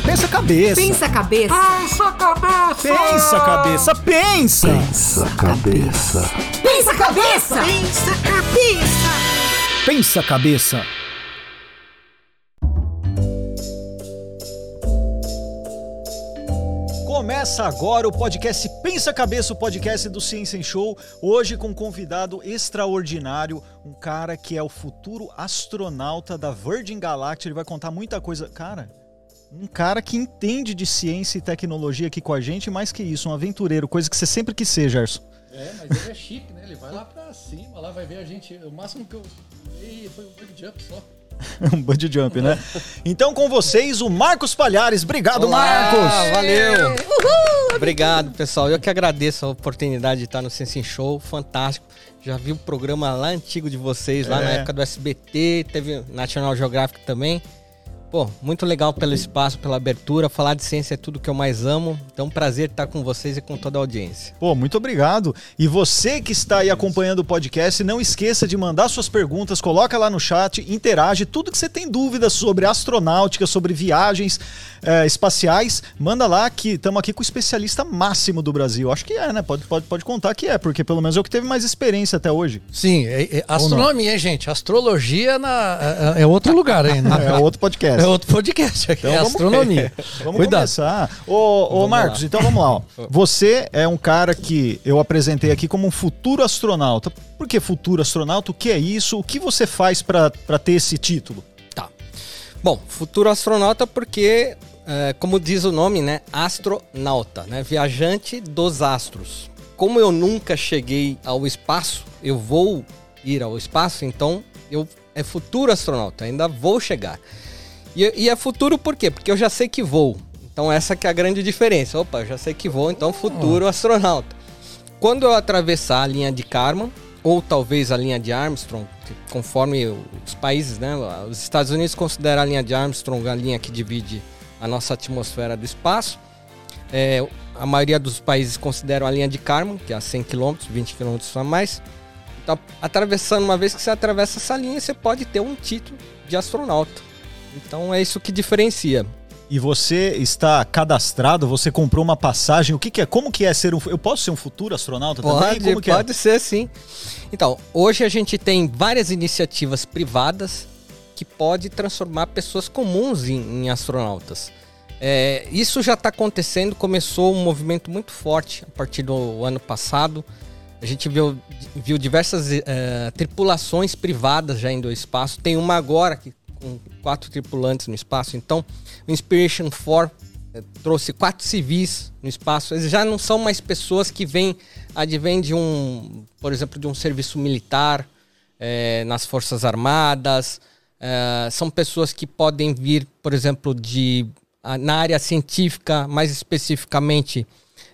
calma. Pensa cabeça. Pensa cabeça. Pensa cabeça. Pensa cabeça. Pensa. Pensa cabeça. Pensa cabeça. Pensa cabeça. Pensa cabeça. Começa agora o podcast Pensa Cabeça, o podcast do Ciência em Show. Hoje com um convidado extraordinário, um cara que é o futuro astronauta da Virgin Galactic. Ele vai contar muita coisa. Cara, um cara que entende de ciência e tecnologia aqui com a gente, mais que isso, um aventureiro, coisa que você sempre quis ser, Gerson. É, mas ele é chique, né? Ele vai lá pra cima, lá vai ver a gente. O máximo que eu vi foi um bug jump só. um bungee jump, né? Então com vocês, o Marcos Palhares. Obrigado, Olá, Marcos! Valeu! Obrigado, pessoal. Eu que agradeço a oportunidade de estar no Sensing Show, fantástico. Já vi o programa lá antigo de vocês, lá É. na época do SBT, teve National Geographic também. Pô, muito legal pelo espaço, pela abertura. Falar de ciência é tudo que eu mais amo. Então, prazer estar com vocês e com toda a audiência. Pô, muito obrigado. E você que está aí acompanhando o podcast, não esqueça de mandar suas perguntas, coloca lá no chat, interage, tudo que você tem dúvidas sobre astronáutica, sobre viagens eh, espaciais, manda lá que estamos aqui com o especialista máximo do Brasil. Acho que é, né? Pode, pode, pode contar que é, porque pelo menos é o que teve mais experiência até hoje. Sim, é, é astronomia, hein, gente? Astrologia na, é, é outro lugar ainda. É outro podcast. É outro podcast aqui, Então é astronomia. Vamos Cuidado. começar. Ô, ô Vamos Marcos, lá. então vamos lá. ó. Você é um cara que eu apresentei aqui como um futuro astronauta. Por que futuro astronauta? O que é isso? O que você faz para ter esse título? Tá. Bom, futuro astronauta porque, é, como diz o nome, né? Astronauta, né? Viajante dos astros. Como eu nunca cheguei ao espaço, eu vou ir ao espaço, então eu é futuro astronauta, ainda vou chegar. E, e é futuro por quê? Porque eu já sei que vou. Então essa que é a grande diferença. Opa, eu já sei que vou, então futuro astronauta. Quando eu atravessar a linha de Kármán, ou talvez a linha de Armstrong, conforme os países, né? Os Estados Unidos consideram a linha de Armstrong a linha que divide a nossa atmosfera do espaço. É, a maioria dos países consideram a linha de Kármán, que é a 100 km, 20 km a mais. Então, atravessando, uma vez que você atravessa essa linha, você pode ter um título de astronauta. Então é isso que diferencia. E você está cadastrado? Você comprou uma passagem? O que, que é? Como que é ser um? Eu posso ser um futuro astronauta também? Pode, Como que pode ser sim. Então, hoje a gente tem várias iniciativas privadas que pode transformar pessoas comuns em, em astronautas. É, isso já está acontecendo, começou um movimento muito forte a partir do ano passado. A gente viu, viu diversas eh, tripulações privadas já indo ao espaço. Tem uma agora que, com quatro tripulantes no espaço. Então, o Inspiration 4 eh, trouxe quatro civis no espaço. Eles já não são mais pessoas que vêm, advêm de um, por exemplo, de um serviço militar eh, nas Forças Armadas. Eh, são pessoas que podem vir, por exemplo, de ah, na área científica, mais especificamente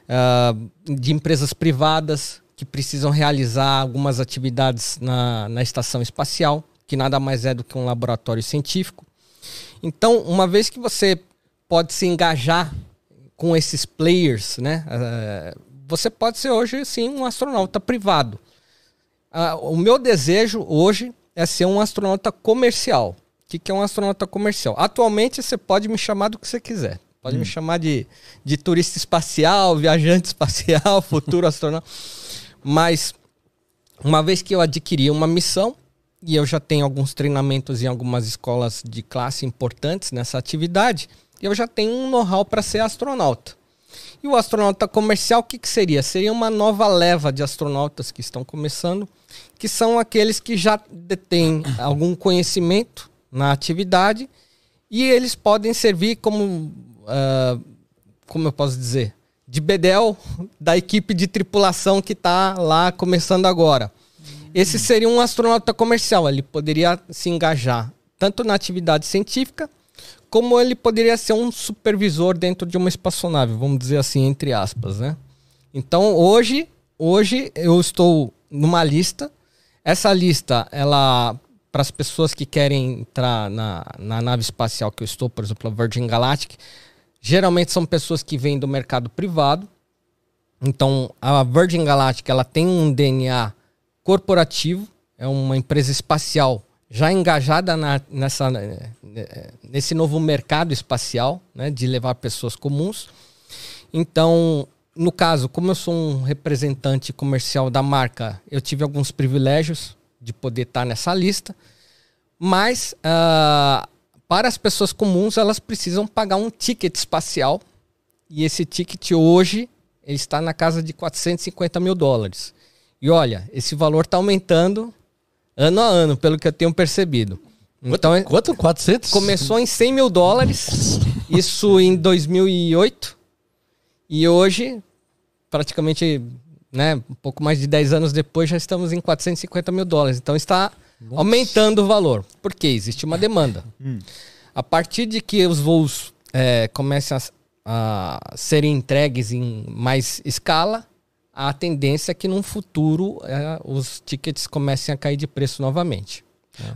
ah, de empresas privadas que precisam realizar algumas atividades na, na estação espacial, que nada mais é do que um laboratório científico. Então, uma vez que você pode se engajar com esses players, né? eh, você pode ser hoje, sim, um astronauta privado. Ah, o meu desejo hoje é ser um astronauta comercial. O que, que é um astronauta comercial? Atualmente você pode me chamar do que você quiser. Pode me chamar de, de turista espacial, viajante espacial, futuro astronauta. Mas uma vez que eu adquiri uma missão e eu já tenho alguns treinamentos em algumas escolas de classe importantes nessa atividade, eu já tenho um know-how para ser astronauta. E o astronauta comercial, o que, que seria? Seria uma nova leva de astronautas que estão começando, que são aqueles que já detêm algum conhecimento na atividade e eles podem servir como, ah, como eu posso dizer, de bedel da equipe de tripulação que está lá começando agora. Esse seria um astronauta comercial, ele poderia se engajar tanto na atividade científica, como ele poderia ser um supervisor dentro de uma espaçonave, vamos dizer assim, entre aspas, né? Então, hoje, hoje eu estou numa lista. Essa lista, ela para as pessoas que querem entrar na, na nave espacial que eu estou, por exemplo, a Virgin Galactic, geralmente são pessoas que vêm do mercado privado. Então, a Virgin Galactic, ela tem um DNA corporativo, é uma empresa espacial já engajada na- nessa, né, nesse novo mercado espacial, né, de levar pessoas comuns. Então, no caso, como eu sou um representante comercial da marca, eu tive alguns privilégios de poder estar nessa lista, mas ah, para as pessoas comuns, elas precisam pagar um ticket espacial e esse ticket hoje ele está na casa de 450 mil dólares. E olha, esse valor está aumentando ano a ano, pelo que eu tenho percebido. Então, é- Quanto? 400? começou em 100 mil dólares, isso em 2008, e hoje, praticamente né, um pouco mais de 10 anos depois, já estamos em 450 mil dólares. Então está aumentando o valor. Por quê? Existe uma demanda. A partir de que os voos é, comecem a, a serem entregues em mais escala, a tendência é que num futuro é, os tickets comecem a cair de preço novamente.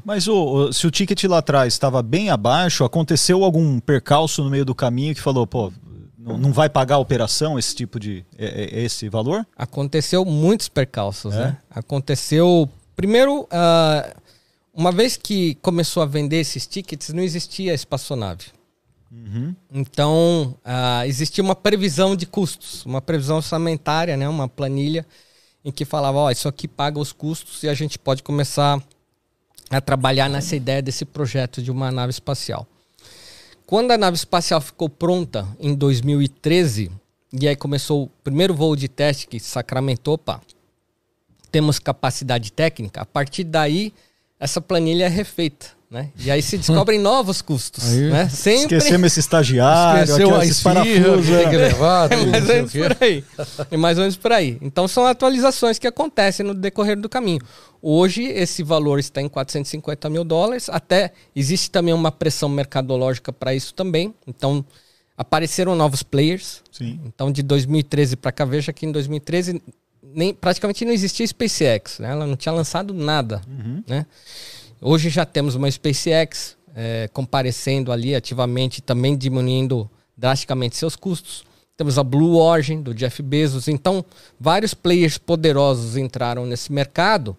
Mas o, o- se o ticket lá atrás estava bem abaixo, aconteceu algum percalço no meio do caminho que falou, pô, não, não vai pagar a operação esse tipo de é- é esse valor? Aconteceu muitos percalços, É? né? Aconteceu. Primeiro, ah, uma vez que começou a vender esses tickets, não existia espaçonave. Então, ah, existia uma previsão de custos, uma previsão orçamentária, né? uma planilha em que falava: ó, isso aqui paga os custos e a gente pode começar a trabalhar nessa ideia desse projeto de uma nave espacial. Quando a nave espacial ficou pronta em 2013, e aí começou o primeiro voo de teste que sacramentou, pá, temos capacidade técnica, a partir daí essa planilha é refeita. Né? E aí se descobrem novos custos. Aí. Né? Sempre Esquecemos esse estagiário, Esqueceu a aqueles esfirra parafusos. que tem que é. levar. é tudo, mais ou menos por aí. É mais ou menos por aí. Então são atualizações que acontecem no decorrer do caminho. Hoje esse valor está em 450 mil dólares. Até existe também uma pressão mercadológica para isso também. Então apareceram novos players. Sim. Então de 2013 para cá, veja que em 2013 nem, praticamente não existia SpaceX. Né? Ela não tinha lançado nada. Né? Hoje já temos uma SpaceX é, comparecendo ali ativamente, também diminuindo drasticamente seus custos. Temos a Blue Origin do Jeff Bezos. Então, vários players poderosos entraram nesse mercado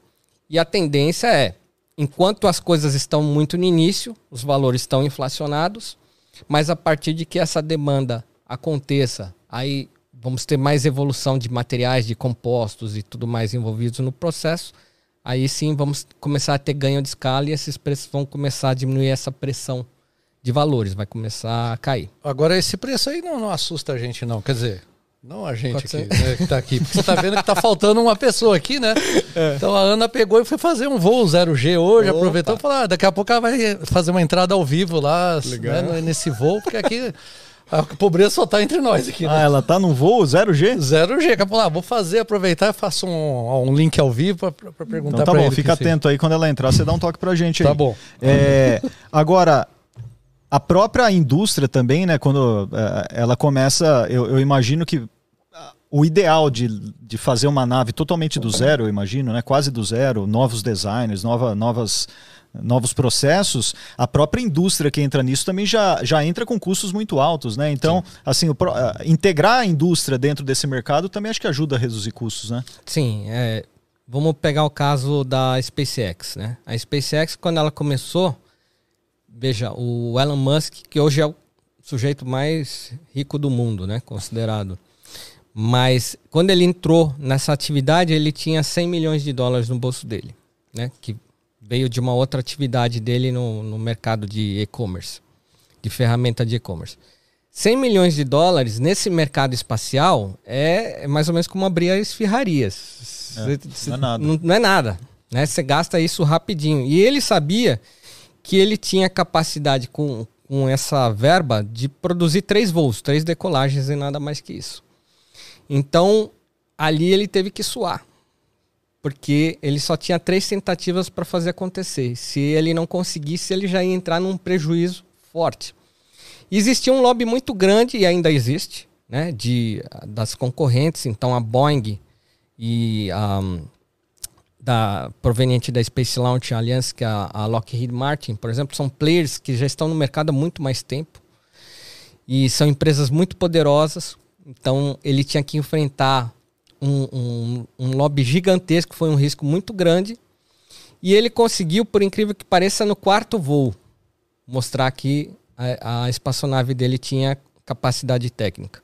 e a tendência é, enquanto as coisas estão muito no início, os valores estão inflacionados, mas a partir de que essa demanda aconteça, aí vamos ter mais evolução de materiais, de compostos e tudo mais envolvidos no processo. Aí sim vamos começar a ter ganho de escala e esses preços vão começar a diminuir essa pressão de valores, vai começar a cair. Agora, esse preço aí não, não assusta a gente, não. Quer dizer, não a gente aqui, né, que tá aqui. Porque você tá vendo que tá faltando uma pessoa aqui, né? É. Então a Ana pegou e foi fazer um voo 0G hoje, Opa. aproveitou e falou: ah, daqui a pouco ela vai fazer uma entrada ao vivo lá, né, nesse voo, porque aqui a pobreza só tá entre nós aqui, Ah, né? ela tá num voo 0G? 0G, daqui a pouco, ah, vou fazer, aproveitar e faço um, um link ao vivo pra, pra perguntar Então tá bom, fica atento aí quando ela entrar, você dá um toque pra gente aí. Tá bom. É, agora, a própria indústria também, né, quando eh, ela começa, eu, eu imagino que ah, o ideal de, de fazer uma nave totalmente do zero, eu imagino, né, quase do zero, novos designers, nova, novas, novos processos, a própria indústria que entra nisso também já, já entra com custos muito altos, né? Então, assim, o integrar a indústria dentro desse mercado também acho que ajuda a reduzir custos, né? Sim, é, vamos pegar o caso da SpaceX, né? A SpaceX, quando ela começou, veja, o Elon Musk, que hoje é o sujeito mais rico do mundo, né? Considerado. Mas quando ele entrou nessa atividade, ele tinha 100 milhões de dólares no bolso dele, né? Que veio de uma outra atividade dele no, no mercado de e-commerce, de ferramenta de e-commerce. 100 milhões de dólares nesse mercado espacial é, é mais ou menos como abrir as ferrarias. É, não é nada. Não, não é nada. Né? Você gasta isso rapidinho. E ele sabia que ele tinha capacidade com, com essa verba de produzir três voos, três decolagens e nada mais que isso. Então, ali ele teve que suar. Porque ele só tinha três tentativas para fazer acontecer. Se ele não conseguisse, ele já ia entrar num prejuízo forte. Existia um lobby muito grande, e ainda existe, né, de, das concorrentes. Então, a Boeing e a da proveniente da Space Launch Alliance, que é a, a Lockheed Martin, por exemplo, são players que já estão no mercado há muito mais tempo e são empresas muito poderosas. Então ele tinha que enfrentar um, um, um lobby gigantesco, foi um risco muito grande. E ele conseguiu, por incrível que pareça, no quarto voo, mostrar que a, a espaçonave dele tinha capacidade técnica.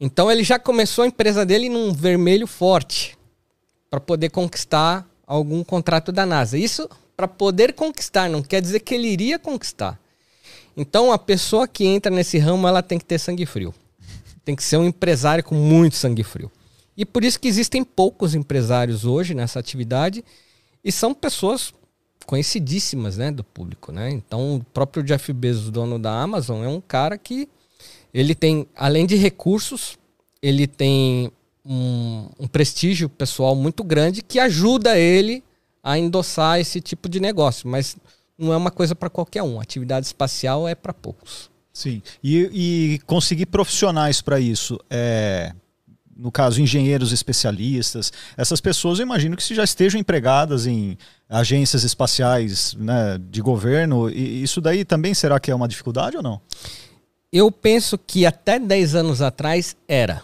Então ele já começou a empresa dele num vermelho forte para poder conquistar algum contrato da NASA. Isso para poder conquistar, não quer dizer que ele iria conquistar. Então a pessoa que entra nesse ramo, ela tem que ter sangue frio. Tem que ser um empresário com muito sangue frio. E por isso que existem poucos empresários hoje nessa atividade e são pessoas conhecidíssimas, né, do público, né? Então, o próprio Jeff Bezos, dono da Amazon, é um cara que ele tem, além de recursos, ele tem um, um prestígio pessoal muito grande que ajuda ele a endossar esse tipo de negócio, mas não é uma coisa para qualquer um. Atividade espacial é para poucos. Sim. E, e conseguir profissionais para isso é no caso, engenheiros especialistas, essas pessoas eu imagino que já estejam empregadas em agências espaciais né, de governo, e isso daí também será que é uma dificuldade ou não? Eu penso que até 10 anos atrás era.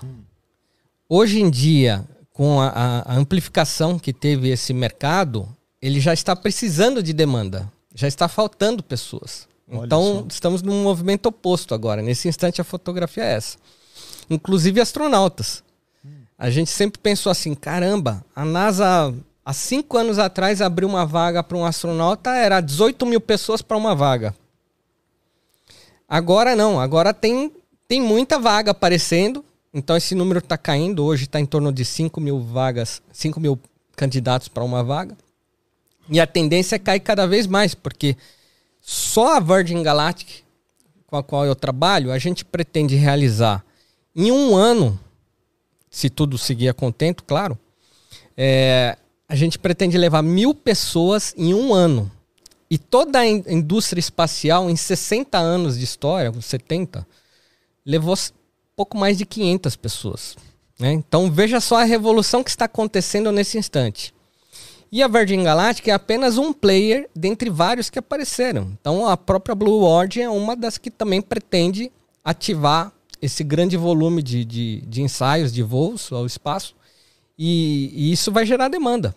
Hoje em dia, com a, a amplificação que teve esse mercado, ele já está precisando de demanda, já está faltando pessoas. Olha então, só. estamos num movimento oposto agora. Nesse instante, a fotografia é essa. Inclusive astronautas. A gente sempre pensou assim: caramba, a NASA há cinco anos atrás abriu uma vaga para um astronauta, era 18 mil pessoas para uma vaga. Agora não, agora tem, tem muita vaga aparecendo, então esse número está caindo, hoje está em torno de 5 mil vagas, 5 mil candidatos para uma vaga. E a tendência é cair cada vez mais, porque só a Virgin Galactic, com a qual eu trabalho, a gente pretende realizar em um ano, se tudo seguir a contento, claro, é, a gente pretende levar mil pessoas em um ano. E toda a in- indústria espacial, em 60 anos de história, 70, levou pouco mais de 500 pessoas. né? Então veja só a revolução que está acontecendo nesse instante. E a Virgin Galactic é apenas um player dentre vários que apareceram. Então a própria Blue Origin é uma das que também pretende ativar esse grande volume de, de, de ensaios de voos ao espaço. E, e isso vai gerar demanda.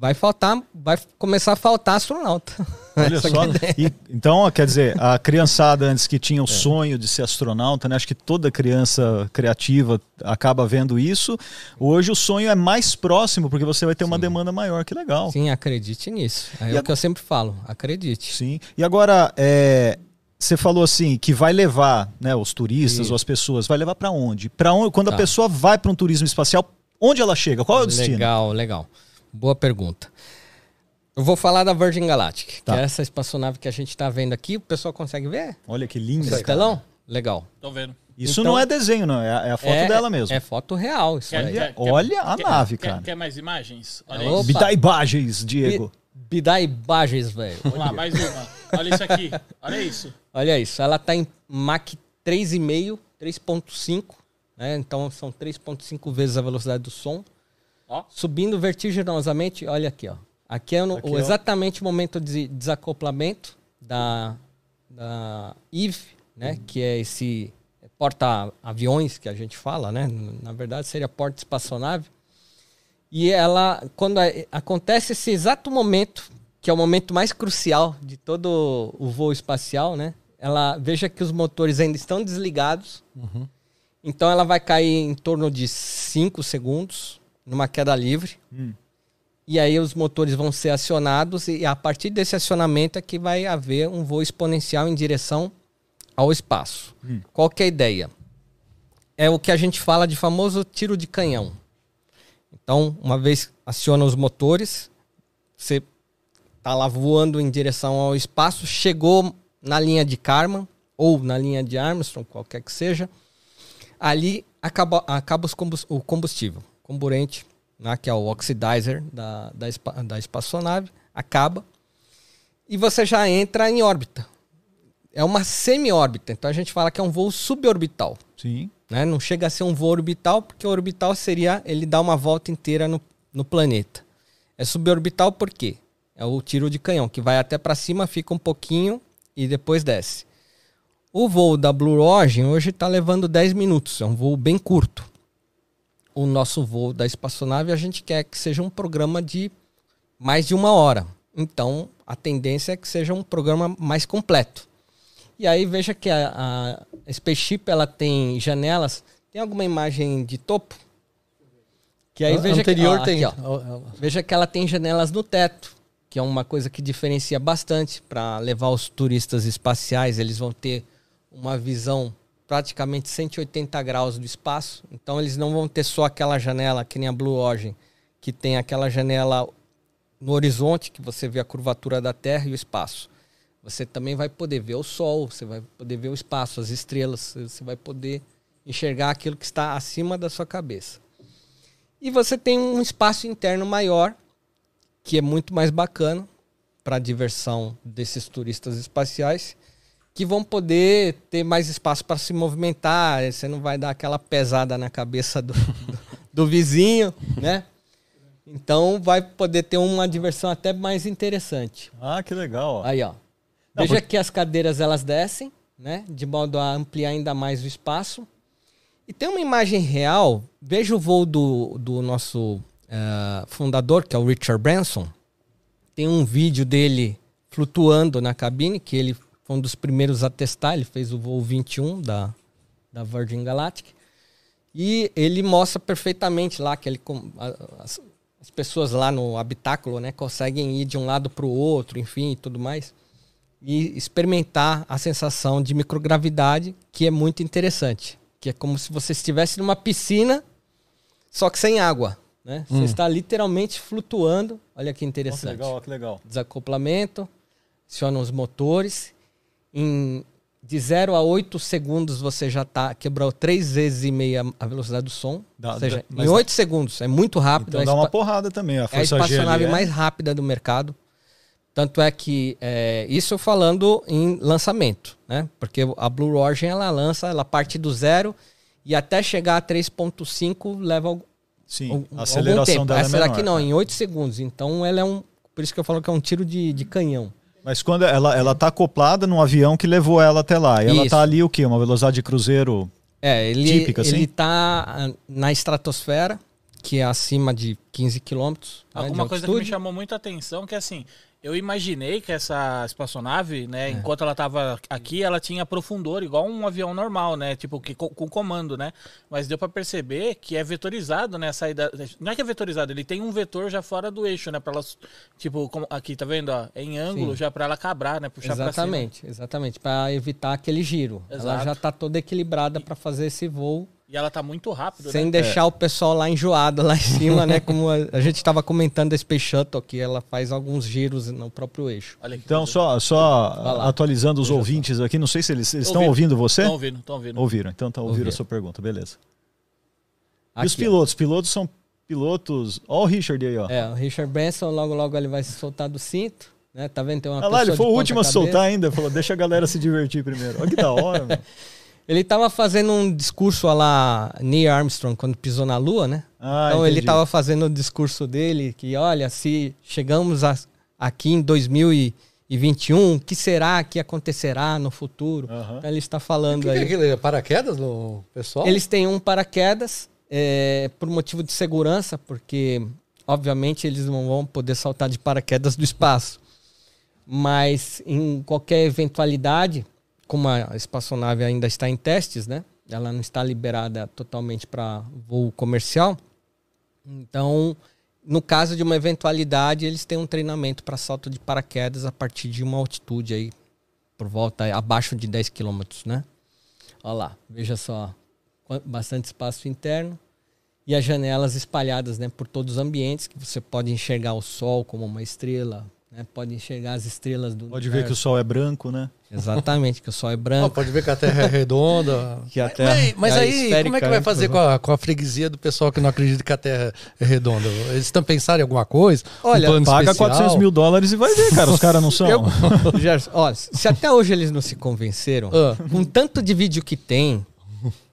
Vai faltar, vai começar a faltar astronauta. Olha só. é a. E- então, quer dizer, a criançada antes que tinha o sonho de ser astronauta, né? Acho que toda criança criativa acaba vendo isso. Hoje o sonho é mais próximo, porque você vai ter uma demanda maior. Que legal. Sim, acredite nisso. É E o que eu sempre falo, acredite. Sim. E agora, é, você falou assim que vai levar, né, os turistas Isso. ou as pessoas, vai levar para onde? Para onde? Quando a Tá. pessoa vai para um turismo espacial, onde ela chega? Qual é o destino? Legal, legal. Boa pergunta. Eu vou falar da Virgin Galactic, Tá. que é essa espaçonave que a gente está vendo aqui. O pessoal consegue ver? Olha que linda. Esse telão? Legal. Tô vendo. Isso Então- não é desenho, não. É, a- é a foto é, dela mesmo. É foto real isso aí. Olha- olha a nave, quer, cara. Quer mais imagens? Olha Opa. isso. Me dá imagens, Diego. Bi- Bidai Bages, velho. Vamos lá, mais uma. Olha isso aqui. Olha isso. Olha isso, ela tá em Mach 3,5, 3.5, né? Então são 3.5 vezes a velocidade do som. Ó. Subindo vertiginosamente, olha aqui, ó. Aqui é no- Aqui, o, ó. exatamente o momento de desacoplamento da, da Eve, né? Que é esse porta-aviões que a gente fala, né? Na verdade seria porta-espaçonave. E ela, quando acontece esse exato momento, que é o momento mais crucial de todo o voo espacial, né? Ela veja que os motores ainda estão desligados. Então ela vai cair em torno de 5 segundos numa queda livre. E aí os motores vão ser acionados e a partir desse acionamento é que vai haver um voo exponencial em direção ao espaço. Qual que é a ideia? É o que a gente fala de famoso tiro de canhão. Então, uma vez aciona os motores, você tá lá voando em direção ao espaço, chegou na linha de Kármán ou na linha de Armstrong, qualquer que seja, ali acaba, acaba os combus- o combustível, comburente, né, que é o oxidizer da, da, espa- da espaçonave, acaba e você já entra em órbita. É uma semi-órbita, então a gente fala que é um voo suborbital Sim. né? Não chega a ser um voo orbital, porque o orbital seria ele dar uma volta inteira no, no planeta. É suborbital por quê? É o tiro de canhão, que vai até para cima, fica um pouquinho e depois desce. O voo da Blue Origin hoje está levando 10 minutos, é um voo bem curto. O nosso voo da espaçonave a gente quer que seja um programa de mais de uma hora. Então, a tendência é que seja um programa mais completo. E aí veja que a, a Spaceship ela tem janelas. Tem alguma imagem de topo? Que aí A veja anterior que, ó, tem. aqui, ó. Veja que ela tem janelas no teto, que é uma coisa que diferencia bastante para levar os turistas espaciais. Eles vão ter uma visão praticamente 180 graus do espaço. Então eles não vão ter só aquela janela que nem a Blue Origin, que tem aquela janela no horizonte que você vê a curvatura da Terra e o espaço. Você também vai poder ver o Sol, você vai poder ver o espaço, as estrelas, você vai poder enxergar aquilo que está acima da sua cabeça. E você tem um espaço interno maior, que é muito mais bacana para a diversão desses turistas espaciais, que vão poder ter mais espaço para se movimentar. Você não vai dar aquela pesada na cabeça do, do, do vizinho, né? Então vai poder ter uma diversão até mais interessante. Ah, que legal. Aí, ó. Não, Veja porque- que as cadeiras elas descem, né? De modo a ampliar ainda mais o espaço. E tem uma imagem real. Veja o voo do, do nosso eh, fundador, que é o Richard Branson. Tem um vídeo dele flutuando na cabine, que ele foi um dos primeiros a testar. Ele fez o voo 21 da, da Virgin Galactic. E ele mostra perfeitamente lá que ele as, as pessoas lá no habitáculo, né, conseguem ir de um lado para o outro, enfim, e tudo mais, e experimentar a sensação de microgravidade, que é muito interessante, que é como se você estivesse numa piscina, só que sem água, né? Você está literalmente flutuando. Olha que Ó, que interessante legal, que legal. desacoplamento, aciona os motores. Em de 0 a 8 segundos você já tá quebrou três vezes e meia a velocidade do som. Dá- Ou seja, dá- em 8 segundos. É muito rápido. Então é dá uma porrada também. A é a força G espaçonave ali é- mais rápida do mercado. Tanto é que, é, isso falando em lançamento, né? Porque a Blue Origin, ela lança, ela parte do zero e até chegar a 3.5 leva Sim, a aceleração dela Essa é menor. daqui não, em 8 segundos. Então ela é um... Por isso que eu falo que é um tiro de, de canhão. Mas quando ela, ela tá acoplada num avião que levou ela até lá. E ela Isso. tá ali o quê? Uma velocidade de cruzeiro. É, ele, Típica, assim? ele tá ah, na estratosfera, que é acima de 15 quilômetros né, de Alguma coisa que me chamou muita atenção que assim, eu imaginei que essa espaçonave, É. né, enquanto ela tava aqui, ela tinha profundor igual um avião normal, né, tipo que co- com comando, né? Mas deu pra perceber que é vetorizado, né, a saída, não é que é vetorizado, ele tem um vetor já fora do eixo, né, para ela tipo, como- aqui tá vendo, ó, é em ângulo Sim. já pra ela cabrar, né, puxar pra cima. Exatamente, exatamente, para evitar aquele giro. Ela Exato. já tá toda equilibrada para fazer esse voo, E ela tá muito rápido, sem né? deixar o pessoal lá enjoado lá em cima, né? Como a, a gente estava comentando da Space Shuttle, que ela faz alguns giros no próprio eixo. Olha Então, só, só atualizando os ouvintes aqui, não sei se eles estão Ouvindo. ouvindo você? Tão ouvindo, tão ouvindo. Ouviram, então tá, ouviram Ouviram. a sua pergunta, beleza. e Aqui, os ó. pilotos? Pilotos são pilotos. Ó, o Richard aí, ó. É, o Richard Branson, logo logo ele vai se soltar do cinto, né? Tá vendo? Tem uma Ah lá, ele foi o último a soltar ainda. Falou, deixa a galera se divertir primeiro. Olha que da hora, meu. Ele tava fazendo um discurso lá Neil Armstrong quando pisou na Lua, né? Ah, então ele entendi. tava fazendo o discurso dele que, olha, se chegamos a- aqui em 2021, o que será que acontecerá no futuro? Então ele está falando que, que é aí. aquele paraquedas no pessoal? Eles têm um paraquedas é, por motivo de segurança, porque obviamente eles não vão poder saltar de paraquedas do espaço. Mas em qualquer eventualidade, como a espaçonave ainda está em testes, né? Ela não está liberada totalmente para voo comercial. Então, no caso de uma eventualidade, eles têm um treinamento para salto de paraquedas a partir de uma altitude aí por volta abaixo de 10 quilômetros, né? Olha lá, veja só, bastante espaço interno e as janelas espalhadas, né, por todos os ambientes que você pode enxergar o sol como uma estrela, né? Pode enxergar as estrelas do Pode ver que o sol é branco, né? exatamente que o sol é branco, pode ver que a Terra é redonda. Que a Terra- Mas, mas é aí, esférica, como é que vai né? fazer com a, com a freguesia do pessoal que não acredita que a Terra é redonda? Eles estão pensando em alguma coisa? Um Olha, plano Paga especial? 400 mil dólares e vai ver, cara. Os caras não são. Eu- Gerson, olha, se até hoje eles não se convenceram, Ah. com tanto de vídeo que tem.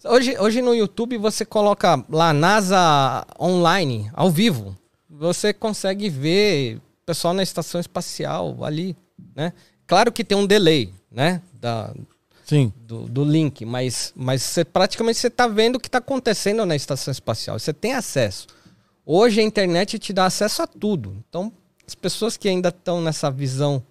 Hoje, hoje no YouTube você coloca lá NASA online, ao vivo. Você consegue ver pessoal na estação espacial ali, né? Claro que tem um delay, né? Da, Sim. do, do link, mas, mas você, praticamente você está vendo o que está acontecendo na estação espacial. Você tem acesso. Hoje a internet te dá acesso a tudo. Então, as pessoas que ainda estão nessa visão,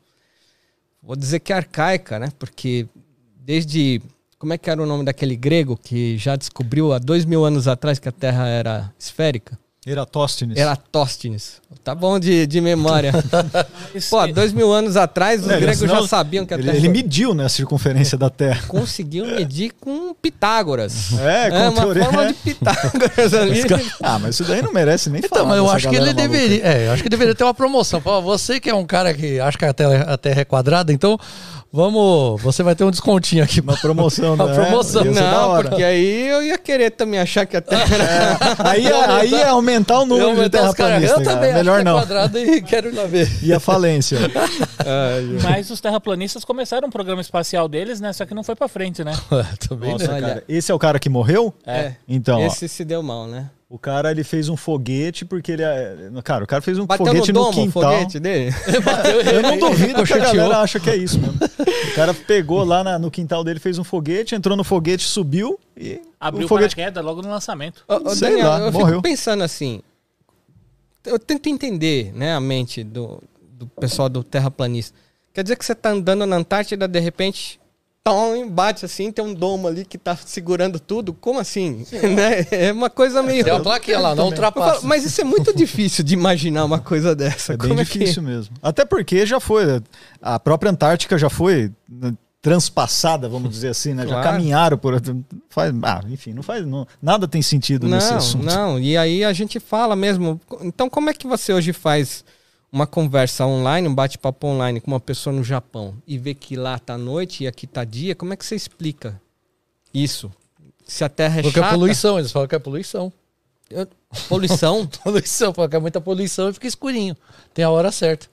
vou dizer que arcaica, né? Porque desde. Como é que era o nome daquele grego que já descobriu há dois mil anos atrás que a Terra era esférica? Eratóstenes. Eratóstenes. Tá bom de, de memória. Pô, dois mil anos atrás os É, gregos senão já sabiam que a Ele, Terra ele mediu né, a circunferência da Terra. conseguiu medir com Pitágoras. É, com É uma teoria- forma de Pitágoras ali. Ah, mas isso daí não merece nem Então, falar. mas eu acho que ele maluca. deveria. É, eu acho que deveria ter uma promoção. Fala, você que é um cara que acha que a terra, a terra é quadrada, então vamos. Você vai ter um descontinho aqui. Uma promoção, Uma né? promoção. Ia ser da Não, porque aí eu ia querer também achar que a Terra era. Aí, aí ia aumentar o número de terraplanistas. eu também acho Melhor que é não. quadrado e quero ir lá ver. E a falência. Mas os terraplanistas começaram um programa espacial deles, né? Só que não foi pra frente, né? também, Nossa, né? Cara. Esse é o cara que morreu? É. Então, ó, Esse se deu mal, né? O cara ele fez um foguete porque ele é... Cara, o cara fez um Bateu foguete no no, domo o quintal. foguete dele? Eu não duvido que a galera acha que é isso mesmo. O cara pegou lá na- no quintal dele, fez um foguete, entrou no foguete, subiu e Abriu o foguete... paraquedas logo no lançamento. Ô, ô, Sei Daniel, lá, eu morreu. fico pensando assim. Eu tento entender, né, a mente do, do pessoal do terraplanista. Quer dizer que você tá andando na Antártida, de repente, tom, bate assim, tem um domo ali que tá segurando tudo. Como assim? Né? É uma coisa meio. Tem uma plaquinha lá, não Eu falo, ultrapassa. Mas isso é muito difícil de imaginar uma coisa dessa. É bem Como difícil mesmo. Até porque já foi. A própria Antártica já foi né, transpassada, vamos dizer assim, né? Já Claro. caminharam por. Faz, ah, enfim, não faz. Não, nada tem sentido nesse Não, assunto. não. E aí a gente fala mesmo. Então, como é que você hoje faz uma conversa online, um bate-papo online com uma pessoa no Japão e vê que lá tá noite e aqui tá dia? Como é que você explica isso? Se a Terra é Porque é chata, poluição, eles falam que é poluição. Eu- poluição, Poluição, falam que é muita poluição e fica escurinho. Tem a hora certa.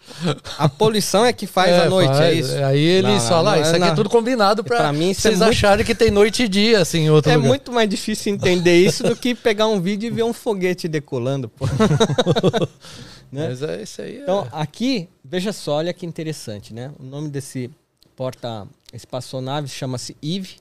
a poluição é que faz É, a noite, é faz. isso? Aí eles falam, ah, isso aqui é tudo combinado pra, Pra mim é vocês muito- acharem que tem noite e dia, assim, outro É lugar. muito mais difícil entender isso do que pegar um vídeo e ver um foguete decolando, pô. né? Mas é isso aí. é- Então, aqui, veja só, olha que interessante, né? O nome desse porta espaçonave chama-se Eve.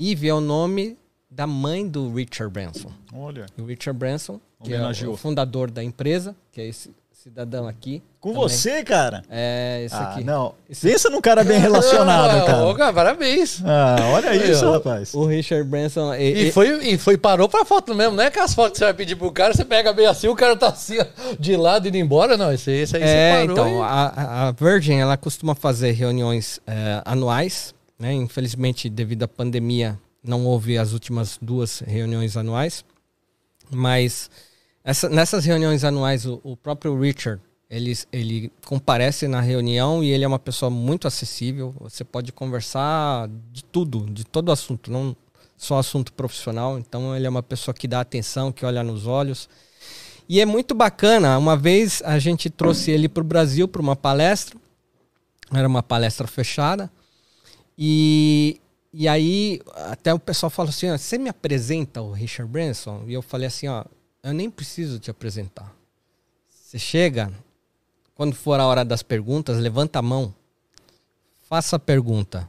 Eve é o nome da mãe do Richard Branson. Olha. O Richard Branson, que é Homenageou. o fundador da empresa, que é esse cidadão aqui. Com também. você, cara? É, esse Ah, aqui. não. Pensa num cara bem relacionado, ô, cara. parabéns. Ah, olha isso, rapaz. O Richard Branson... E, foi, e foi, parou pra foto mesmo, não é que as fotos que você vai pedir pro cara, você pega bem assim, o cara tá assim, de lado indo embora, não, esse, esse aí É, você parou. então, e- a, a Virgin, ela costuma fazer reuniões é, anuais, né? Infelizmente, devido à pandemia, não houve as últimas duas reuniões anuais. Mas essa- nessas reuniões anuais, o, o próprio Richard, ele, ele comparece na reunião e ele é uma pessoa muito acessível. Você pode conversar de tudo, de todo assunto, não só assunto profissional. Então, ele é uma pessoa que dá atenção, que olha nos olhos. E é muito bacana. Uma vez a gente trouxe ele para o Brasil para uma palestra. Era uma palestra fechada. E, e aí até o pessoal falou assim: ó, você me apresenta o Richard Branson? E eu falei assim: ó, eu nem preciso te apresentar. Você chega, quando for a hora das perguntas, levanta a mão, faça a pergunta.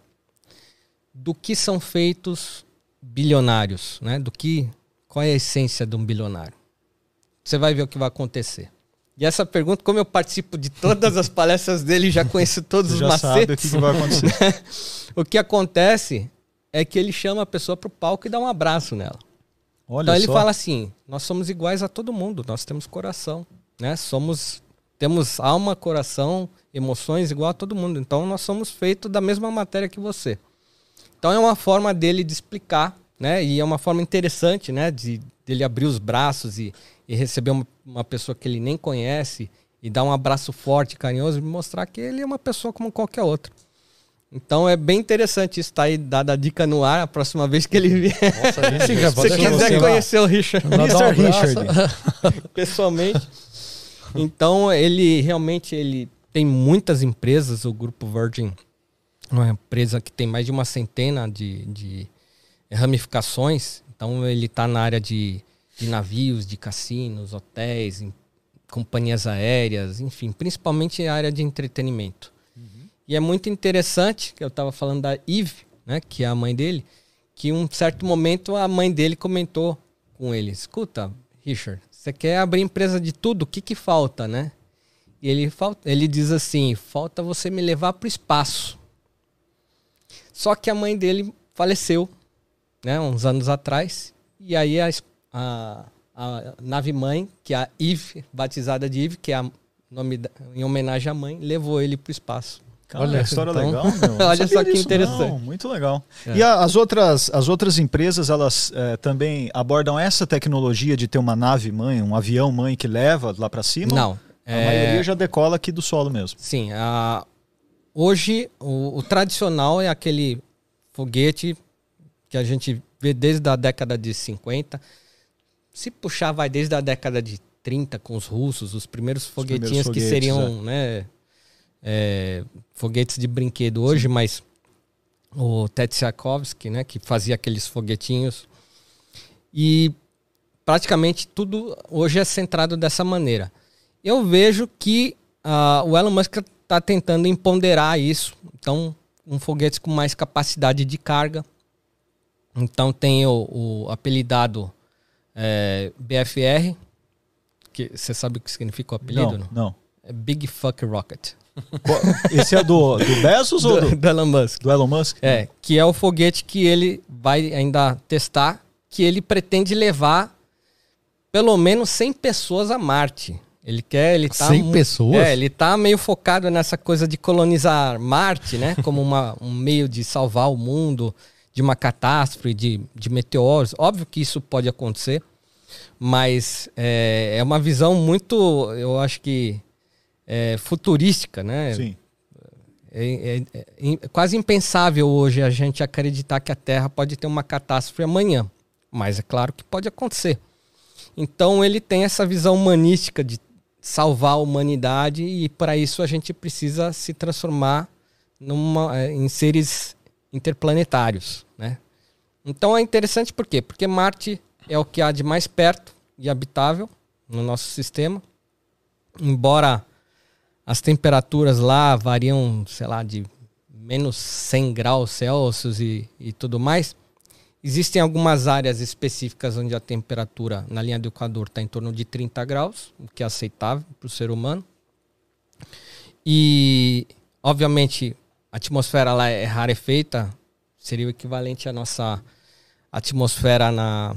Do que são feitos bilionários, né? Do que qual é a essência de um bilionário? Você vai ver o que vai acontecer. E essa pergunta, como eu participo de todas as palestras dele, já conheço todos Você os já sabe o macetes. que, que vai acontecer. o que acontece é que ele chama a pessoa pro palco e dá um abraço nela. Olha então ele só. fala assim: nós somos iguais a todo mundo, nós temos coração, né? Somos temos alma, coração, emoções igual a todo mundo. Então nós somos feitos da mesma matéria que você. Então é uma forma dele de explicar, né? E é uma forma interessante, né? De dele abrir os braços e, e receber uma, uma pessoa que ele nem conhece e dar um abraço forte, carinhoso e mostrar que ele é uma pessoa como qualquer outra. Então é bem interessante isso, tá aí dada a dica no ar a próxima vez que ele vier. Nossa, sim, Se já você quiser conhecer o Richard um Mr. Richard. pessoalmente. Então ele realmente ele tem muitas empresas, o grupo Virgin é uma empresa que tem mais de uma centena de, de ramificações. Então ele está na área de, de navios, de cassinos, hotéis, em- companhias aéreas, enfim, principalmente a área de entretenimento. E é muito interessante, que eu estava falando da Eve, né, que é a mãe dele, que um certo momento a mãe dele comentou com ele, escuta, Richard, você quer abrir empresa de tudo, o que que falta, né? E ele, fal- ele diz assim: falta você me levar para o espaço. Só que a mãe dele faleceu, né, uns anos atrás. E aí a, a, a nave mãe, que é a Eve, batizada de Eve, que é nome da- em homenagem à mãe, levou ele para o espaço. Cara, Olha, história então- legal, Olha só que disso, interessante. não. Muito legal. É. E a- as, outras, as outras empresas, elas eh, também abordam essa tecnologia de ter uma nave mãe, um avião mãe que leva lá para cima? Não. A é- maioria já decola aqui do solo mesmo. Sim, a- hoje o, o tradicional é aquele foguete que a gente vê desde a década de 50. Se puxar, vai desde a década de 30 com os russos, os primeiros foguetinhos primeiros que foguetes, seriam né, é, foguetes de brinquedo hoje, mas o Tetsiakovsky, né, que fazia aqueles foguetinhos. E praticamente tudo hoje é centrado dessa maneira. Eu vejo que ah, o Elon Musk está tentando empoderar isso. Então, um foguete com mais capacidade de carga. Então, tem o, o apelidado eh, BFR, que você sabe o que significa o apelido? Não, não. É Big Fuck Rocket. Esse é do, do Bezos ou Do, do, do Elon Musk. do Elon Musk? É, que é o foguete que ele vai ainda testar, que ele pretende levar pelo menos 100 pessoas a Marte. Ele quer, ele tá 100 mu- pessoas? É, ele tá meio focado nessa coisa de colonizar Marte, né, como uma, um meio de salvar o mundo de uma catástrofe, de, de meteoros. Óbvio que isso pode acontecer, mas é, é uma visão muito, eu acho que é, futurística, né? Sim. É, é- é im- quase impensável hoje a gente acreditar que a Terra pode ter uma catástrofe amanhã. Mas é claro que pode acontecer. Então ele tem essa visão humanística de salvar a humanidade e para isso a gente precisa se transformar numa, eh, em seres interplanetários, né? Então é interessante por quê? Porque Marte é o que há de mais perto e habitável no nosso sistema. Embora as temperaturas lá variam, sei lá, de menos 100 graus Celsius e, e tudo mais. Existem algumas áreas específicas onde a temperatura na linha do Equador está em torno de 30 graus, o que é aceitável para o ser humano. E, obviamente, a atmosfera lá é rarefeita, seria o equivalente à nossa atmosfera na,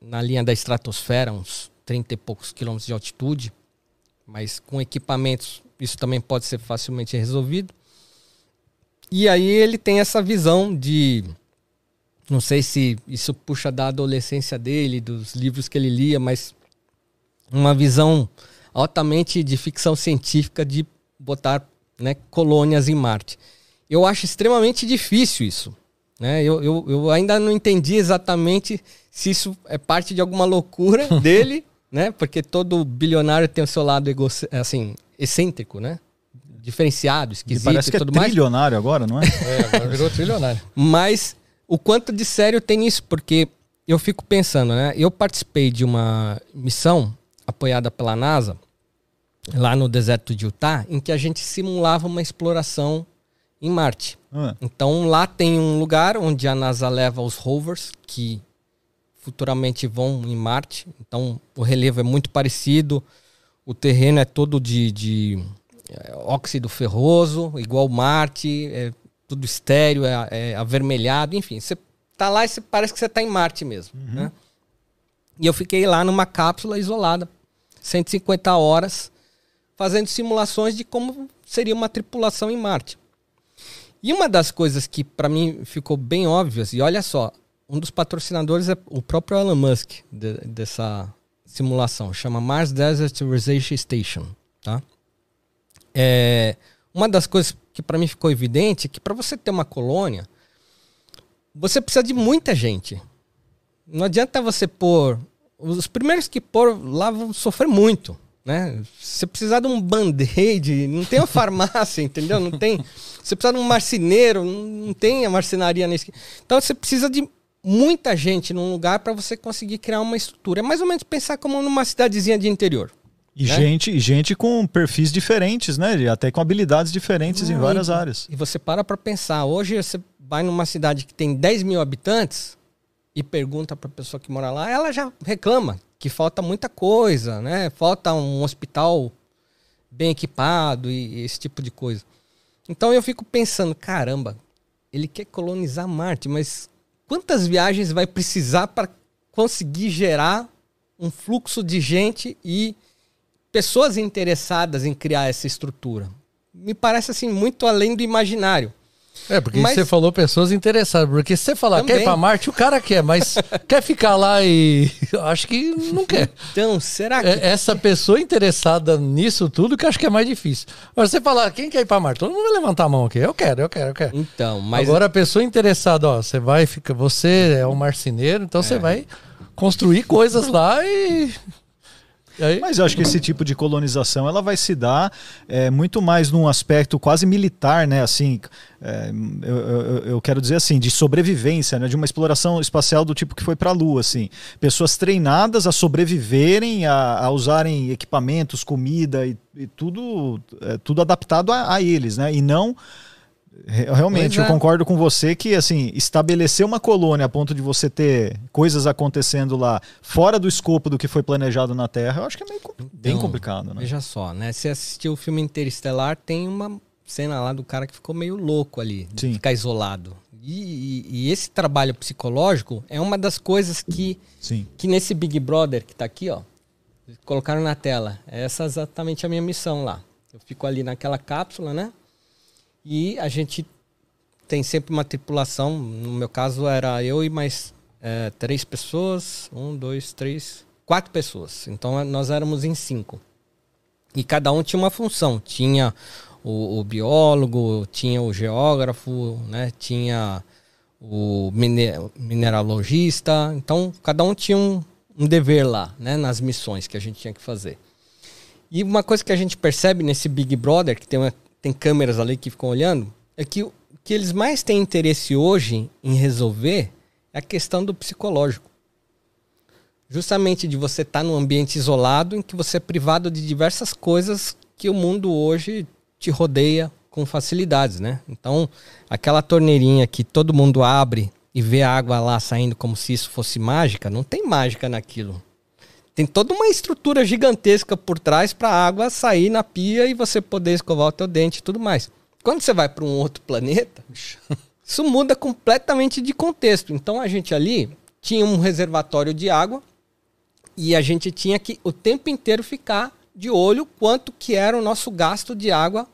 na linha da estratosfera, uns 30 e poucos quilômetros de altitude mas com equipamentos isso também pode ser facilmente resolvido. E aí ele tem essa visão de não sei se isso puxa da adolescência dele, dos livros que ele lia, mas uma visão altamente de ficção científica de botar né, colônias em Marte. Eu acho extremamente difícil isso. Né? Eu, eu, eu ainda não entendi exatamente se isso é parte de alguma loucura dele, né? Porque todo bilionário tem o seu lado ego, assim, excêntrico, né? Diferenciado, esquisito parece e que é tudo mais. trilionário agora, não é? É, agora virou trilionário. Mas o quanto de sério tem isso? Porque eu fico pensando, né? Eu participei de uma missão apoiada pela NASA, lá no deserto de Utah, em que a gente simulava uma exploração em Marte. Ah, Então lá tem um lugar onde a NASA leva os rovers que futuramente vão em Marte. Então o relevo é muito parecido, o terreno é todo de, de é, óxido ferroso, igual Marte, é tudo estéreo, é, é avermelhado, enfim. Você tá lá e você, parece que você tá em Marte mesmo. Né? E eu fiquei lá numa cápsula isolada, 150 horas, fazendo simulações de como seria uma tripulação em Marte. E uma das coisas que para mim ficou bem óbvias, e olha só, um dos patrocinadores é o próprio Elon Musk de- dessa simulação, chama Mars Desert Research Station, tá? É, uma das coisas que para mim ficou evidente é que para você ter uma colônia, você precisa de muita gente. Não adianta você pôr os primeiros que pôr lá vão sofrer muito, né? Você precisar de um band-aid, não tem uma farmácia, entendeu? Não tem. Você precisa de um marceneiro, não tem a marcenaria nesse. Então você precisa de muita gente num lugar para você conseguir criar uma estrutura. É mais ou menos pensar como numa cidadezinha de interior. E, Né? gente, gente com perfis diferentes, né? Até com habilidades diferentes em Não, várias e- áreas. E você para para pensar. Hoje você vai numa cidade que tem 10 mil habitantes e pergunta para a pessoa que mora lá, ela já reclama que falta muita coisa, né? Falta um hospital bem equipado e, e esse tipo de coisa. Então eu fico pensando, caramba, ele quer colonizar Marte, mas quantas viagens vai precisar para conseguir gerar um fluxo de gente e pessoas interessadas em criar essa estrutura? Me parece assim muito além do imaginário. É, porque Mas- você falou pessoas interessadas. Porque se você falar quer ir Também. pra Marte, o cara quer, mas quer ficar lá e. Acho que não quer. Então, será que É essa pessoa interessada nisso tudo que acho que é mais difícil. Agora, você falar, quem quer ir pra Marte? Todo mundo vai levantar a mão aqui. Eu quero, eu quero, eu quero. Então, mas Agora a pessoa interessada, ó, você vai ficar, você é um marceneiro, então É. você vai construir coisas lá e, Mas eu acho que esse tipo de colonização ela vai se dar é, muito mais num aspecto quase militar, né? Assim, é, eu, eu- eu quero dizer assim, de sobrevivência, né? De uma exploração espacial do tipo que foi para a Lua, assim, pessoas treinadas a sobreviverem, a, a usarem equipamentos, comida e, e tudo, é, tudo adaptado a, a eles, né? E não Realmente, Pois eu é. concordo com você que, assim, estabelecer uma colônia a ponto de você ter coisas acontecendo lá fora do escopo do que foi planejado na Terra, eu acho que é meio com- bem Então, complicado, né? Veja só, né? Se assistiu o filme Interestelar, tem uma cena lá do cara que ficou meio louco ali, de Sim. ficar isolado. E, e- e esse trabalho psicológico é uma das coisas que, Sim. que nesse Big Brother que tá aqui, ó, colocaram na tela. Essa é exatamente a minha missão lá. Eu fico ali naquela cápsula, né? E a gente tem sempre uma tripulação. No meu caso era eu e mais é, três pessoas. Um, dois, três, quatro pessoas. Então nós éramos em cinco. E cada um tinha uma função. Tinha o, o biólogo, tinha o geógrafo, né? Tinha o mine- mineralogista. Então cada um tinha um, um dever lá, né? Nas missões que a gente tinha que fazer. E uma coisa que a gente percebe nesse Big Brother, que tem, uma- tem câmeras ali que ficam olhando, é que o que eles mais têm interesse hoje em resolver é a questão do psicológico. Justamente de você estar num ambiente isolado em que você é privado de diversas coisas que o mundo hoje te rodeia com facilidades, né? Então, aquela torneirinha que todo mundo abre e vê a água lá saindo como se isso fosse mágica, não tem mágica naquilo. Tem toda uma estrutura gigantesca por trás para a água sair na pia e você poder escovar o teu dente e tudo mais. Quando você vai para um outro planeta, isso muda completamente de contexto. Então a gente ali tinha um reservatório de água e a gente tinha que o tempo inteiro ficar de olho quanto que era o nosso gasto de água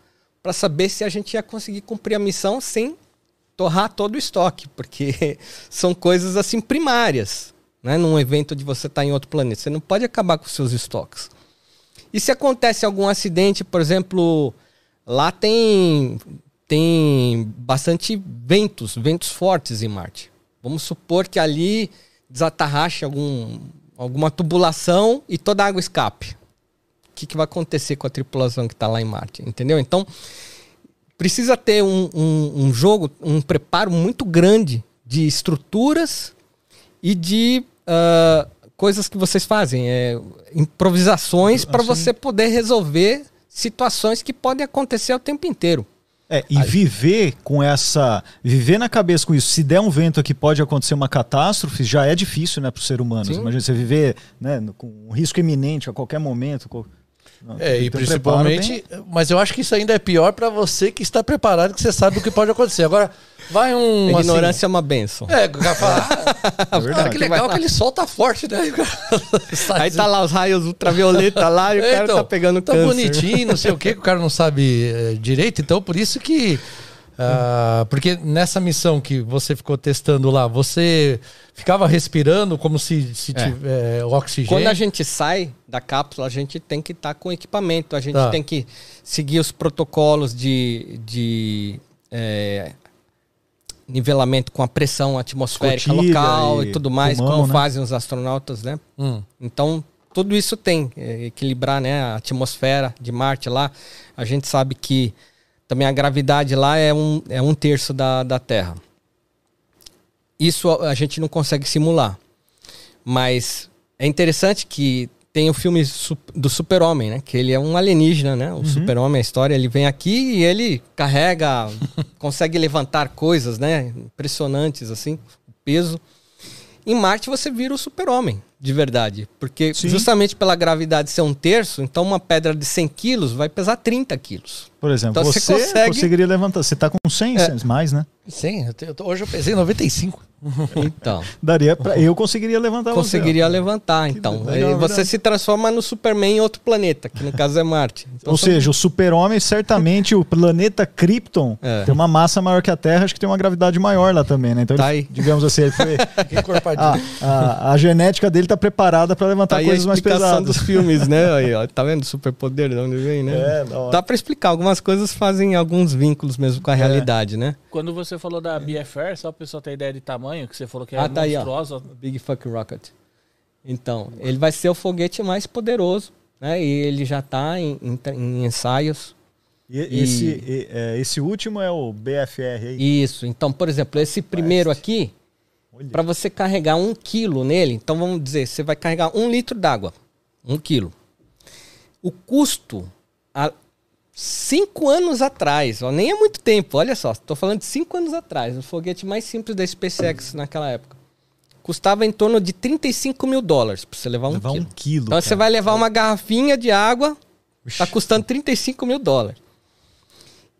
para saber se a gente ia conseguir cumprir a missão sem torrar todo o estoque, porque são coisas assim primárias, né? Num evento de você estar em outro planeta, você não pode acabar com os seus estoques. E se acontece algum acidente, por exemplo, lá tem tem bastante ventos, ventos fortes em Marte. Vamos supor que ali desatarrache algum, alguma tubulação e toda a água escape. O que, que vai acontecer com a tripulação que está lá em Marte? Entendeu? Então, precisa ter um, um, um jogo, um preparo muito grande de estruturas e de ah, coisas que vocês fazem, é, improvisações para Assim. você poder resolver situações que podem acontecer o tempo inteiro. É, e viver com essa. Viver na cabeça com isso. Se der um vento aqui, pode acontecer uma catástrofe, já é difícil, né, para o ser humano. Imagina você viver né, com um risco iminente a qualquer momento. Não, É, tem e principalmente, bem- mas eu acho que isso ainda é pior pra você que está preparado, que você sabe o que pode acontecer. Agora, vai um. A ignorância é uma benção. Assim, é, o cara fala, ah, verdade. ah, que legal que ele solta forte, né? Cara Aí tá lá os raios ultravioleta lá e o É, cara então, tá pegando tá câncer. bonitinho, não sei o que, que o cara não sabe é, direito. Então, por isso que. Ah, porque nessa missão que você ficou testando lá, você ficava respirando como se, se É. tiver o oxigênio. Quando a gente sai da cápsula, a gente tem que estar com equipamento, a gente Tá. tem que seguir os protocolos de, de é, nivelamento com a pressão atmosférica Escotilha local e e tudo mais, pulmão, como né? fazem os astronautas, né? Hum. Então, tudo isso tem, é, equilibrar né, a atmosfera de Marte lá. A gente sabe que também a gravidade lá é um, é um terço da, da Terra. Isso a, gente não consegue simular. Mas é interessante que tem o filme do Super-Homem, né? Que ele é um alienígena, né? O Super-Homem, a história, ele vem aqui e ele carrega, consegue levantar coisas, né? Impressionantes, assim, o peso. Em Marte você vira o Super-Homem. de verdade. Porque Sim. justamente pela gravidade ser um terço, então uma pedra de 100 quilos vai pesar 30 quilos. Por exemplo, Então você, você consegue- conseguiria levantar. Você tá com 100 É. mais, né? Sim, eu hoje eu pesei 95. Então, Daria pra, eu conseguiria levantar conseguiria você. levantar. Então, legal, Aí é você verdade. se transforma no Superman em outro planeta, que no caso é Marte. Então, Ou são- seja, o super-homem, certamente, o planeta Krypton É. tem uma massa maior que a Terra, acho que tem uma gravidade maior lá também, né? Então, Tá ele- aí. digamos assim, ele foi, a, a, a genética dele tá preparada para levantar Tá aí a coisas mais pesadas. dos filmes, né? Aí, ó, tá vendo? Superpoder, de onde vem, né? É. Dá pra explicar. Algumas coisas fazem alguns vínculos mesmo É. com a realidade, né? Quando você falou da BFR, só o pessoal ter ideia de tamanho, que você falou que é Ah, tá aí, ó. monstruosa. Big Fuck Rocket. Então, ele vai ser o foguete mais poderoso, né? E ele já tá em, em- em ensaios. E, E- esse, e- é, esse último é o BFR aí. Isso. Então, por exemplo, esse primeiro aqui, para você carregar um quilo nele, então vamos dizer, você vai carregar um litro d'água, um quilo. O custo, há cinco anos atrás, ó, nem é muito tempo, olha só, estou falando de cinco anos atrás, o foguete mais simples da SpaceX naquela época, custava em torno de 35 mil dólares para você levar um Levar quilo. um quilo. Então você cara. vai levar uma garrafinha de água, tá custando 35 mil dólares.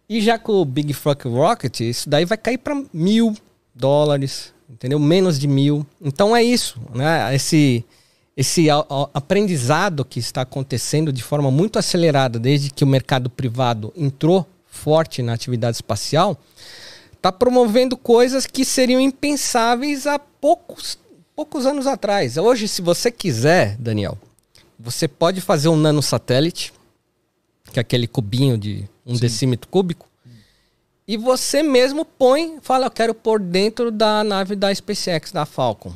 E já com o Big Fuck Rocket, isso daí vai cair para mil dólares, entendeu? Menos de mil. Então é isso, né? Esse, esse aprendizado que está acontecendo de forma muito acelerada desde que o mercado privado entrou forte na atividade espacial, está promovendo coisas que seriam impensáveis há poucos, poucos anos atrás. Hoje, se você quiser, Daniel, você pode fazer um nanosatélite, que é aquele cubinho de um decímetro cúbico, e você mesmo põe, fala, eu quero pôr dentro da nave da SpaceX, da Falcon.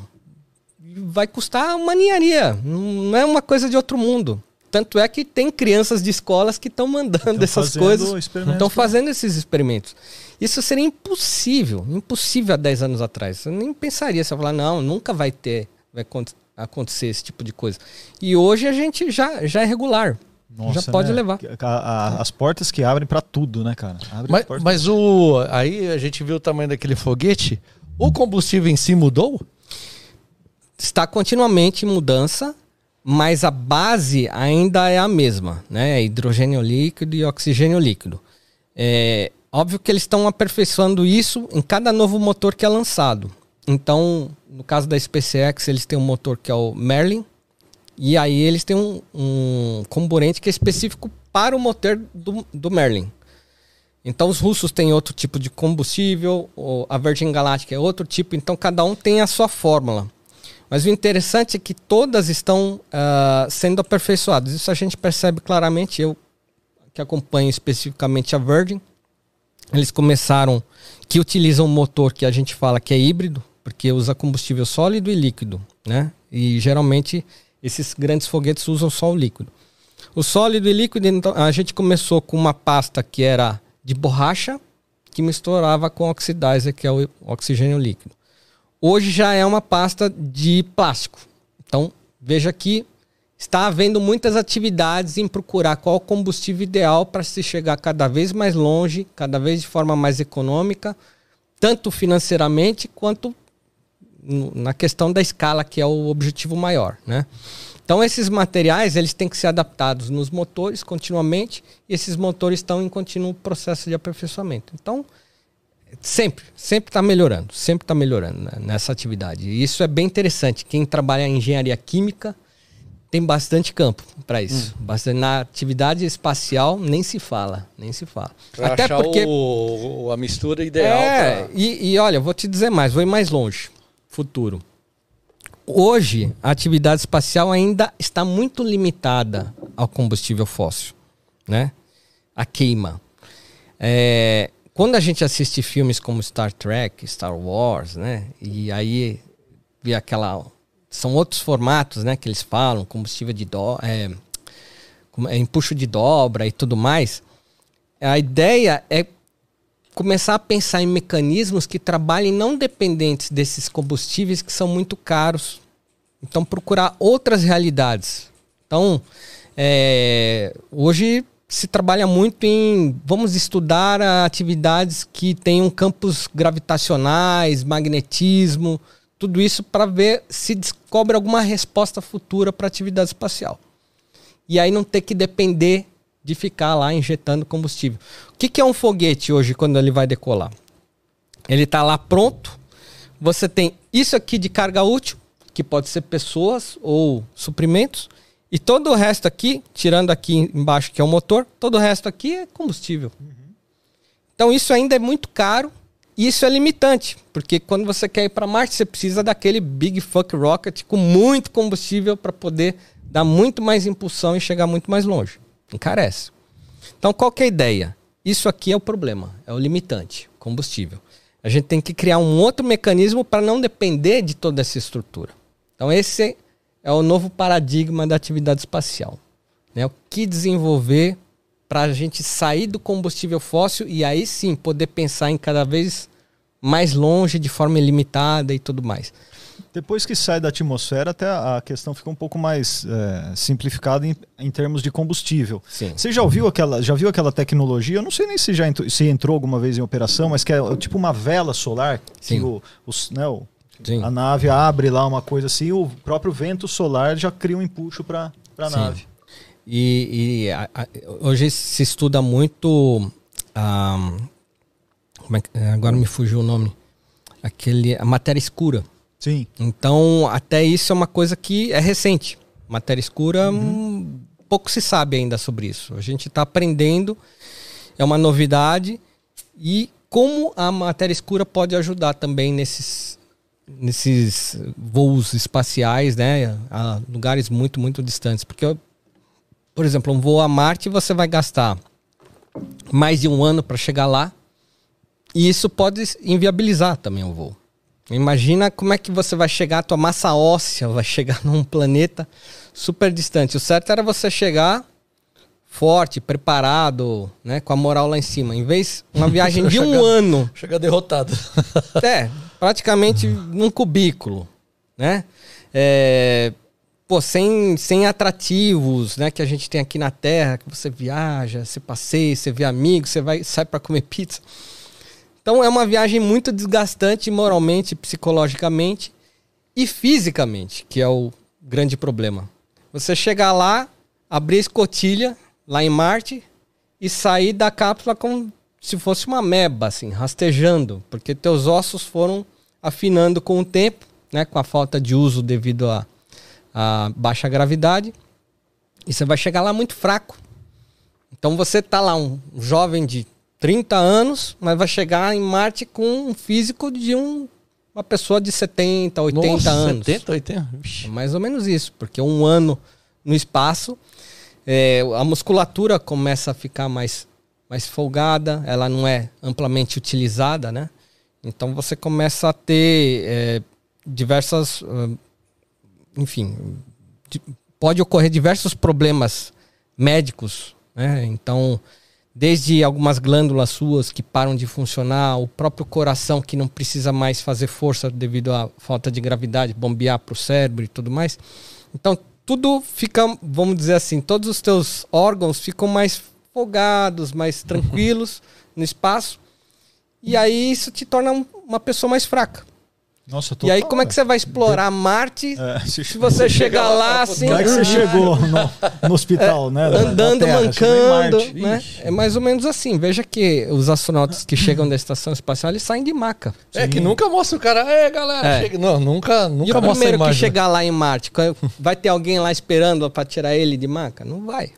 Vai custar uma ninharia, não é uma coisa de outro mundo. Tanto é que tem crianças de escolas que estão mandando Tão essas coisas, estão com- fazendo esses experimentos. Isso seria impossível, impossível há 10 anos atrás. Eu nem pensaria, você falar, não, nunca vai ter, vai acon- acontecer esse tipo de coisa. E hoje a gente já, já é regular. Nossa, já pode né? levar. A- a- as portas que abrem para tudo, né, cara? Abre as Mas, mas o. Aí a gente viu o tamanho daquele foguete. O combustível em si mudou? Está continuamente em mudança, mas a base ainda é a mesma, né? É hidrogênio líquido e oxigênio líquido. É óbvio que eles estão aperfeiçoando isso em cada novo motor que é lançado. Então, no caso da SpaceX, eles têm um motor que é o Merlin, e aí eles têm um, um comburente que é específico para o motor do, do Merlin. Então os russos têm outro tipo de combustível, a Virgin Galactic é outro tipo, então cada um tem a sua fórmula. Mas o interessante é que todas estão ah, sendo aperfeiçoadas. Isso a gente percebe claramente. Eu que acompanho especificamente a Virgin, eles começaram que utilizam um motor que a gente fala que é híbrido, porque usa combustível sólido e líquido, né? E geralmente esses grandes foguetes usam só o líquido. O sólido e líquido, então, a gente começou com uma pasta que era de borracha, que misturava com oxidizer, que é o oxigênio líquido. Hoje já é uma pasta de plástico. Então, veja que está havendo muitas atividades em procurar qual combustível ideal para se chegar cada vez mais longe, cada vez de forma mais econômica, tanto financeiramente quanto na questão da escala, que é o objetivo maior, né? Então esses materiais eles têm que ser adaptados nos motores continuamente e esses motores estão em contínuo processo de aperfeiçoamento. Então sempre, sempre está melhorando, sempre está melhorando né, nessa atividade. E isso é bem interessante. Quem trabalha em engenharia química tem bastante campo para isso. Bastante, na atividade espacial nem se fala, nem se fala. Pra Até porque o- a mistura ideal. é, pra- e, e olha, vou te dizer mais, vou ir mais longe. Futuro. Hoje, a atividade espacial ainda está muito limitada ao combustível fóssil, né? A queima. É, quando a gente assiste filmes como Star Trek, Star Wars, né? E aí vê aquela... São outros formatos, né? Que eles falam, combustível de do, é, é, empuxo de dobra e tudo mais. A ideia é começar a pensar em mecanismos que trabalhem não dependentes desses combustíveis que são muito caros. Então, procurar outras realidades. Então, é, hoje se trabalha muito em vamos estudar atividades que tenham campos gravitacionais, magnetismo, tudo isso para ver se descobre alguma resposta futura para atividade espacial. E aí não ter que depender de ficar lá injetando combustível. O que, que é um foguete hoje quando ele vai decolar? Ele está lá pronto. Você tem isso aqui de carga útil, que pode ser pessoas ou suprimentos, e todo o resto aqui, tirando aqui embaixo que é o motor, todo o resto aqui é combustível. Então isso ainda é muito caro e isso é limitante, porque quando você quer ir para Marte, você precisa daquele big fuck rocket com muito combustível para poder dar muito mais impulsão e chegar muito mais longe. Encarece. Então qual é a ideia? Isso aqui é o problema, é o limitante, combustível. A gente tem que criar um outro mecanismo para não depender de toda essa estrutura. Então esse é o novo paradigma da atividade espacial. Né? O que desenvolver para a gente sair do combustível fóssil e aí sim poder pensar em cada vez mais longe, de forma ilimitada e tudo mais. Depois que sai da atmosfera, até a questão fica um pouco mais é, simplificada em, em, termos de combustível. Sim. Você já ouviu aquela, já viu aquela tecnologia? Eu não sei nem se já entrou, se entrou alguma vez em operação, mas que é tipo uma vela solar Sim. que o, os, né, o, Sim. a nave abre lá uma coisa assim, o próprio vento solar já cria um empuxo para a nave. E, e a- a- hoje se estuda muito. ah, como é que- agora me fugiu o nome. Aquele, a matéria escura. Sim. Então, até isso é uma coisa que é recente. Matéria escura, hum, pouco se sabe ainda sobre isso. A gente está aprendendo, é uma novidade. E como a matéria escura pode ajudar também nesses, nesses voos espaciais, né? A lugares muito, muito distantes. Porque, por exemplo, um voo a Marte você vai gastar mais de um ano para chegar lá. E isso pode inviabilizar também o voo. Imagina como é que você vai chegar, a tua massa óssea vai chegar num planeta super distante. O certo era você chegar forte, preparado, né, com a moral lá em cima. Em vez uma viagem de um Chegar- ano, Chega derrotado. é, praticamente num cubículo, né? É, pô, sem, sem atrativos, né, que a gente tem aqui na Terra, que você viaja, você passeia, você vê amigos, você vai sai para comer pizza. Então é uma viagem muito desgastante moralmente, psicologicamente e fisicamente, que é o grande problema. Você chegar lá, abrir a escotilha lá em Marte e sair da cápsula como se fosse uma meba, assim, rastejando, porque teus ossos foram afinando com o tempo, né, com a falta de uso devido à baixa gravidade, e você vai chegar lá muito fraco. Então você tá lá um jovem de 30 anos, mas vai chegar em Marte com um físico de um, uma pessoa de 70, 80 Nossa, anos. 70, 80? É mais ou menos isso, porque um ano no espaço, é, a musculatura começa a ficar mais, mais folgada, ela não é amplamente utilizada, né? Então você começa a ter é, diversas. ah, enfim, pode ocorrer diversos problemas médicos, né? Então, desde algumas glândulas suas que param de funcionar, o próprio coração que não precisa mais fazer força devido à falta de gravidade, bombear para o cérebro e tudo mais. Então, tudo fica, vamos dizer assim, todos os teus órgãos ficam mais folgados, mais tranquilos no espaço. E aí isso te torna um- uma pessoa mais fraca. Nossa, e aí como é que você vai explorar Marte É, se- se você chegar lá assim, Como é que você chegou no, no hospital, né? da- da andando, Terra? Mancando, né? É mais ou menos assim. Veja que os astronautas que chegam da estação espacial, eles saem de maca. É que nunca mostra o cara. É, galera, É. chega. Não, nunca, E nunca o mostra a primeiro que chegar lá em Marte, qual- vai ter alguém lá esperando para tirar ele de maca? Não vai.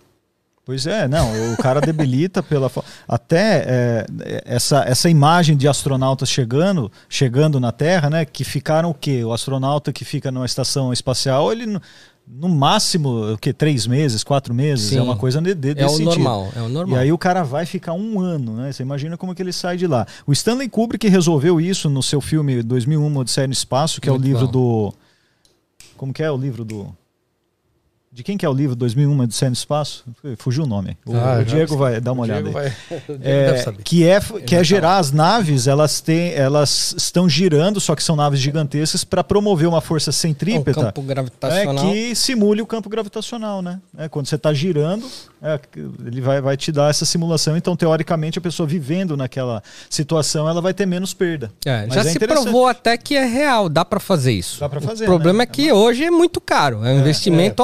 Pois é, não, o cara debilita pela até é, essa, essa imagem de astronautas chegando, chegando na Terra, né, que ficaram o quê? O astronauta que fica numa estação espacial, ele no, máximo o quê? Três meses, quatro meses, Sim. é uma coisa de, de, É desse o normal, é o normal. E aí o cara vai ficar um ano, né? Você imagina como que ele sai de lá. O Stanley Kubrick resolveu isso no seu filme 2001 Odisseia no Espaço, que é o Muito livro bom. do como que é o livro do De quem que é o livro 2001 Odisseia no Espaço? Fugiu o nome. O, Ah, o já- Diego vai dar uma O olhada. Diego aí. vai- o Diego É, deve saber. que é, que é gerar as naves, elas têm, elas estão girando, só que são naves gigantescas para promover uma força Um centrípeta campo é, gravitacional. que simule o campo gravitacional, né? É, quando você está girando, é, ele vai, vai te dar essa simulação. Então, teoricamente, a pessoa vivendo naquela situação, ela vai ter menos perda. É, já é se provou até que é real, dá pra fazer isso. Dá pra fazer, O problema né? é que hoje é muito caro, é um investimento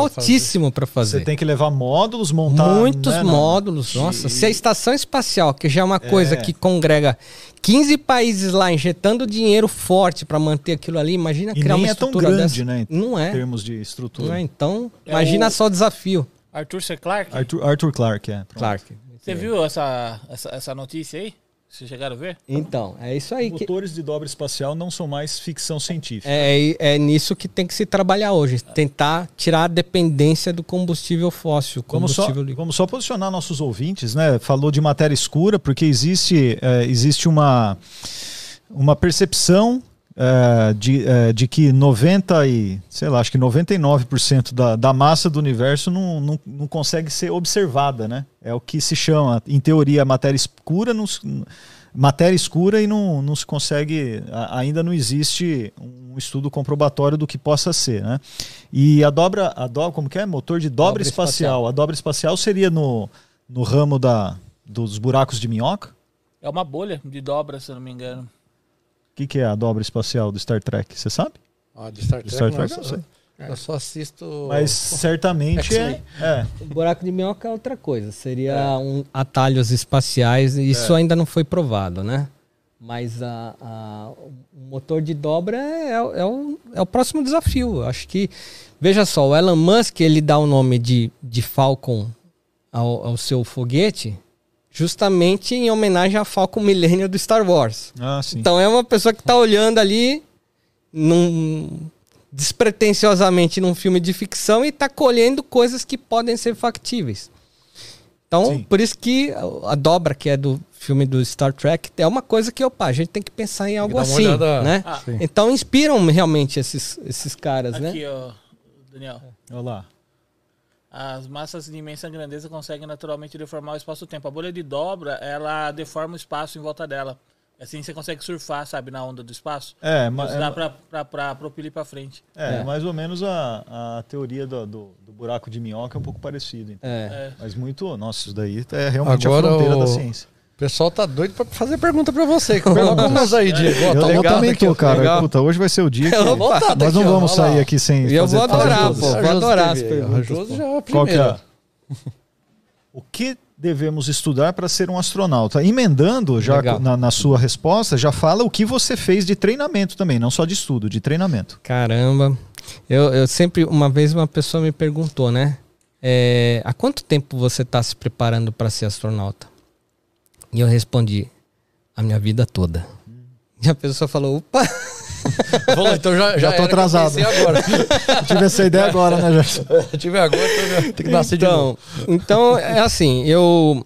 é, pra fazer. Você fazer. tem que levar módulos, montar. Muitos né, módulos, nossa. Se a estação espacial, que já é uma coisa que congrega 15 países lá injetando dinheiro forte pra manter aquilo ali, imagina E criar nem uma é tão estrutura grande, dessa. né? Em Não é. termos de estrutura. Não é, então, É imagina o- só o desafio. Arthur C. Clarke, Arthur, Arthur Clarke, é. Pronto. Clark. você viu essa, essa, essa notícia aí? Vocês chegaram a ver? Então, é isso aí que Motores de dobra espacial não são mais ficção científica. é, é nisso que tem que se trabalhar hoje, tentar tirar a dependência do combustível fóssil, Vamos só, combustível líquido. vamos só posicionar nossos ouvintes, né? Falou de matéria escura, porque existe, é, existe uma, uma percepção é, de, é, de que 90 e, sei lá, acho que 99% da, da massa do universo não, não, não consegue ser observada, né? É o que se chama, em teoria, matéria escura, não, matéria escura e não, não se consegue, ainda não existe um estudo comprobatório do que possa ser, né? E a dobra, a dobra como que é? Motor de dobra, Dobra espacial. espacial. A dobra espacial seria no, no ramo da, dos buracos de minhoca? É uma bolha de dobra, se eu não me engano. O que, que é a dobra espacial do Star Trek? Você sabe? Ah, de Star Trek, Star não, Trek eu eu só- sei. Eu só assisto. Mas certamente é, é. O buraco de minhoca é outra coisa, seria um atalhos espaciais, isso ainda não foi provado, né? Mas a, a- o motor de dobra é, é o- é o, é o próximo desafio. Acho que, veja só, o Elon Musk ele dá o nome de, de Falcon ao, ao seu foguete justamente em homenagem à Falcon Millennium do Star Wars. Ah, sim. Então é uma pessoa que está olhando ali num, despretensiosamente num filme de ficção e está colhendo coisas que podem ser factíveis. Então, Sim. por isso que a dobra que é do filme do Star Trek é uma coisa que, opa, a gente tem que pensar em algo assim, olhada- né? Ah. Então inspiram realmente esses, esses caras, né? Aqui, ó, Daniel. Olha lá. As massas de imensa grandeza conseguem naturalmente deformar o espaço-tempo. A bolha de dobra, ela deforma o espaço em volta dela. Assim você consegue surfar, sabe, na onda do espaço. É, Isso mas, dá é, pra, pra, pra propelir pra frente. é, É. mais ou menos a, a teoria do, do, do buraco de minhoca é um pouco parecida. então. É. É. Mas muito, nossa, isso daí é realmente Agora a fronteira o- da ciência. O pessoal tá doido pra fazer pergunta pra você. Coloca umas aí, Diego. Eu tá eu também tô, cara. legal. Puta, hoje vai ser o dia que Eu lotado nós não aqui, ó. vamos Olha lá. sair aqui sem E eu fazer vou adorar, pô. Vou adorar as perguntas, já é a Qual que primeira. é? O que devemos estudar para ser um astronauta? Emendando já na, na sua resposta, já fala o que você fez de treinamento também, não só de estudo, de treinamento. Caramba. Eu, eu sempre, uma vez uma pessoa me perguntou, né? é, há quanto tempo você está se preparando para ser astronauta? E eu respondi, a minha vida toda. E a pessoa falou, opa, lá, então já, Já tô que eu atrasado. agora. Eu tive essa ideia agora, né, Gerson? Se tiver agora, então já tem que nascer de novo. então, então é assim, eu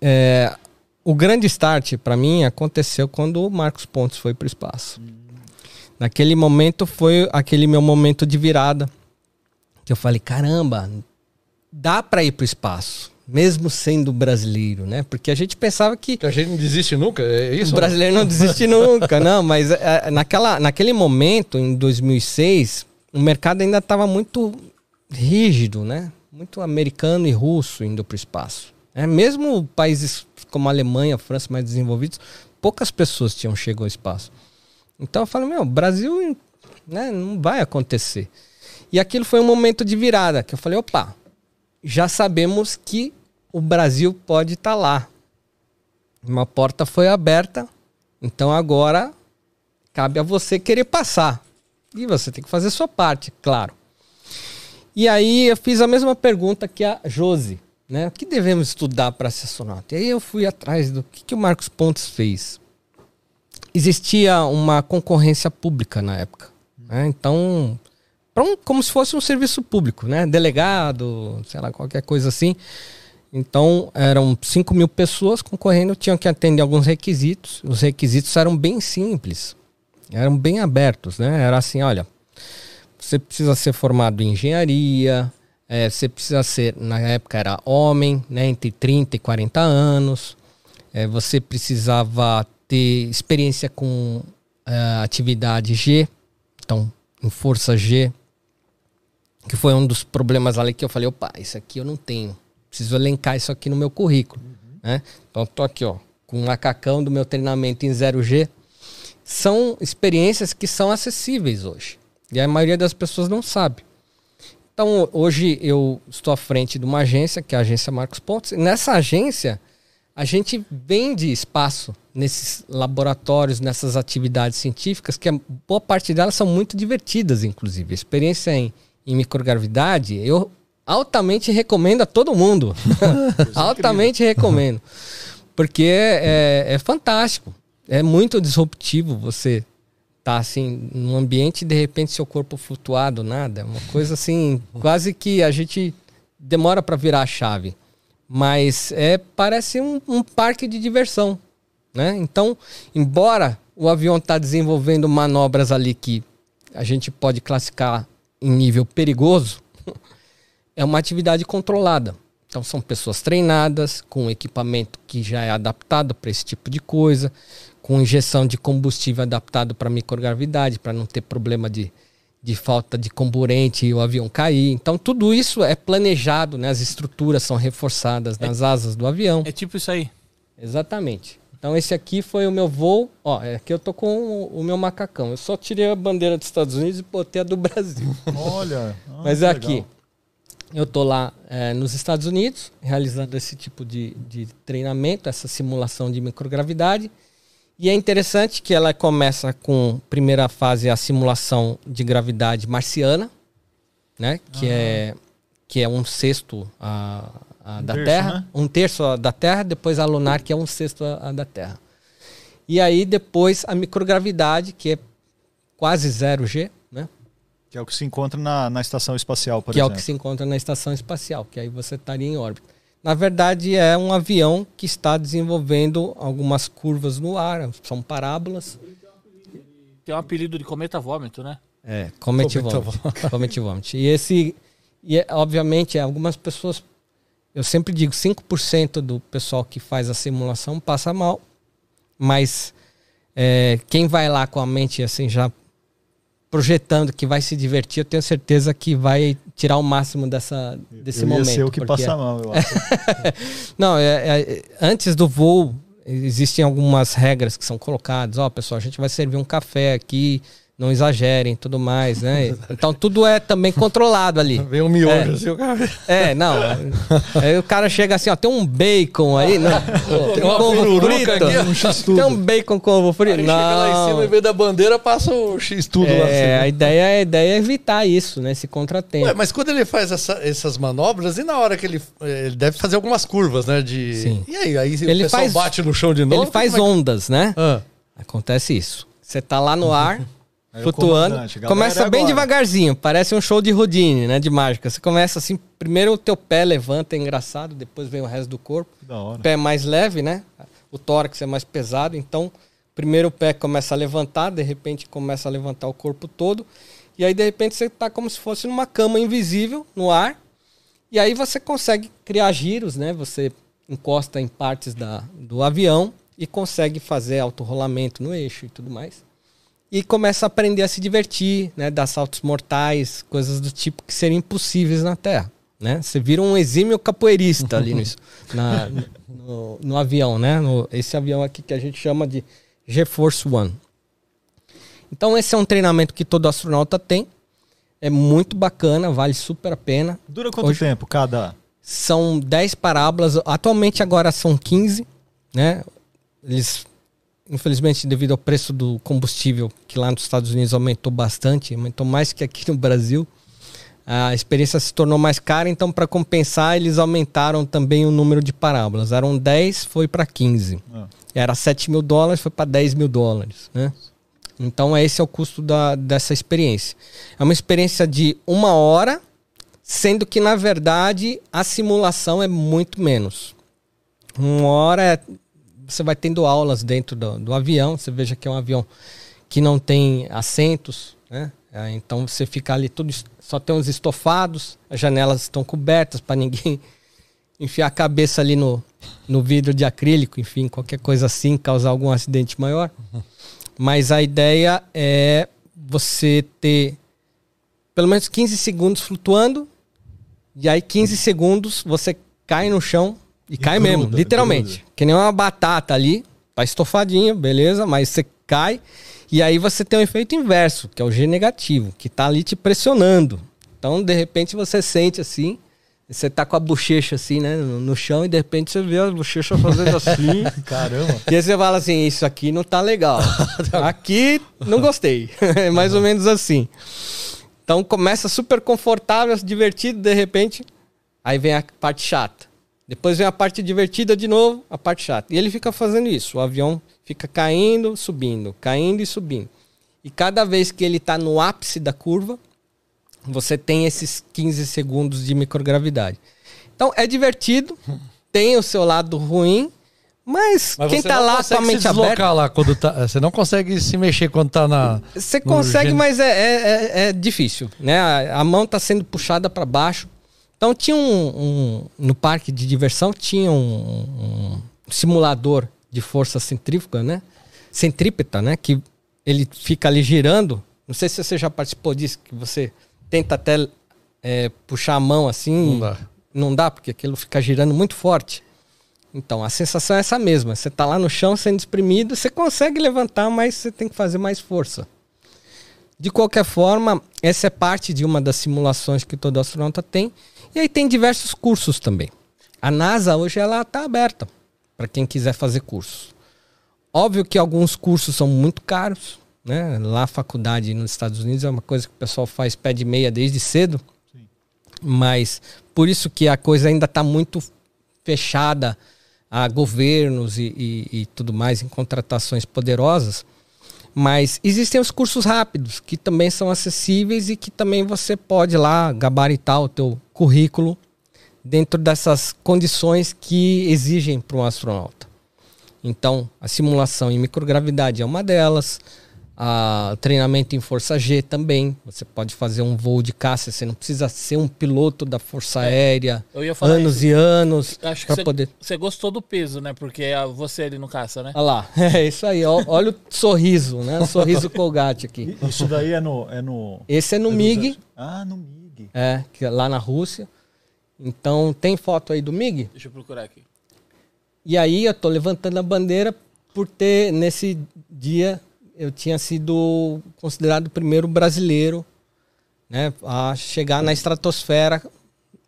é, o grande start para mim aconteceu quando o Marcos Pontes foi para o espaço. Naquele momento foi aquele meu momento de virada que eu falei, caramba, dá para ir para o espaço, mesmo sendo brasileiro, né? Porque a gente pensava que a gente não desiste nunca, é isso? o brasileiro não desiste nunca, não, mas é, naquela, naquele momento, em 2006, o mercado ainda estava muito rígido, né? Muito americano e russo indo para o espaço. É, mesmo países como a Alemanha, França mais desenvolvidos, poucas pessoas tinham chegado ao espaço. Então eu falei, meu, Brasil né, não vai acontecer. E aquilo foi um momento de virada, que eu falei, opa, já sabemos que o Brasil pode estar lá. Uma porta foi aberta, então agora cabe a você querer passar. E você tem que fazer sua parte, claro. E aí eu fiz a mesma pergunta que a Josi, né? O que devemos estudar para ser astronauta? E aí eu fui atrás do que, que o Marcos Pontes fez. Existia uma concorrência pública na época. né? Então, um- como se fosse um serviço público, né? Delegado, sei lá, qualquer coisa assim. Então, eram 5 mil pessoas concorrendo, tinham que atender alguns requisitos. Os requisitos eram bem simples, eram bem abertos, né? Era assim, olha, você precisa ser formado em engenharia, É, você precisa ser, na época era homem, né, entre 30 e 40 anos. É, você precisava ter experiência com é, atividade G, então em força G, que foi um dos problemas ali que eu falei, opa, isso aqui eu não tenho. Preciso elencar isso aqui no meu currículo. Né? Então tô aqui, ó, com um macacão do meu treinamento em 0G. São experiências que são acessíveis hoje. E a maioria das pessoas não sabe. Então, hoje eu estou à frente de uma agência, que é a agência Marcos Pontes. E nessa agência, a gente vende espaço nesses laboratórios, nessas atividades científicas, que a boa parte delas são muito divertidas, inclusive. Experiência em, em microgravidade, eu altamente recomendo a todo mundo. altamente recomendo. Porque é, é, é fantástico. É muito disruptivo você tá assim num ambiente e de repente seu corpo flutuar do nada, é uma coisa assim, quase que a gente demora para virar a chave, mas é parece um, um, parque de diversão, né? Então, embora o avião está desenvolvendo manobras ali que a gente pode classificar em nível perigoso, é uma atividade controlada. Então são pessoas treinadas com equipamento que já é adaptado para esse tipo de coisa, com injeção de combustível adaptado para microgravidade, para não ter problema de, de falta de comburente e o avião cair. Então, tudo isso é planejado, né? as estruturas são reforçadas nas é, asas do avião. É tipo isso aí. Exatamente. Então, esse aqui foi o meu voo. Ó, é aqui eu tô com o, o meu macacão. Eu só tirei a bandeira dos Estados Unidos e botei a do Brasil. Olha. Ah, Mas é aqui. Eu tô lá é, nos Estados Unidos, realizando esse tipo de, de treinamento, essa simulação de microgravidade. E é interessante que ela começa com primeira fase a simulação de gravidade marciana, né? Que é que é um sexto a, a um da terço, Terra, né? um terço da Terra, depois a lunar que é um sexto a, a, da Terra. E aí depois a microgravidade que é quase zero G, né? Que é o que se encontra na, na estação espacial, por que exemplo. Que é o que se encontra na estação espacial, que aí você estaria em órbita. Na verdade, é um avião que está desenvolvendo algumas curvas no ar, são parábolas. Tem um apelido de cometa vômito, né? É, comet vômito. comet vômito. E esse, e é, obviamente, algumas pessoas, eu sempre digo, 5% do pessoal que faz a simulação passa mal, mas é, quem vai lá com a mente assim já projetando que vai se divertir, eu tenho certeza que vai tirar o máximo dessa, desse eu momento. Ser o que passa é... mal, eu acho. Não, é, é, antes do voo, existem algumas regras que são colocadas. Ó, oh, pessoal, a gente vai servir um café aqui não exagerem e tudo mais, né? Então tudo é também controlado ali. Vem um miojo é. assim, o cara. É, não. Aí o cara chega assim, ó, tem um bacon aí, né? Tem um ovo frito. Aqui, um x -tudo. Tem um bacon com ovo frito. Aí não. chega lá em cima e vez da bandeira passa o x tudo é, lá. Assim, né? a ideia, a ideia é evitar isso, né? Esse contratempo. Ué, mas quando ele faz essa, essas manobras, e na hora que ele, ele deve fazer algumas curvas, né? De... Sim. E aí, aí ele o pessoal faz, bate no chão de novo? Ele faz ondas, né? Ah. Acontece isso. Você tá lá no ar flutuando. Começa bem devagarzinho, parece um show de Houdini, né? De mágica. Você começa assim, primeiro o teu pé levanta, é engraçado, depois vem o resto do corpo. O pé mais leve, né? O tórax é mais pesado, então primeiro o pé começa a levantar, de repente começa a levantar o corpo todo. E aí, de repente, você está como se fosse numa cama invisível no ar. E aí você consegue criar giros, né? Você encosta em partes da, do avião e consegue fazer autorrolamento no eixo e tudo mais e começa a aprender a se divertir, né? Dar saltos mortais, coisas do tipo que seriam impossíveis na Terra. Né? Você vira um exímio capoeirista ali no, na, no, no, avião, né? No, esse avião aqui que a gente chama de GeForce One. Então esse é um treinamento que todo astronauta tem. É muito bacana, vale super a pena. Dura quanto Hoje, tempo cada? São 10 parábolas. Atualmente agora são 15, né? Eles infelizmente, devido ao preço do combustível, que lá nos Estados Unidos aumentou bastante, aumentou mais que aqui no Brasil, a experiência se tornou mais cara, então, para compensar, eles aumentaram também o número de parábolas. Eram 10, foi para 15. Ah. Era 7 mil dólares, foi para 10 mil dólares. Né? Então, esse é o custo da, dessa experiência. É uma experiência de uma hora, sendo que, na verdade, a simulação é muito menos. Uma hora é você vai tendo aulas dentro do, do, avião. Você veja que é um avião que não tem assentos, né? É, então você fica ali tudo só tem uns estofados, as janelas estão cobertas para ninguém enfiar a cabeça ali no, no vidro de acrílico, enfim, qualquer coisa assim, causar algum acidente maior. Mas a ideia é você ter pelo menos 15 segundos flutuando, e aí 15 segundos você cai no chão e, E cai gruda, mesmo, literalmente. Que nem uma batata ali, tá estofadinho, beleza, mas você cai e aí você tem o efeito inverso, que é o G negativo, que tá ali te pressionando. Então, de repente, você sente assim, você tá com a bochecha assim, né, no, chão, e de repente você vê a bochecha fazendo assim. Caramba. E aí você fala assim, isso aqui não tá legal. Aqui não gostei. É mais ou menos assim. Então começa super confortável, divertido, de repente, aí vem a parte chata. Depois vem a parte divertida de novo, a parte chata. E ele fica fazendo isso. O avião fica caindo, subindo, caindo e subindo. E cada vez que ele está no ápice da curva, você tem esses 15 segundos de microgravidade. Então é divertido, tem o seu lado ruim, mas, Mas quem tá não lá com a se mente deslocar aberta. lá quando tá. Você não consegue se mexer quando tá na. Você consegue, mas é, é, é- é difícil, né? A, a mão tá sendo puxada para baixo. Então tinha um, um- no parque de diversão tinha um, um simulador de força centrífuga, né? Centrípeta, né? Que ele fica ali girando. Não sei se você já participou disso, que você tenta até é, puxar a mão assim. Não dá. Não dá, porque aquilo fica girando muito forte. Então, a sensação é essa mesma. Você tá lá no chão sendo espremido, você consegue levantar, mas você tem que fazer mais força. De qualquer forma, essa é parte de uma das simulações que todo astronauta tem. E aí tem diversos cursos também. A NASA hoje ela está aberta para quem quiser fazer cursos. Óbvio que alguns cursos são muito caros, né? Lá a faculdade nos Estados Unidos é uma coisa que o pessoal faz pé de meia desde cedo. Mas por isso que a coisa ainda está muito fechada a governos e, e- e tudo mais em contratações poderosas. Mas existem os cursos rápidos que também são acessíveis e que também você pode lá gabaritar o teu currículo dentro dessas condições que exigem para um astronauta. Então, a simulação em microgravidade é uma delas. A treinamento em força G também. Você pode fazer um voo de caça. Você não precisa ser um piloto da Força Aérea Eu ia falar anos isso. e anos Acho que para você, poder. você gostou do peso, né? Porque é você ali no caça, né? Olha lá, é isso aí. ó. Olha o sorriso, né? O sorriso Colgate aqui. Isso daí é no. É no Esse é no é MiG, Ah, no MiG. é, que é lá na Rússia. Então, tem foto aí do MiG? Deixa eu procurar aqui. E aí eu tô levantando a bandeira por ter, nesse dia, eu tinha sido considerado o primeiro brasileiro né, a chegar na estratosfera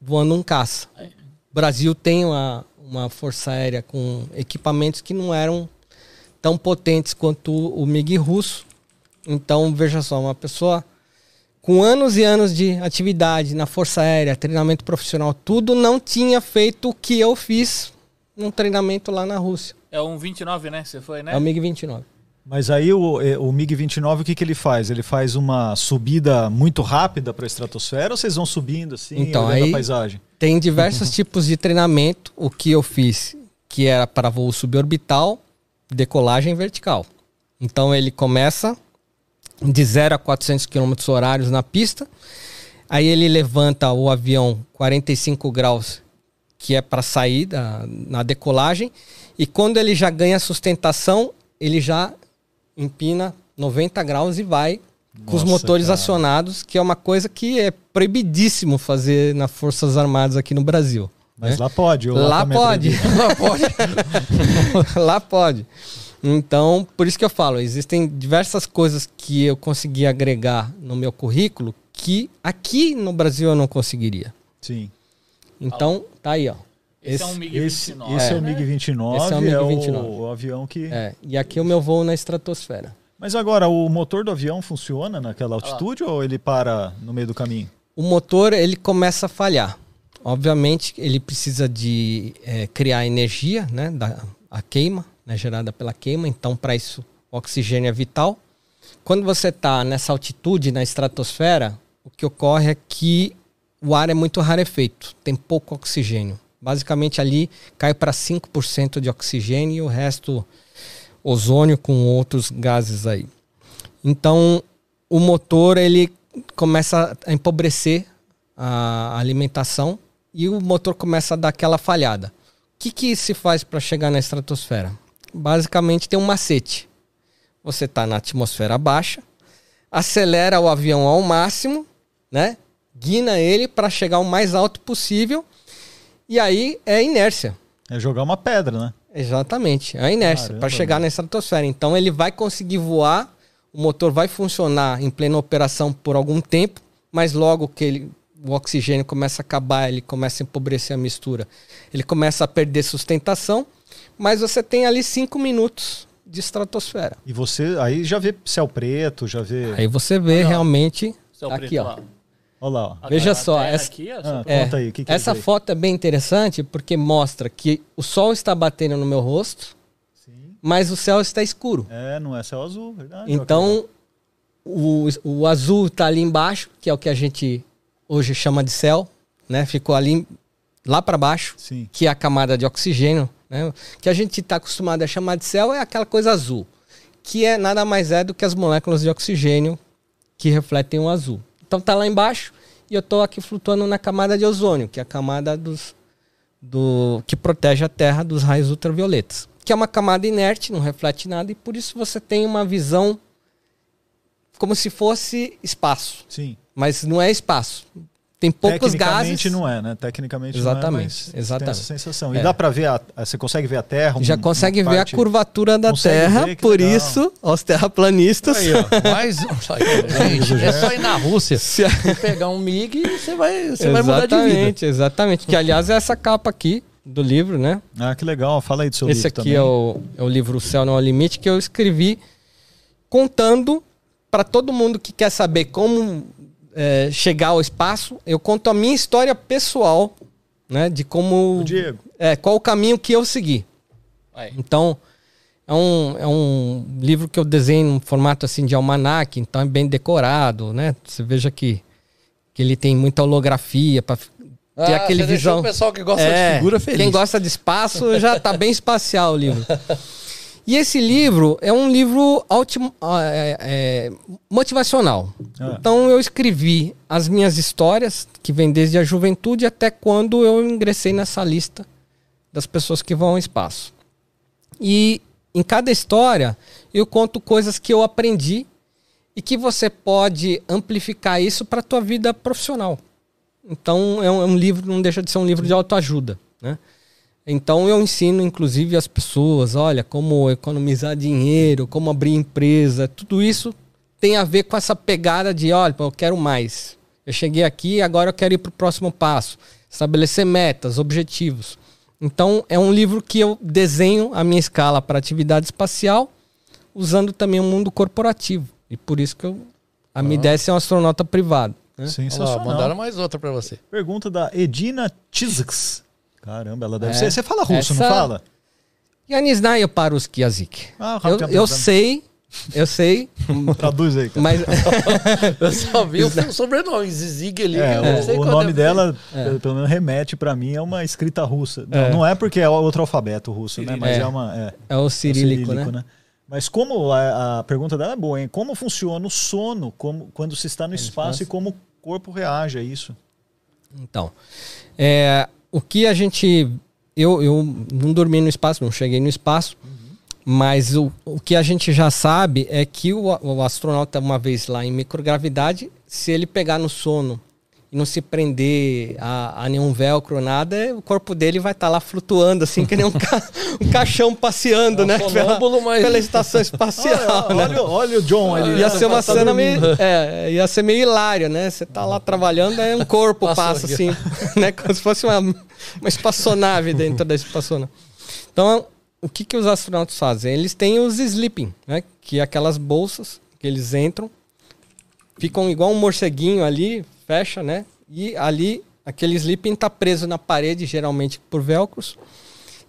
voando um caça. O Brasil tem uma, uma força aérea com equipamentos que não eram tão potentes quanto o MiG russo. Então, veja só, uma pessoa com anos e anos de atividade na Força Aérea, treinamento profissional, tudo, não tinha feito o que eu fiz num treinamento lá na Rússia. É um 29, né? Você foi, né? É o MiG-29. Mas aí o, eh, o MiG-29, o que, que ele faz? Ele faz uma subida muito rápida para a estratosfera ou vocês vão subindo assim, Então, aí- a paisagem? Tem diversos tipos de treinamento. O que eu fiz, que era para voo suborbital, decolagem vertical. Então ele começa de 0 a 400 km horários na pista. Aí ele levanta o avião 45 graus, que é para sair da, na decolagem. E quando ele já ganha sustentação, ele já empina 90 graus e vai com os motores cara. acionados, que é uma coisa que é proibidíssimo fazer nas Forças Armadas aqui no Brasil. Mas né? lá pode. Lá é pode. Lá pode. Lá pode. Então, por isso que eu falo, existem diversas coisas que eu consegui agregar no meu currículo que aqui no Brasil eu não conseguiria. Sim. Então, tá aí, ó. Esse, é um Esse, MiG-29. esse é, o né? MiG-29, Esse é o é, MiG-29. o, o avião que... É, e aqui é o meu voo na estratosfera. Mas agora, o motor do avião funciona naquela altitude ou ele para no meio do caminho? O motor, ele começa a falhar. Obviamente, ele precisa de é, criar energia, né? Da, a queima, né, gerada pela queima. Então, para isso, o oxigênio é vital. Quando você está nessa altitude, na estratosfera, o que ocorre é que o ar é muito rarefeito, tem pouco oxigênio. Basicamente, ali cai para 5% de oxigênio e o resto ozônio com outros gases aí. Então, o motor ele começa a empobrecer a alimentação e o motor começa a dar aquela falhada. O que, que se faz para chegar na estratosfera? Basicamente tem um macete. Você está na atmosfera baixa, acelera o avião ao máximo, né? Guina ele para chegar o mais alto possível e aí é inércia. É jogar uma pedra, né? Exatamente, é a inércia para chegar na estratosfera. Então ele vai conseguir voar, o motor vai funcionar em plena operação por algum tempo, mas logo que ele, o oxigênio começa a acabar, ele começa a empobrecer a mistura, ele começa a perder sustentação, mas você tem ali cinco minutos de estratosfera. E você aí já vê céu preto, já vê. Aí você vê realmente Céu aqui, preto ó. lá. Olha lá, ó. Veja só, essa- aqui, Ah, É, conta aí, que, que é essa aí? foto é bem interessante porque mostra que o sol está batendo no meu rosto, mas o céu está escuro. É, não é céu azul, verdade. Então, o, o azul está ali embaixo, que é o que a gente hoje chama de céu, né? Ficou ali lá para baixo, Sim. que é a camada de oxigênio, né? Que a gente está acostumado a chamar de céu é aquela coisa azul, que é nada mais é do que as moléculas de oxigênio que refletem o azul. Então tá lá embaixo e eu tô aqui flutuando na camada de ozônio, que é a camada dos do que protege a Terra dos raios ultravioletas, que é uma camada inerte, não reflete nada e por isso você tem uma visão como se fosse espaço, Sim. mas não é espaço. Tem poucos Tecnicamente gases. não é, né? Tecnicamente Exatamente, não é, mas exatamente. tem essa sensação. E É. dá pra ver, a, você consegue ver a Terra? Já um- consegue uma ver parte- a curvatura da Consegue Terra, ver, por legal. isso, aos terraplanistas. Aí, ó. Mais um. Gente, é só ir na Rússia. Se e pegar um MiG e você vai, você vai mudar de vida. Exatamente, exatamente. Que aliás é essa capa aqui do livro, né? Ah, que legal. Fala aí do seu Esse livro aqui também. é o, é o livro O Céu Não é o Limite, que eu escrevi contando para todo mundo que quer saber como é, chegar ao espaço. Eu conto a minha história pessoal, né? De como. O Diego. É, qual o caminho que eu segui. Aí. Então, é um, é um livro que eu desenho em formato assim de almanac, então é bem decorado, né? Você veja que, que ele tem muita holografia para ter Ah, aquele visão. o pessoal que gosta É, de figura feliz. Quem gosta de espaço já tá bem espacial o livro. E esse livro é um livro ah, é- é, motivacional. Ah. Então eu escrevi as minhas histórias, que vem desde a juventude até quando eu ingressei nessa lista das pessoas que vão ao espaço. E em cada história eu conto coisas que eu aprendi e que você pode amplificar isso para a tua vida profissional. Então é um, é um livro, não deixa de ser um livro de autoajuda, né? Então eu ensino, inclusive, as pessoas, olha, como economizar dinheiro, como abrir empresa, tudo isso tem a ver com essa pegada de, olha, eu quero mais. Eu cheguei aqui, agora eu quero ir para o próximo passo. Estabelecer metas, objetivos. Então é um livro que eu desenho a minha escala para atividade espacial, usando também o mundo corporativo. E por isso que eu, a minha ideia é ser um astronauta privado. né? Sensacional. mandaram mais outra pra você. Pergunta da Edina Tizks. Caramba, ela deve É. ser. Você fala russo, não Essa- fala? Я не знаю по-русски язык. Ah, Eu, rápido, eu rápido. sei, eu sei, Traduz aí, cara. mas Eu só vi o sobrenome, Zizig ali. É, que eu não sei o, o qual nome deve ser. dela, pelo- pelo menos, remete pra mim a uma escrita russa. Não, É. não é porque é outro alfabeto russo, né? Mas é, É. uma. É, é o é o cirílico, né? Mas como a, a pergunta dela é boa, hein? Como funciona o sono como, quando se está no espaço e como o corpo reage a isso? Então, é, o que a gente. Eu, eu não dormi no espaço, não cheguei no espaço, mas o, o que a gente já sabe é que o, o astronauta, uma vez lá em microgravidade, se ele pegar no sono e não se prender a, a nenhum velcro, nada, o corpo dele vai estar lá flutuando, assim, que nem um, ca- um caixão passeando, É um né? Pela, mas- pela estação espacial. Olha, né? olha, olha o John ali. Ia ser uma Tá cena meio. É, ia ser meio hilário, né? Você tá lá trabalhando, aí um corpo passa assim, né? Como se fosse uma, uma espaçonave dentro da espaçonave. Então, o que, que os astronautas fazem? Eles têm os sleeping, né? Que é aquelas bolsas que eles entram, ficam igual um morceguinho ali, fecha, né? E ali, aquele sleeping tá preso na parede, geralmente por velcros.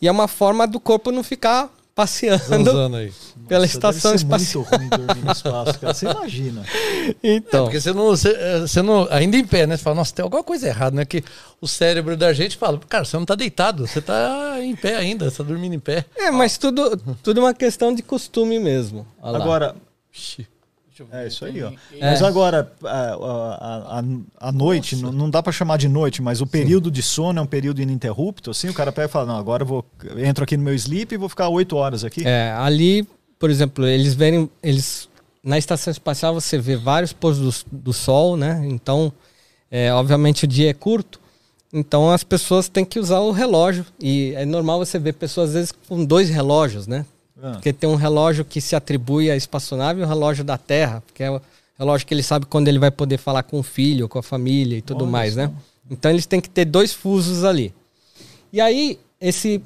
E é uma forma do corpo não ficar passeando pela Nossa, estação espacial. muito ruim dormir no espaço, cara. Você imagina. Então, Porque você não, você, eh, você não. Ainda em pé, né? Você fala, nossa, tem alguma coisa errada, né? Que o cérebro da gente fala, cara, você não tá deitado, você tá em pé ainda, você tá dormindo em pé. É, mas tudo, tudo é uma questão de costume mesmo. Agora, ver, É isso aí, ó. tem- Mas agora, a, a, a- a noite, não, não dá pra chamar de noite, mas o período de sono é um período ininterrupto, assim, o cara pega e fala, não, agora eu vou, eu entro aqui no meu sleep e vou ficar oito horas aqui. É, ali, por exemplo, eles verem, eles na estação espacial você vê vários pôs do, do sol, né? Então, é, obviamente o dia é curto, então as pessoas têm que usar o relógio e é normal você ver pessoas às vezes com dois relógios, né? Ah, Porque tem um relógio que se atribui à espaçonave e um relógio da Terra, que é o relógio que ele sabe quando ele vai poder falar com o filho, com a família e tudo Olha mais, só. né? Então eles têm que ter dois fusos ali. E aí, esse,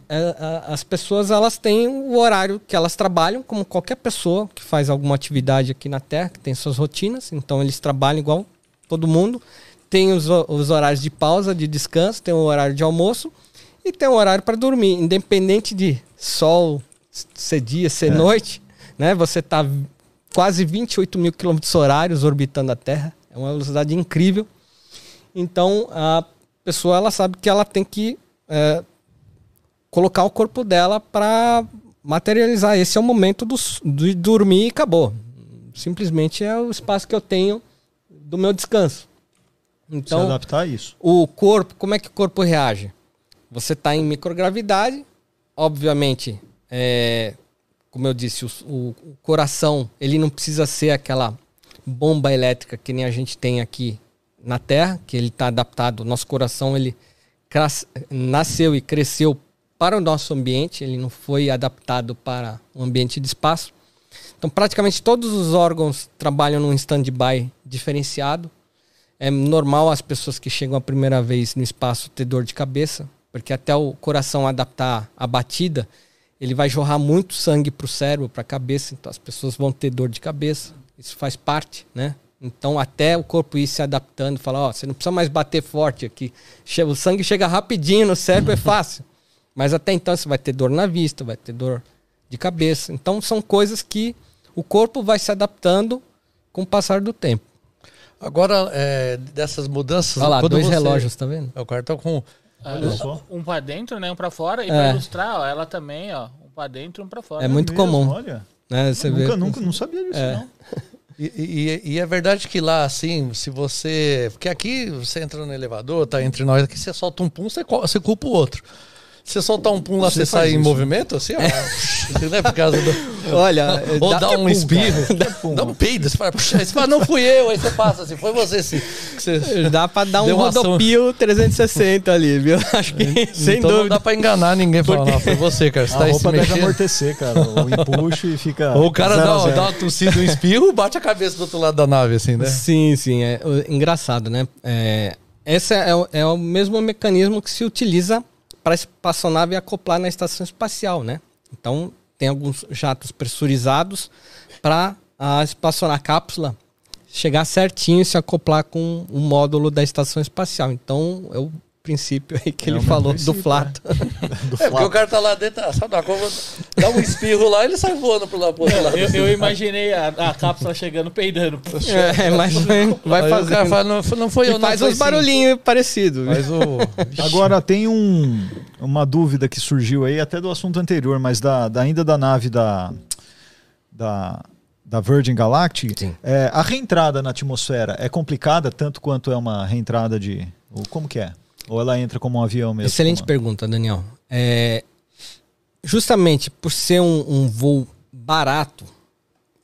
as pessoas elas têm o horário que elas trabalham, como qualquer pessoa que faz alguma atividade aqui na Terra, que tem suas rotinas. Então eles trabalham igual todo mundo. Tem os, os horários de pausa, de descanso, tem o horário de almoço e tem o horário para dormir, independente de sol, ser dia, ser noite, né? Você tá quase 28 mil quilômetros horários orbitando a Terra, é uma velocidade incrível. Então a pessoa ela sabe que ela tem que é, colocar o corpo dela para materializar. Esse é o momento do, de dormir e acabou. Simplesmente é o espaço que eu tenho do meu descanso. se Então, adaptar a isso. o corpo, como é que o corpo reage? Você está em microgravidade, obviamente, é, como eu disse, o, o- coração ele não precisa ser aquela bomba elétrica que nem a gente tem aqui na Terra, que ele está adaptado. Nosso coração ele nasceu e cresceu para o nosso ambiente, ele não foi adaptado para um ambiente de espaço. Então, praticamente todos os órgãos trabalham num stand-by diferenciado. É normal as pessoas que chegam a primeira vez no espaço ter dor de cabeça, porque até o coração adaptar a batida, ele vai jorrar muito sangue para o cérebro, para a cabeça, então as pessoas vão ter dor de cabeça. Isso faz parte, né? Então até o corpo ir se adaptando, falar, ó, você não precisa mais bater forte aqui. O sangue chega rapidinho no cérebro, é fácil. Mas até então você vai ter dor na vista, vai ter dor de cabeça. Então são coisas que o corpo vai se adaptando com o passar do tempo. Agora, é, dessas mudanças. Olha lá, dois você- relógios, tá vendo? É, O cara tá com. Um Um pra dentro, né? Um pra fora. E É. pra ilustrar, ó, ela também, ó. Um pra dentro e um pra fora. É muito Mesmo, comum. Olha, Né? Você nunca, vê. nunca, não sabia disso, É. não. E, e- e é verdade que lá, assim, se você. Porque aqui você entra no elevador, tá entre nós aqui, você solta um pum, você, você culpa o outro. Você soltar um pum lá, Você você, sai em isso, movimento, assim, ó. né? Por causa do. Olha, Ou dá- dá um pum, espirro, pum. dá um peido, você fala, puxa, você fala, não fui eu, aí você passa assim, foi você sim. Você- Dá pra dar um uma ação. rodopio 360 ali, viu? Acho que sem então não dúvida. dá pra enganar ninguém falando, não, foi você, cara. Você A tá roupa deve mexendo. amortecer, cara. O empuxo e fica. Ou o cara zero dá, zero. dá uma tossida, um espirro, bate a cabeça do outro lado da nave, assim, né? Sim, sim. É engraçado, né? É, esse é, o- é o mesmo mecanismo que se utiliza para a espaçonave acoplar na estação espacial, né? Então, tem alguns jatos pressurizados para a espaçonave, a cápsula, chegar certinho e se acoplar com o módulo da estação espacial. Então, o princípio aí que É ele o falou do flato. Do É, porque o cara tá lá dentro, ah, sabe da cova, dá um espirro lá e ele sai voando pro lado pro outro lado. Eu, eu imaginei a, a cápsula chegando peidando. É, mas vai, vai o fala, não, não foi eu, E não faz uns barulhinhos parecidos. Mas o... Agora tem um, uma dúvida que surgiu aí, até do assunto anterior, mas da, da- ainda da nave da, da, da Virgin Galactic. É, a reentrada na atmosfera é complicada tanto quanto é uma reentrada de. Ou como que é? Ou ela entra como um avião mesmo? Excelente Como- pergunta, Daniel. É, justamente por ser um, um voo barato,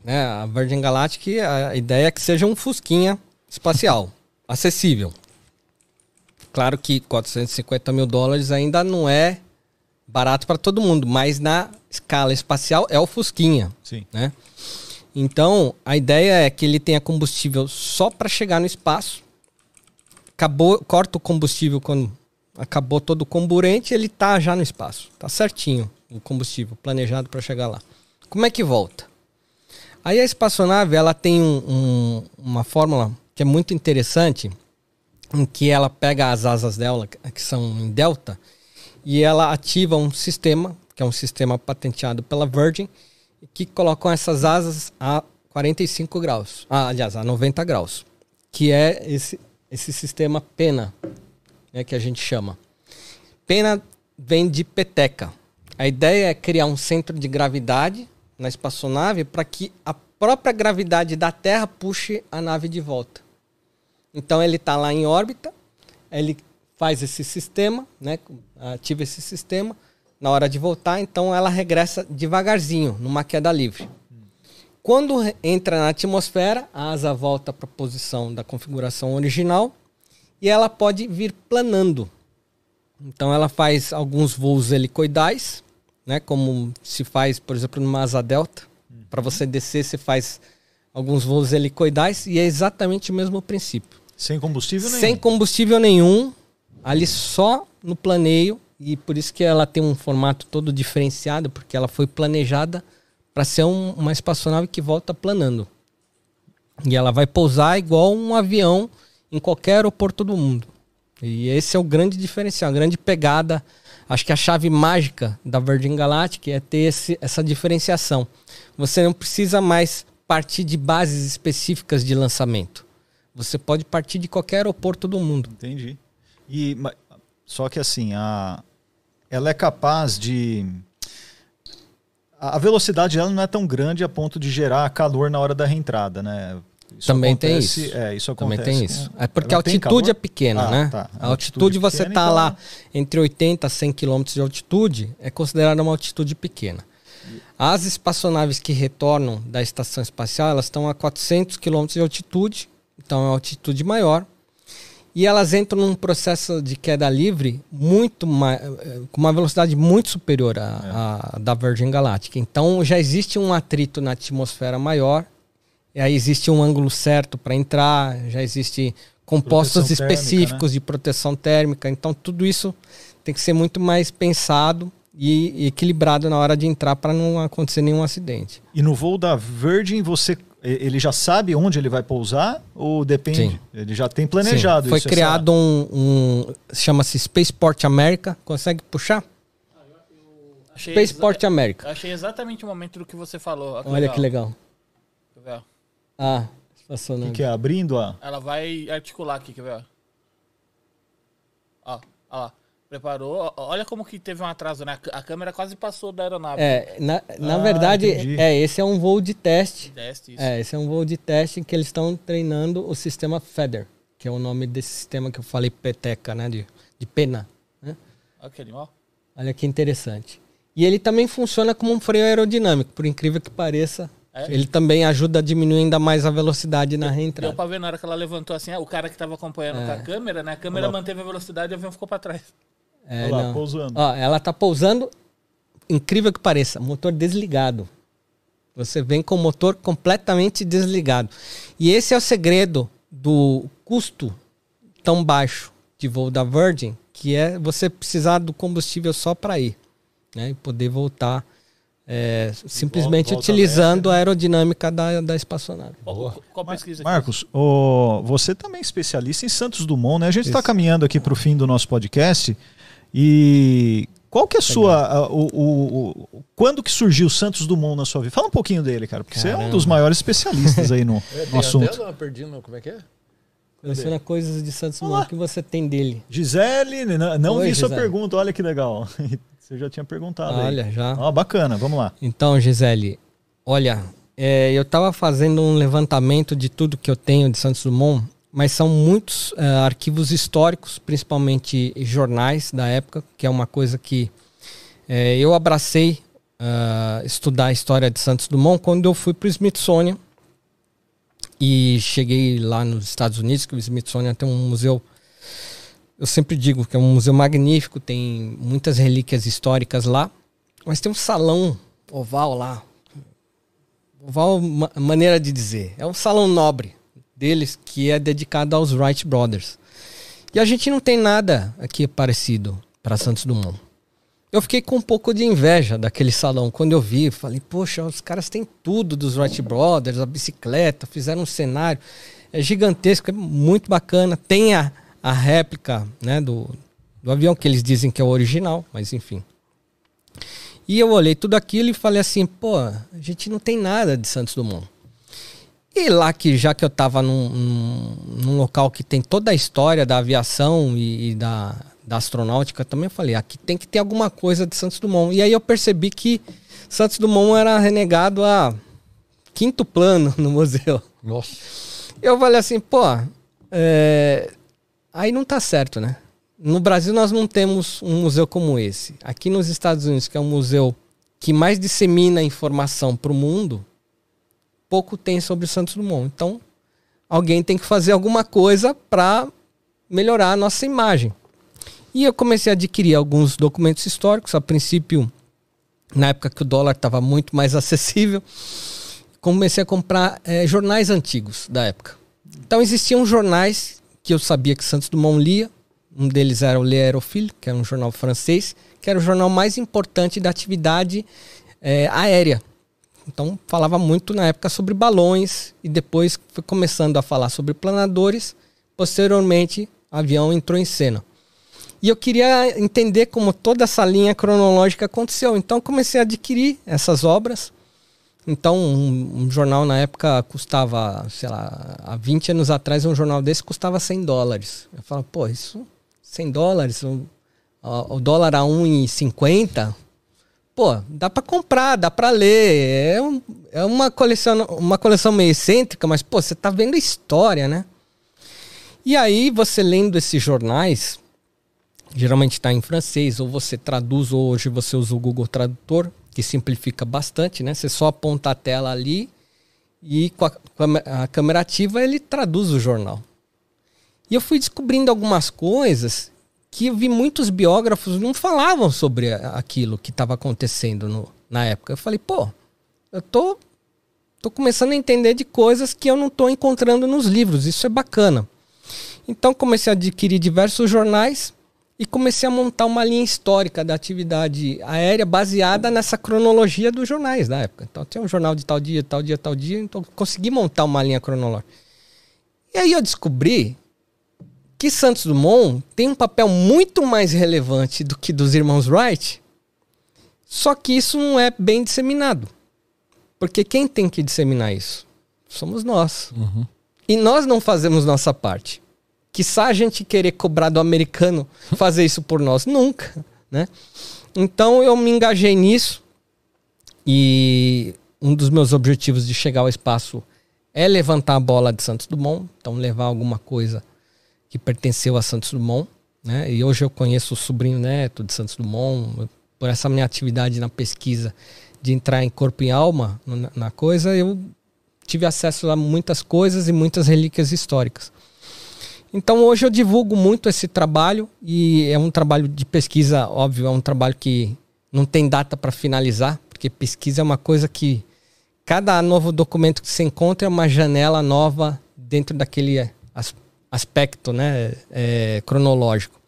né, a Virgin Galactic, a ideia é que seja um fusquinha espacial, acessível. Claro que 450 mil dólares ainda não é barato para todo mundo, mas na escala espacial é o fusquinha Sim. né? Então, a ideia é que ele tenha combustível só para chegar no espaço. Acabou, corta o combustível quando acabou todo o comburente, ele tá já no espaço. Tá certinho o combustível planejado para chegar lá. Como é que volta? Aí a espaçonave, ela tem um- um- uma fórmula que é muito interessante, em que ela pega as asas dela, que são em delta, e ela ativa um sistema, que é um sistema patenteado pela Virgin, que colocam essas asas a 45 graus. Ah, aliás, a 90 graus. Que é esse, esse sistema pena, né, que a gente chama. Pena vem de peteca. A ideia é criar um centro de gravidade na espaçonave para que a própria gravidade da Terra puxe a nave de volta. Então ele está lá em órbita, ele faz esse sistema, né, ativa esse sistema, na hora de voltar, então ela regressa devagarzinho, numa queda livre. Quando entra na atmosfera, a asa volta para a posição da configuração original e ela pode vir planando. Então ela faz alguns voos helicoidais, né, como se faz, por exemplo, numa asa delta. Para você descer, você faz alguns voos helicoidais e é exatamente o mesmo princípio. Sem combustível nenhum. Sem combustível nenhum, ali só no planeio, e por isso que ela tem um formato todo diferenciado, porque ela foi planejada para ser um- uma espaçonave que volta planando. E ela vai pousar igual um avião em qualquer aeroporto do mundo. E esse é o grande diferencial, a grande pegada. Acho que a chave mágica da Virgin Galactic é ter esse- essa diferenciação. Você não precisa mais partir de bases específicas de lançamento. Você pode partir de qualquer aeroporto do mundo. Entendi. E, só que assim, a, ela é capaz de. A a velocidade dela não é tão grande a ponto de gerar calor na hora da reentrada, né? Isso Também tem acontece- isso. É, isso Também acontece. tem isso. É porque a ela tem altitude é pequena, Ah, né? tá. A altitude, você pequena, tá então- lá entre 80 a 100 km de altitude, é considerada uma altitude pequena. As espaçonaves que retornam da estação espacial, elas estão a 400 km de altitude, então é uma altitude maior. E elas entram num processo de queda livre muito mais, com uma velocidade muito superior à, à da Virgin Galactic. Então já existe um atrito na atmosfera maior, e aí existe um ângulo certo para entrar, já existe compostos Proteção térmica, específicos de proteção térmica. Então tudo isso tem que ser muito mais pensado e, equilibrado na hora de entrar para não acontecer nenhum acidente. E no voo da Virgin, você ele já sabe onde ele vai pousar ou depende? Sim. Ele já tem planejado Sim, foi isso. essa- criado um, um chama-se Spaceport America. Consegue puxar? Achei Spaceport. Eu achei exatamente o momento do que você falou. Ó, Olha que legal. Quer ver, ó? Ah, O estacionando. que, que é? Abrindo a. Ela vai articular aqui, quer ver? Ó, ó, ó lá. Preparou. Olha como que teve um atraso, né? A câmera quase passou da aeronave. É, na, na Ah, verdade, entendi. é, esse é um voo de teste. Teste, isso. É, esse é um voo de teste em que eles estão treinando o sistema FEDER, que é o nome desse sistema que eu falei, peteca, né? De, de pena. Né? Olha que animal. Olha que interessante. E ele também funciona como um freio aerodinâmico, por incrível que pareça. É? Ele também ajuda a diminuir ainda mais a velocidade na Deu reentrada. pra ver na hora que ela levantou assim, o cara que tava acompanhando com a câmera, né? A câmera Olha lá. manteve a velocidade e o avião ficou pra trás. É, Olha lá, não. pousando. Ó, ela tá pousando, incrível que pareça, motor desligado. Você vem com o motor completamente desligado. E esse é o segredo do custo tão baixo de voo da Virgin, que é você precisar do combustível só para ir, né? E poder voltar é, simplesmente volta utilizando leve, a aerodinâmica da, da espaçonave. Qual pesquisa? Marcos, ô, você também é especialista em Santos Dumont, né? A gente está caminhando aqui para o fim do nosso podcast e qual que é a sua, a- o, o- o- quando que surgiu o Santos Dumont na sua vida? Fala um pouquinho dele, cara, porque você é um Caramba. dos maiores especialistas aí no, É, no assunto. até uma perdida, como é que é? Coleciona coisas de Santos. Dumont que você tem dele. Gisele, n- não Oi, vi sua Gisele. pergunta, olha que legal. Você já tinha perguntado aí. Olha, já. Ó, bacana, vamos lá. Então, Gisele, olha, é, eu estava fazendo um levantamento de tudo que eu tenho de Santos Dumont, mas são muitos é, arquivos históricos, principalmente jornais da época, que é uma coisa que é, eu abracei ah, estudar a história de Santos Dumont quando eu fui para o Smithsonian e cheguei lá nos Estados Unidos, que o Smithsonian tem um museu eu sempre digo que é um museu magnífico, tem muitas relíquias históricas lá, mas tem um salão oval lá. Oval, ma- maneira de dizer. É um salão nobre deles que é dedicado aos Wright Brothers. E a gente não tem nada aqui parecido para Santos Dumont. Eu fiquei com um pouco de inveja daquele salão. Quando eu vi, falei, poxa, os caras têm tudo dos Wright Brothers, a bicicleta, fizeram um cenário. É gigantesco, é muito bacana. Tem a, a réplica né, do, do avião, que eles dizem que é o original, mas enfim. E eu olhei tudo aquilo e falei assim, pô, a gente não tem nada de Santos Dumont. E lá que já que eu tava num, num, num local que tem toda a história da aviação e, e da, da astronáutica também, eu falei, aqui tem que ter alguma coisa de Santos Dumont. E aí eu percebi que Santos Dumont era renegado há quinto plano no museu. Nossa. Eu falei assim, pô, é, aí não tá certo, né? No Brasil nós não temos um museu como esse. Aqui nos Estados Unidos, que é um museu que mais dissemina informação para o mundo, pouco tem sobre o Santos Dumont. Então, alguém tem que fazer alguma coisa para melhorar a nossa imagem. E eu comecei a adquirir alguns documentos históricos, a princípio, na época que o dólar estava muito mais acessível, comecei a comprar eh, jornais antigos da época. Então existiam jornais que eu sabia que Santos Dumont lia, um deles era o Le Aérophile, que era um jornal francês, que era o jornal mais importante da atividade eh, aérea. Então falava muito na época sobre balões e depois foi começando a falar sobre planadores. Posteriormente, avião entrou em cena. E eu queria entender como toda essa linha cronológica aconteceu. Então comecei a adquirir essas obras. Então um, um jornal na época custava, sei lá, há 20 anos atrás um jornal desse custava 100 dólares. Eu falo, pô, isso 100 dólares, o, o dólar a 1,50, pô, dá para comprar, dá para ler. É, um, é uma, coleção, uma coleção meio excêntrica, mas, pô, você tá vendo história, né? E aí, você lendo esses jornais, geralmente está em francês, ou você traduz, ou hoje você usa o Google Tradutor, que simplifica bastante, né? Você só aponta a tela ali e com a, com a câmera ativa ele traduz o jornal. E eu fui descobrindo algumas coisas que eu vi muitos biógrafos não falavam sobre aquilo que estava acontecendo no, na época. Eu falei, pô, eu tô, tô começando a entender de coisas que eu não estou encontrando nos livros. Isso é bacana. Então comecei a adquirir diversos jornais e comecei a montar uma linha histórica da atividade aérea baseada nessa cronologia dos jornais da época. Então tem um jornal de tal dia, tal dia, tal dia, então consegui montar uma linha cronológica. E aí eu descobri que Santos Dumont tem um papel muito mais relevante do que dos irmãos Wright, só que isso não é bem disseminado. Porque quem tem que disseminar isso? Somos nós. Uhum. E nós não fazemos nossa parte. Quiçá a gente querer cobrar do americano fazer isso por nós. Nunca, né? Então eu me engajei nisso e um dos meus objetivos de chegar ao espaço é levantar a bola de Santos Dumont, então levar alguma coisa que pertenceu a Santos Dumont, né? E hoje eu conheço o sobrinho neto de Santos Dumont, por essa minha atividade na pesquisa de entrar em corpo e alma na, coisa, eu tive acesso a muitas coisas e muitas relíquias históricas. Então hoje eu divulgo muito esse trabalho e é um trabalho de pesquisa, óbvio, é um trabalho que não tem data para finalizar, porque pesquisa é uma coisa que cada novo documento que você encontra é uma janela nova dentro daquele aspecto né, é, cronológico.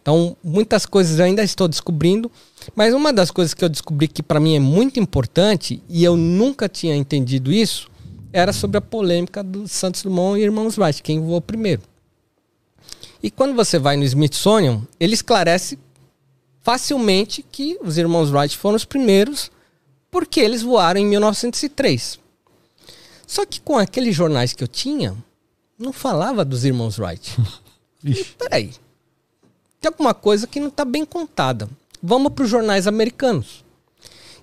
Então, muitas coisas eu ainda estou descobrindo, mas uma das coisas que eu descobri que para mim é muito importante, e eu nunca tinha entendido isso, era sobre a polêmica do Santos Dumont e Irmãos Wright, quem voou primeiro. E quando você vai no Smithsonian, ele esclarece facilmente que os irmãos Wright foram os primeiros porque eles voaram em 1903. Só que com aqueles jornais que eu tinha, não falava dos irmãos Wright. e, peraí. Tem alguma coisa que não está bem contada. Vamos para os jornais americanos.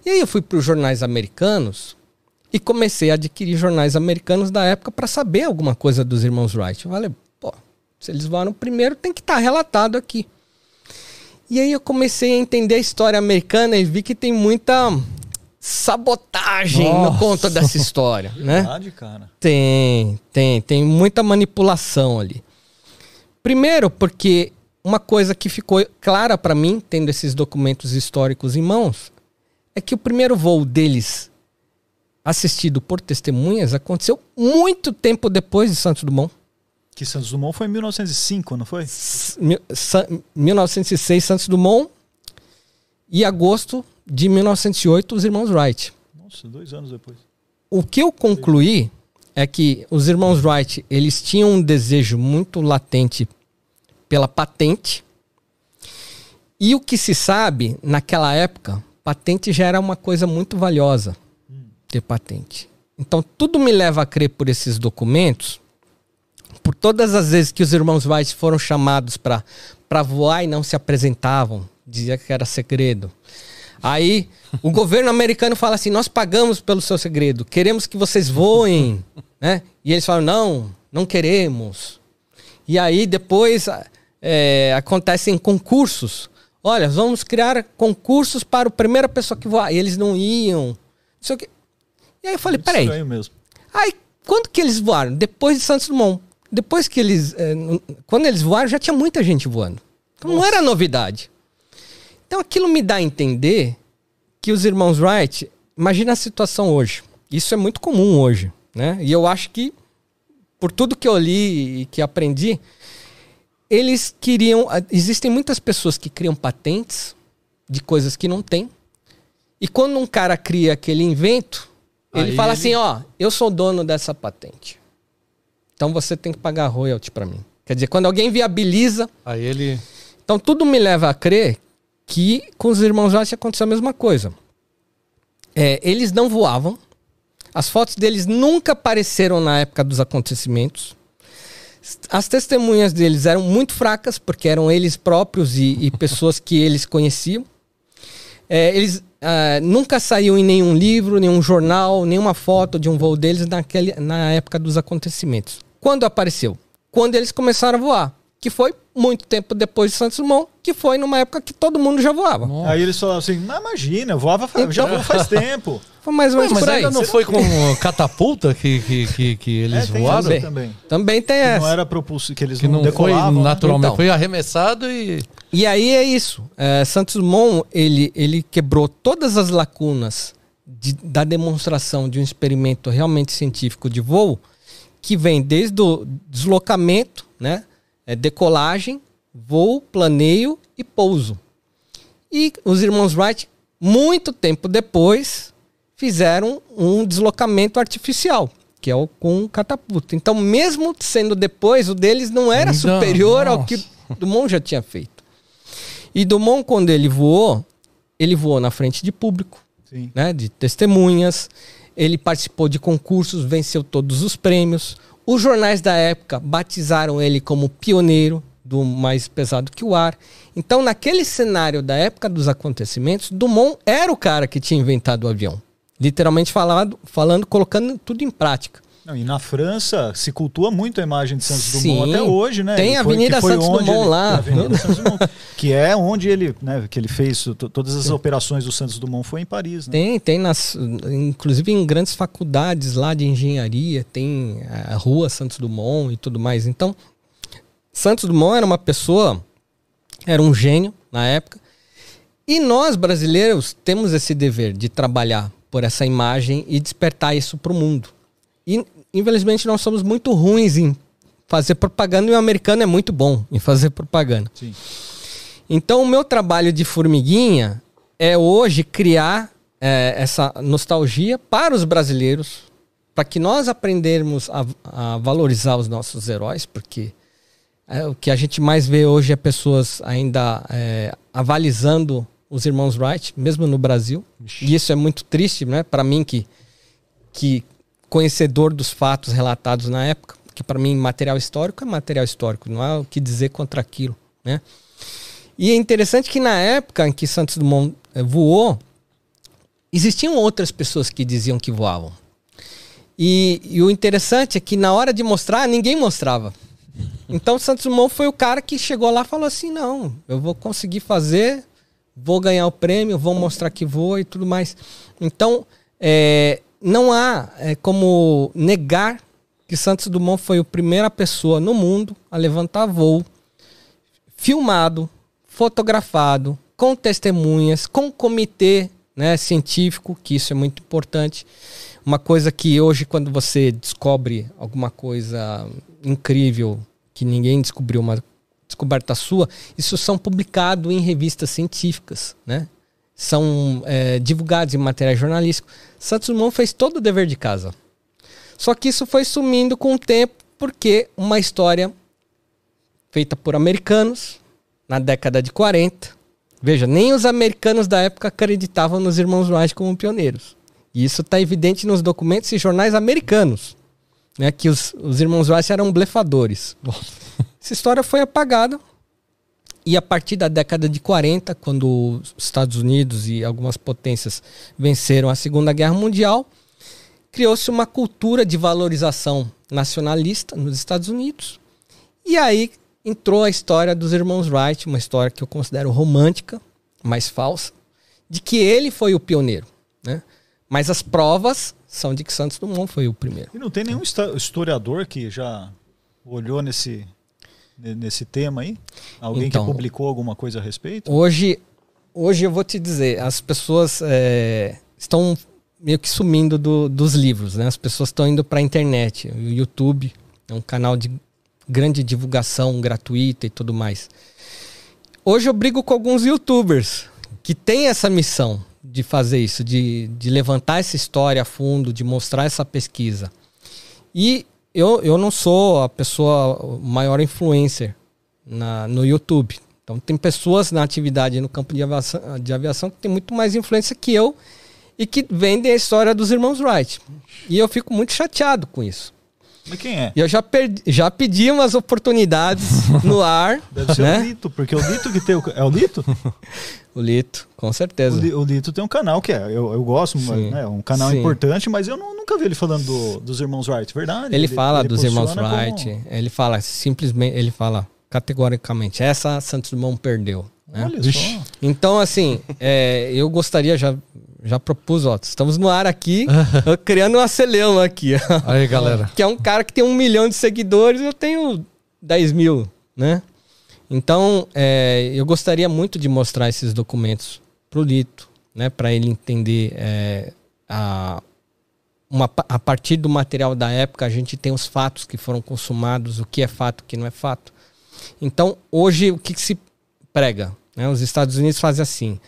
E aí eu fui para os jornais americanos e comecei a adquirir jornais americanos da época para saber alguma coisa dos irmãos Wright. Eu falei, pô, se eles voaram primeiro, tem que estar tá relatado aqui. E aí eu comecei a entender a história americana e vi que tem muita sabotagem Nossa. no conto dessa história, né? Verdade, cara. Tem, tem, tem muita manipulação ali. Primeiro, porque uma coisa que ficou clara para mim, tendo esses documentos históricos em mãos, é que o primeiro voo deles, assistido por testemunhas, aconteceu muito tempo depois de Santos Dumont. Que Santos Dumont foi em 1905, não foi? 1906, Santos Dumont. E agosto de 1908, os irmãos Wright. Nossa, dois anos depois. O que eu concluí é que os irmãos Wright, eles tinham um desejo muito latente pela patente. E o que se sabe, naquela época, patente já era uma coisa muito valiosa, ter patente. Então, tudo me leva a crer por esses documentos, por todas as vezes que os irmãos Wright foram chamados para voar e não se apresentavam, dizia que era segredo Aí o governo americano fala assim: nós pagamos pelo seu segredo, queremos que vocês voem. né? E eles falam: não, não queremos. E aí depois é, acontecem concursos. Olha, vamos criar concursos para a primeira pessoa que voar. E eles não iam. Não. E aí eu falei: peraí. Aí, quando que eles voaram? Depois de Santos Dumont. Depois que eles. n- quando eles voaram, já tinha muita gente voando. Então não era novidade. Então aquilo me dá a entender que os irmãos Wright. Imagina a situação hoje. Isso é muito comum hoje. Né? E eu acho que, por tudo que eu li e que aprendi, eles queriam. Existem muitas pessoas que criam patentes de coisas que não tem. E quando um cara cria aquele invento, ele Aí fala ele- assim: ó, eu sou dono dessa patente. Então você tem que pagar royalty pra mim. Quer dizer, quando alguém viabiliza. Aí ele. Então tudo me leva a crer que com os irmãos Wright aconteceu a mesma coisa. É, eles não voavam. As fotos deles nunca apareceram na época dos acontecimentos. As testemunhas deles eram muito fracas, porque eram eles próprios e, e pessoas que eles conheciam. É, eles ah, nunca saiu em nenhum livro, nenhum jornal, nenhuma foto de um voo deles naquele, na época dos acontecimentos. Quando apareceu? Quando eles começaram a voar, que foi muito tempo depois de Santos Dumont, que foi numa época que todo mundo já voava. Aí eles falaram assim: não, imagina, eu voava, fa- já faz tempo. Foi mais ou Ué, menos mas por aí. ainda não foi com catapulta que, que, que, que eles É, voaram? essa também. Também tem Que essa. não era propulso, que eles Que não, não foi né? naturalmente, Então. foi arremessado e. E aí é isso. É, Santos Dumont, ele, ele quebrou todas as lacunas de- da demonstração de um experimento realmente científico de voo, que vem desde o deslocamento, né? É, decolagem, voo, planeio e pouso. E os irmãos Wright, muito tempo depois, fizeram um deslocamento artificial, que é o com catapulta. Então, mesmo sendo depois, o deles não era superior ao nossa. que Dumont já tinha feito. E Dumont, quando ele voou, ele voou na frente de público, Sim. né, de testemunhas. Ele participou de concursos, venceu todos os prêmios. Os jornais da época batizaram ele como pioneiro do mais pesado que o ar. Então, naquele cenário da época dos acontecimentos, Dumont era o cara que tinha inventado o avião. Literalmente falado, falando, colocando tudo em prática. Não, e na França se cultua muito a imagem de Santos Sim. Dumont até hoje, né? Tem a Avenida foi Santos Dumont ele- lá. a Avenida Santos Dumont, que é onde ele, né, que ele fez to- todas as operações do Santos Dumont foi em Paris, né? Tem, tem nas, inclusive em grandes faculdades lá de engenharia, tem a rua Santos Dumont e tudo mais. Então, Santos Dumont era uma pessoa, era um gênio na época. E nós brasileiros temos esse dever de trabalhar por essa imagem e despertar isso para o mundo. E infelizmente nós somos muito ruins em fazer propaganda e o americano é muito bom em fazer propaganda. Sim. Então, o meu trabalho de formiguinha é hoje criar é, essa nostalgia para os brasileiros, para que nós aprendermos a, a valorizar os nossos heróis, porque é, o que a gente mais vê hoje é pessoas ainda é, avalizando os irmãos Wright, mesmo no Brasil. E isso é muito triste, né? Para mim que que conhecedor dos fatos relatados na época, que para mim material histórico é material histórico, não há o que dizer contra aquilo, né? E é interessante que na época em que Santos Dumont eh, voou, existiam outras pessoas que diziam que voavam. E, e o interessante é que na hora de mostrar, ninguém mostrava. Então Santos Dumont foi o cara que chegou lá e falou assim: não, eu vou conseguir fazer, vou ganhar o prêmio, vou mostrar que vou e tudo mais. Então, é, não há é, como negar que Santos Dumont foi a primeira pessoa no mundo a levantar voo, filmado, fotografado, com testemunhas, com comitê né, científico, que isso é muito importante. Uma coisa que hoje, quando você descobre alguma coisa incrível que ninguém descobriu, uma descoberta sua, isso são publicados em revistas científicas, né? São é, divulgados em materiais jornalísticos. Santos Dumont fez todo o dever de casa. Só que isso foi sumindo com o tempo, porque uma história feita por americanos na década de 40. Veja, nem os americanos da época acreditavam nos irmãos Wright como pioneiros. E isso está evidente nos documentos e jornais americanos, né, que os, os irmãos Wright eram blefadores. Essa história foi apagada E a partir da década de 40, quando os Estados Unidos e algumas potências venceram a Segunda Guerra Mundial, criou-se uma cultura de valorização nacionalista nos Estados Unidos. E aí entrou a história dos irmãos Wright, uma história que eu considero romântica, mas falsa, de que ele foi o pioneiro. Né? Mas as provas são de que Santos Dumont foi o primeiro. E não tem nenhum historiador que já olhou nesse, ne- nesse tema aí? Alguém Então, que publicou alguma coisa a respeito? Hoje, hoje eu vou te dizer, as pessoas é, estão meio que sumindo do- dos livros, né? As pessoas estão indo para a internet. O YouTube é um canal de grande divulgação gratuita e tudo mais. Hoje eu brigo com alguns youtubers que têm essa missão de fazer isso, de, de levantar essa história a fundo, de mostrar essa pesquisa. E eu, eu não sou a pessoa o maior influencer na, no YouTube. Então tem pessoas na atividade no campo de aviação, de aviação que tem muito mais influência que eu e que vendem a história dos irmãos Wright. E eu fico muito chateado com isso. Mas quem é? E eu já, perdi, já pedi umas oportunidades no ar, Deve ser o né? Lito, porque o Lito que tem o... É o Lito? O Lito, com O, certeza. Li- o Lito tem um canal que é, eu, eu gosto, Sim. né, um canal Sim. importante, mas eu nu- nunca vi ele falando do- dos irmãos Wright, verdade? Ele fala dos irmãos posiciona como- Wright, ele fala simplesmente, ele fala categoricamente, essa Santos Dumont perdeu. né? Olha só. Então, assim, é, eu gostaria, já, já propus, ó, estamos no ar aqui, criando uma celeuma aqui, Aí, galera. que é um cara que tem um milhão de seguidores, eu tenho 10 mil, né? Então, é, eu gostaria muito de mostrar esses documentos pro Lito, né, para ele entender é, a, uma, a partir do material da época, a gente tem os fatos que foram consumados, o que é fato, o que não é fato. Então, hoje, o que, que se prega? né? Os Estados Unidos fazem assim.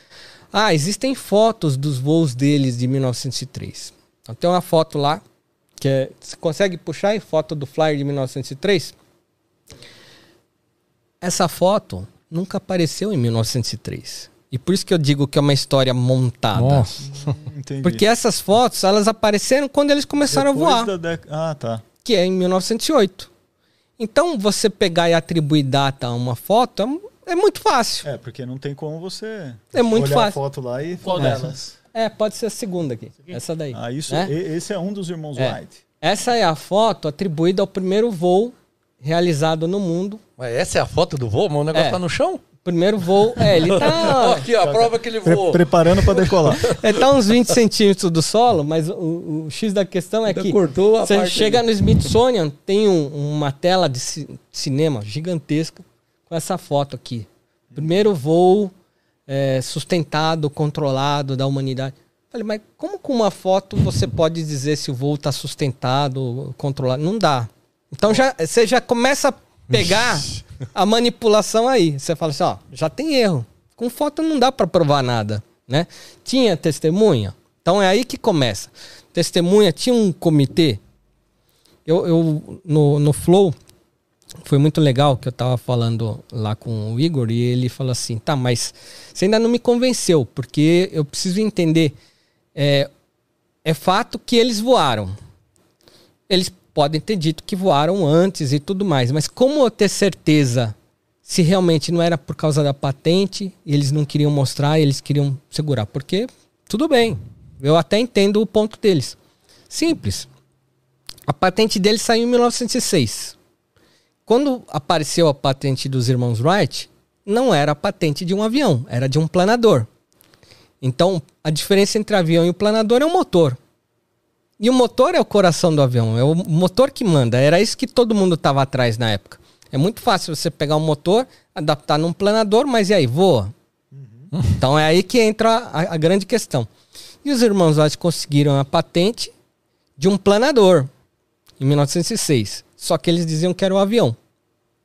Ah, existem fotos dos voos deles de 1903. Então, tem uma foto lá, que é, você consegue puxar aí foto do flyer de 1903? Essa foto nunca apareceu em 1903. E por isso que eu digo que é uma história montada. Nossa. Entendi. Porque essas fotos, elas apareceram quando eles começaram Depois a voar, da dec- Ah, tá. que é em 1908. Então, você pegar e atribuir data a uma foto é é muito fácil. É, porque não tem como você É muito olhar fácil. a foto lá e Qual falar, delas? É, pode ser a segunda aqui. Essa daí. Ah, isso, né? esse é um dos irmãos É. Wright. Essa é a foto atribuída ao primeiro voo realizado no mundo. Mas essa é a foto do voo, mas o negócio É. tá no chão? Primeiro voo. É, ele tá, aqui, ó, a prova que ele Pre- voou. preparando para decolar. ele tá uns 20 centímetros do solo, mas o, o X da questão é Ainda que cortou a você parte chega no Smithsonian, tem um- uma tela de ci- cinema gigantesca com essa foto aqui. Primeiro voo é, sustentado, controlado da humanidade. Falei, mas como com uma foto você pode dizer se o voo está sustentado, controlado? Não dá. Então já, você já começa a pegar a manipulação aí. Você fala assim, ó, já tem erro. Com foto não dá para provar nada, né? Tinha testemunha. Então é aí que começa. Testemunha, tinha um comitê. Eu, eu no, no Flow, foi muito legal que eu tava falando lá com o Igor e ele falou assim: tá, mas você ainda não me convenceu, porque eu preciso entender. É, é fato que eles voaram. Eles podem ter dito que voaram antes e tudo mais, mas como eu ter certeza se realmente não era por causa da patente eles não queriam mostrar, eles queriam segurar? Porque tudo bem, eu até entendo o ponto deles. Simples. A patente deles saiu em 1906. Quando apareceu a patente dos irmãos Wright, não era a patente de um avião, era de um planador. Então, a diferença entre avião e planador é o motor. E o motor é o coração do avião, é o motor que manda. Era isso que todo mundo estava atrás na época. É muito fácil você pegar um motor, adaptar num planador, mas e aí, voa? Então é aí que entra a, a grande questão. E os irmãos Wright conseguiram a patente de um planador em 1906. Só que eles diziam que era o avião.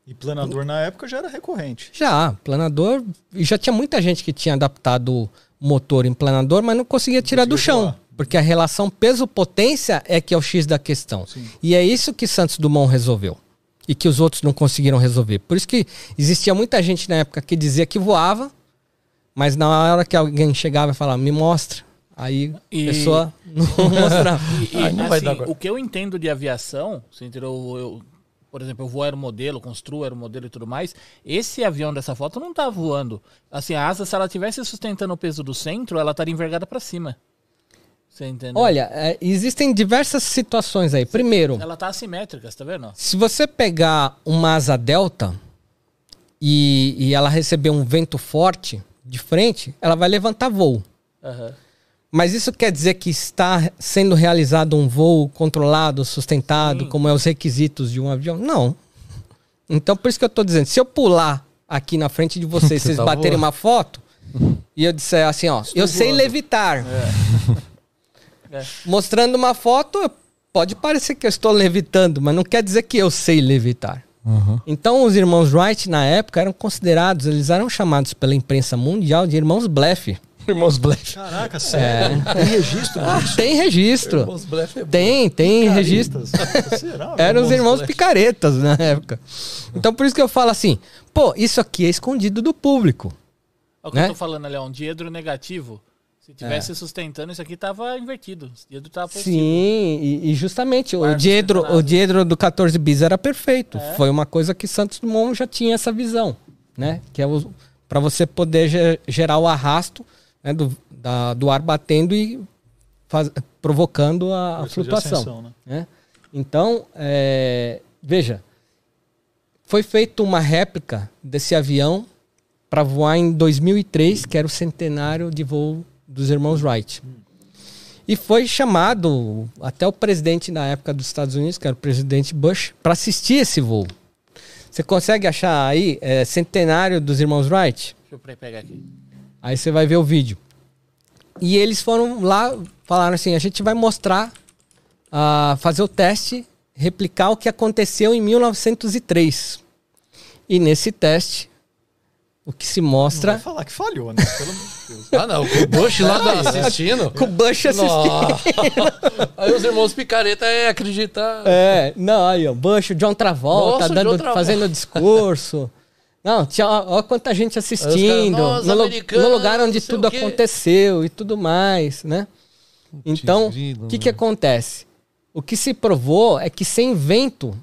E planador na época já era recorrente. Já, planador. E já tinha muita gente que tinha adaptado o motor em planador, mas não conseguia tirar do chão. voar. Porque a relação peso-potência é que é o X da questão. E é isso que Santos Dumont resolveu. E que os outros não conseguiram resolver. Por isso que existia muita gente na época que dizia que voava, mas na hora que alguém chegava e falava, me mostra. Aí E- a pessoa não mostrava. E, e, não assim, o que eu entendo de aviação, você entendeu? Eu por exemplo, eu vou aeromodelo, construo aeromodelo e tudo mais, esse avião dessa foto não tá voando. Assim, a asa, se ela tivesse sustentando o peso do centro, ela estaria envergada para cima. Você entendeu? Olha, é, existem diversas situações aí. Primeiro, Ela tá assimétrica, você tá vendo? se você pegar uma asa delta e, e ela receber um vento forte de frente, ela vai levantar voo. Aham. Mas isso quer dizer que está sendo realizado um voo controlado, sustentado, Sim. como é os requisitos de um avião? Não. Então, por isso que eu estou dizendo, se eu pular aqui na frente de vocês, Você vocês tá baterem voando. uma foto, e eu disser assim, ó, eu sei voando. levitar. É. Mostrando uma foto, pode parecer que eu estou levitando, mas não quer dizer que eu sei levitar. Então, os irmãos Wright, na época, eram considerados, eles eram chamados pela imprensa mundial de irmãos blefe. Irmãos Bleff. Caraca, sério? Tem registro Ah, tem registro. Irmãos Bleff é bom. Tem, tem registro. Será? Eram os irmãos Bleff. picaretas na época. Então, por isso que eu falo assim, pô, isso aqui é escondido do público. É o que Né? eu tô falando ali, ó, um diedro negativo. Se tivesse sustentando, isso aqui tava invertido. Esse diedro tava positivo. Sim, e, e justamente o Quarto diedro, o diedro do 14 bis era perfeito. Foi uma coisa que Santos Dumont já tinha essa visão, né? Que é para você poder ge- gerar o arrasto né, do, da- do ar batendo e faz- provocando a, a flutuação. ascensão, né? né? Então, é, veja, foi feita uma réplica desse avião para voar em 2003, que era o centenário de voo dos irmãos Wright. E foi chamado até o presidente na época dos Estados Unidos, que era o presidente Bush, para assistir esse voo. Você consegue achar aí é, centenário dos irmãos Wright? Deixa eu pegar aqui. Aí você vai ver o vídeo. E eles foram lá, falaram assim: a gente vai mostrar, ah, fazer o teste, replicar o que aconteceu em 1903. E nesse teste, o que se Vai mostra. falar que falhou, né? Pelo amor de Deus. Ah, não. O Bush lá tá assistindo. Com o Bush assistindo. Nossa. Aí os irmãos picareta é acreditar. É, não, aí, ó, Bush, o John Travolta, Nossa, dando, John Travolta. fazendo discurso. Não, tinha, ó, ó quanta gente assistindo. "Nós, no, no lugar onde não tudo o quê." aconteceu e tudo mais, né? Então, o que né? que acontece? O que se provou é que sem vento,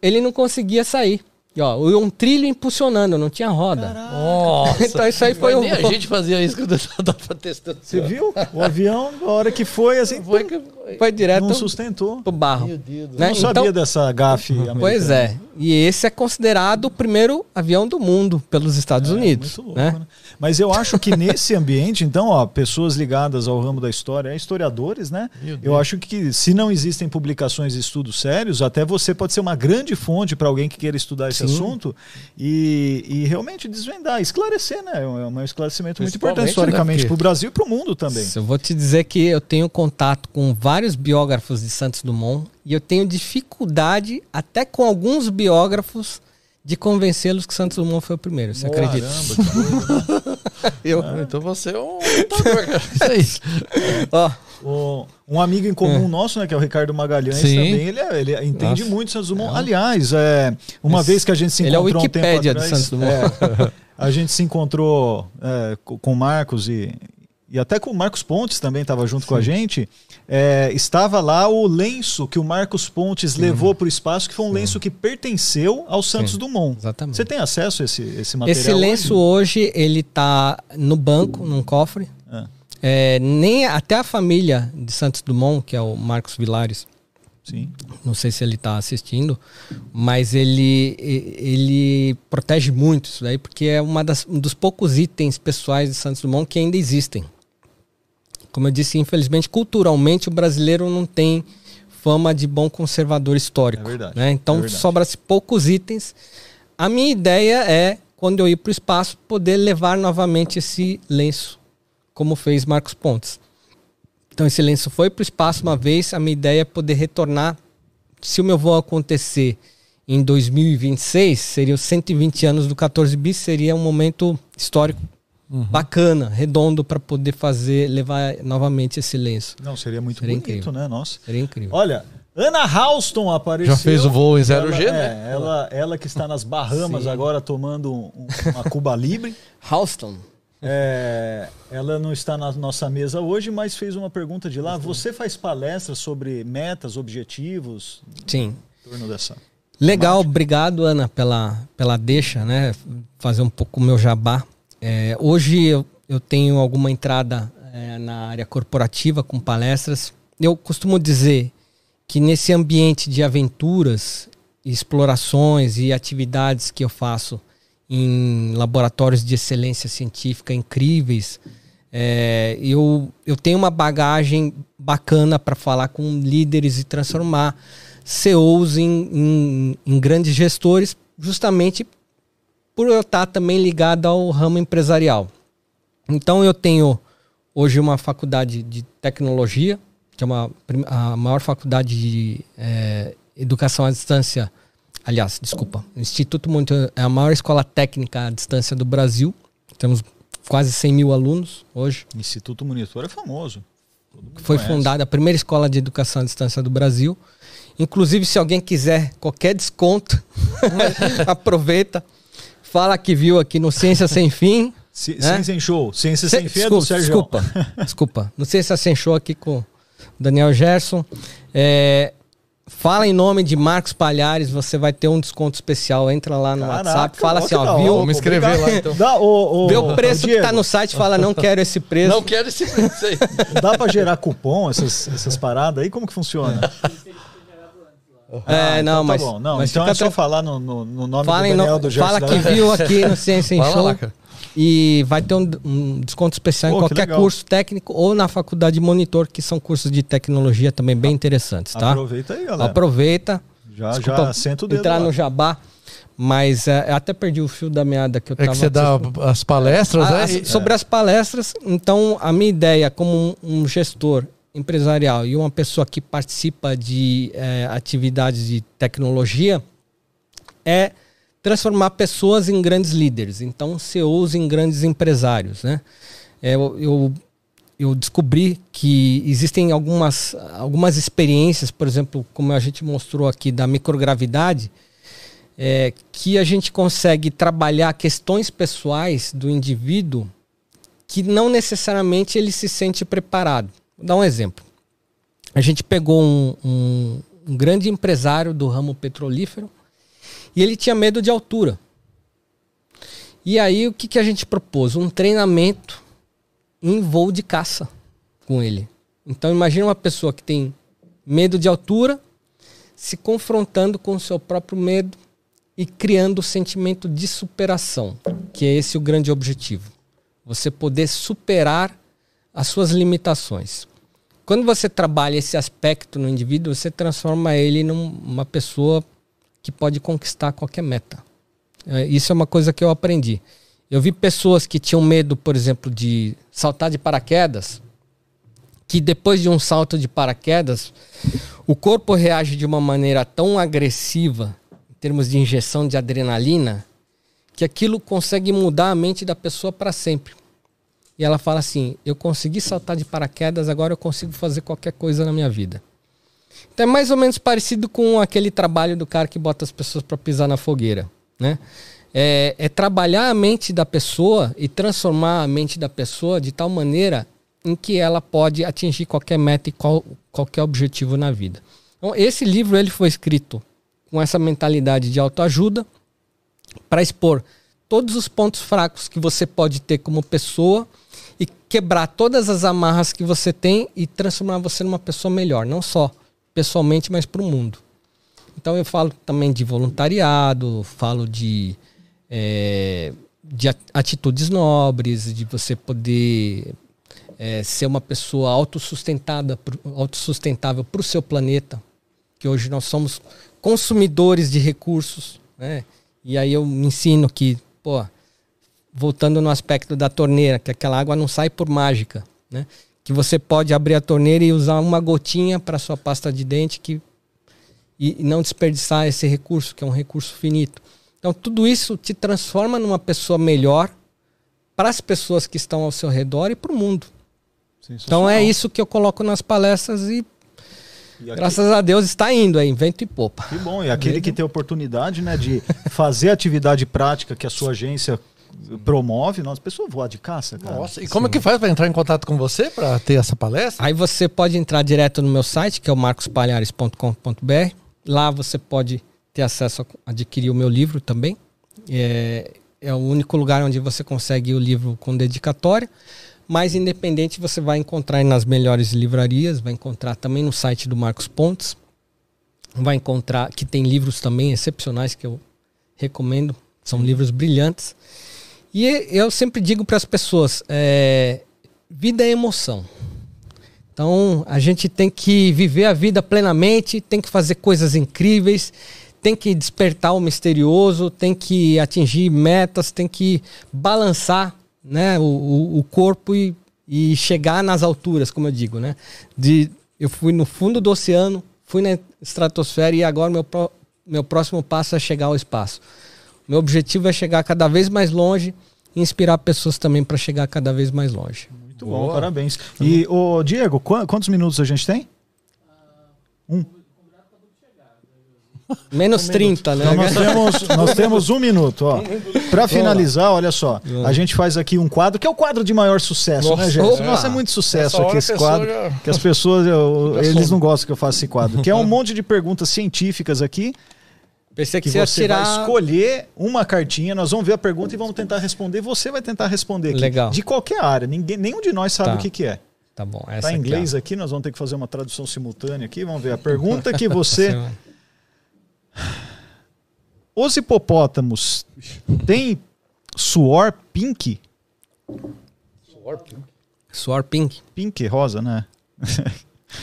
ele não conseguia sair. E, ó, um trilho impulsionando, não tinha roda. Nossa. Então isso aí foi um... nem a gente fazia isso quando eu tava testando. Você viu? O avião, a hora que foi, assim, Foi que... Foi direto não sustentou. pro barro. Meu Deus né? Não sabia Então- dessa gafe americana. Pois é. E esse é considerado o primeiro avião do mundo pelos Estados Unidos. Muito louco, né? né? Mas eu acho que nesse ambiente, então, ó, pessoas ligadas ao ramo da história, é historiadores, né? Eu acho que se não existem publicações e estudos sérios, até você pode ser uma grande fonte para alguém que queira estudar esse Sim. assunto e, e realmente desvendar, esclarecer, né? É um é esclarecimento muito importante historicamente né, para o Brasil e para o mundo também. Eu vou te dizer que eu tenho contato com vários biógrafos de Santos Dumont e eu tenho dificuldade até com alguns biógrafos de convencê-los que Santos Dumont foi o primeiro. Você acredita? Caramba, né? Eu, então você é um lutador, cara. Isso aí. Ó, O- um amigo em comum nosso, né, que é o Ricardo Magalhães Sim. também, ele, é- ele entende Nossa. muito Santos Dumont. Aliás, é, uma Esse- vez que a gente se ele é o encontrou um tempo Wikipédia de atrás, Santos Dumont. é, a gente se encontrou é, co- com o Marcos e, e até com o Marcos Pontes também estava junto com a gente. É, estava lá o lenço que o Marcos Pontes levou para o espaço, que foi um lenço que pertenceu ao Santos Sim, Dumont. exatamente. Você tem acesso a esse, esse material? Esse lenço hoje? hoje, ele tá no banco, num cofre. Ah, É, nem até a família de Santos Dumont, que é o Marcos Vilares, sim. não sei se ele está assistindo, mas ele, ele protege muito isso daí, porque é uma das, um dos poucos itens pessoais de Santos Dumont que ainda existem. Como eu disse, infelizmente, culturalmente, o brasileiro não tem fama de bom conservador histórico. É verdade, né? Então, é sobra-se poucos itens. A minha ideia é, quando eu ir para o espaço, poder levar novamente esse lenço, como fez Marcos Pontes. Então esse lenço foi para o espaço uma vez. A minha ideia é poder retornar. Se o meu voo acontecer em 2026, seria os 120 anos do 14 bis, seria um momento histórico bacana, redondo para poder fazer, levar novamente esse lenço. Não, seria muito Seria bonito, incrível. né? Nossa. Seria incrível. Olha, Ana Halston apareceu. Já fez o voo em Ela- 0G, é, né? Ela, ela que está nas Bahamas agora tomando um- uma Cuba Libre. Houston. É, ela não está na nossa mesa hoje, mas fez uma pergunta de lá. Você faz palestras sobre metas, objetivos Sim. em torno dessa? Legal, obrigado, Ana, pela, pela deixa, né? Fazer um pouco o meu jabá. É, hoje eu, eu tenho alguma entrada é, na área corporativa com palestras. Eu costumo dizer que nesse ambiente de aventuras, explorações e atividades que eu faço em laboratórios de excelência científica incríveis, é, eu, eu tenho uma bagagem bacana para falar com líderes e transformar CEOs em, em, em grandes gestores, justamente por eu estar também ligado ao ramo empresarial. Então eu tenho hoje uma faculdade de tecnologia, que é uma, a maior faculdade de é, educação à distância, aliás, desculpa, Instituto Monitor é a maior escola técnica à distância do Brasil. Temos quase 100 mil alunos hoje. Instituto Monitor é famoso. Foi conhece. fundada a primeira escola de educação à distância do Brasil. Inclusive, se alguém quiser qualquer desconto, aproveita. Fala que viu aqui no Ciência Sem Fim. C né? Ciência Sem Show. Ciência Sem Fim é do Sérgio. Desculpa, desculpa. No Ciência Sem Show aqui com o Daniel Gerson. É, Fala em nome de Marcos Palhares, você vai ter um desconto especial. Entra lá no Caraca, WhatsApp, fala assim, ó, viu? Vamos escrever lá então. Dá, o, o, Vê o preço que tá no site, fala não quero esse preço. Não quero esse preço aí. Dá pra gerar cupom, essas, essas paradas aí? Como que funciona? É, ah, não, então tá mas, bom. Não, mas então é só falar no, no, no nome fala do Daniel no, do Gerson. Fala que viu aqui no Ciência em Show. Lá, e vai ter um, um desconto especial Pô, em qualquer curso técnico ou na faculdade de monitor, que são cursos de tecnologia também bem interessantes, tá? Aproveita aí, galera. Aproveita. Já, Desculpa, já senta o dedo Entrar lá. no jabá. Mas é, eu até perdi o fio da meada que eu é tava... É que você dá as palestras, né? Sobre é. as palestras, então a minha ideia como um, um gestor empresarial e uma pessoa que participa de é, atividades de tecnologia é transformar pessoas em grandes líderes, então CEOs em grandes empresários, né? É, eu, eu, eu, descobri que existem algumas, algumas experiências, por exemplo, como a gente mostrou aqui da microgravidade, é, que a gente consegue trabalhar questões pessoais do indivíduo que não necessariamente ele se sente preparado. Vou dar um exemplo. A gente pegou um, um, um grande empresário do ramo petrolífero, e ele tinha medo de altura. E aí o que, que a gente propôs? Um treinamento em voo de caça com ele. Então imagine uma pessoa que tem medo de altura se confrontando com o seu próprio medo e criando o sentimento de superação, que é esse o grande objetivo. Você poder superar as suas limitações. Quando você trabalha esse aspecto no indivíduo, você transforma ele numa pessoa que pode conquistar qualquer meta. É, isso é uma coisa que eu aprendi. Eu vi pessoas que tinham medo, por exemplo, de saltar de paraquedas, que depois de um salto de paraquedas, o corpo reage de uma maneira tão agressiva, em termos de injeção de adrenalina, que aquilo consegue mudar a mente da pessoa para sempre. E ela fala assim: Eu consegui saltar de paraquedas, agora eu consigo fazer qualquer coisa na minha vida. Então é mais ou menos parecido com aquele trabalho do cara que bota as pessoas para pisar na fogueira, né? É, é, trabalhar a mente da pessoa e transformar a mente da pessoa de tal maneira em que ela pode atingir qualquer meta e qual, qualquer objetivo na vida. Então, esse livro ele foi escrito com essa mentalidade de autoajuda para expor todos os pontos fracos que você pode ter como pessoa e quebrar todas as amarras que você tem e transformar você numa pessoa melhor, não só pessoalmente, mas para o mundo. Então eu falo também de voluntariado, falo de, é, de atitudes nobres, de você poder é, ser uma pessoa autossustentada, autossustentável para o seu planeta, que hoje nós somos consumidores de recursos, né? E aí eu ensino que, pô, voltando no aspecto da torneira, que aquela água não sai por mágica, né? que você pode abrir a torneira e usar uma gotinha para sua pasta de dente que e não desperdiçar esse recurso que é um recurso finito. Então tudo isso te transforma numa pessoa melhor para as pessoas que estão ao seu redor e para o mundo. Então é isso que eu coloco nas palestras e, aqui... graças a Deus está indo aí, vento e popa. Que bom, e aquele que tem oportunidade né, de fazer atividade prática que a sua agência promove, nossa, pessoa voa de caça, cara. Nossa, e como Sim. é que faz para entrar em contato com você para ter essa palestra? Aí você pode entrar direto no meu site, que é o marcospalhares.com.br. Lá você pode ter acesso a adquirir o meu livro também. É, é o único lugar onde você consegue o livro com dedicatória. Mas independente, você vai encontrar nas melhores livrarias, vai encontrar também no site do Marcos Pontes. Vai encontrar que tem livros também excepcionais que eu recomendo, são livros brilhantes. E eu sempre digo para as pessoas: é, vida é emoção. Então a gente tem que viver a vida plenamente, tem que fazer coisas incríveis, tem que despertar o misterioso, tem que atingir metas, tem que balançar né, o, o, o corpo e, e chegar nas alturas, como eu digo. Né? De, eu fui no fundo do oceano, fui na estratosfera e agora meu, pro, meu próximo passo é chegar ao espaço. Meu objetivo é chegar cada vez mais longe e inspirar pessoas também para chegar cada vez mais longe. Muito bom, parabéns. E, ô, Diego, qu- quantos minutos a gente tem? Menos 30, né? Então nós temos, nós temos um minuto, ó. Pra finalizar, olha só, a gente faz aqui um quadro, que é o quadro de maior sucesso, né, Nossa, Gerson? opa. Nossa, é muito sucesso Essa aqui esse quadro. já- Que as pessoas, eu- eles não gostam que eu faça esse quadro. Que é um monte de perguntas científicas aqui, Pensei que, que você ia você vai tirar. escolher uma cartinha, nós vamos ver a pergunta e vamos tentar responder. Você vai tentar responder aqui. Legal. De qualquer área, ninguém, nenhum de nós sabe Tá. o que, que é. Tá bom, essa Tá em inglês aqui, nós vamos ter que fazer uma tradução simultânea aqui. Vamos ver a pergunta que você. Os hipopótamos têm suor pink? Suor pink. Pink, rosa, né?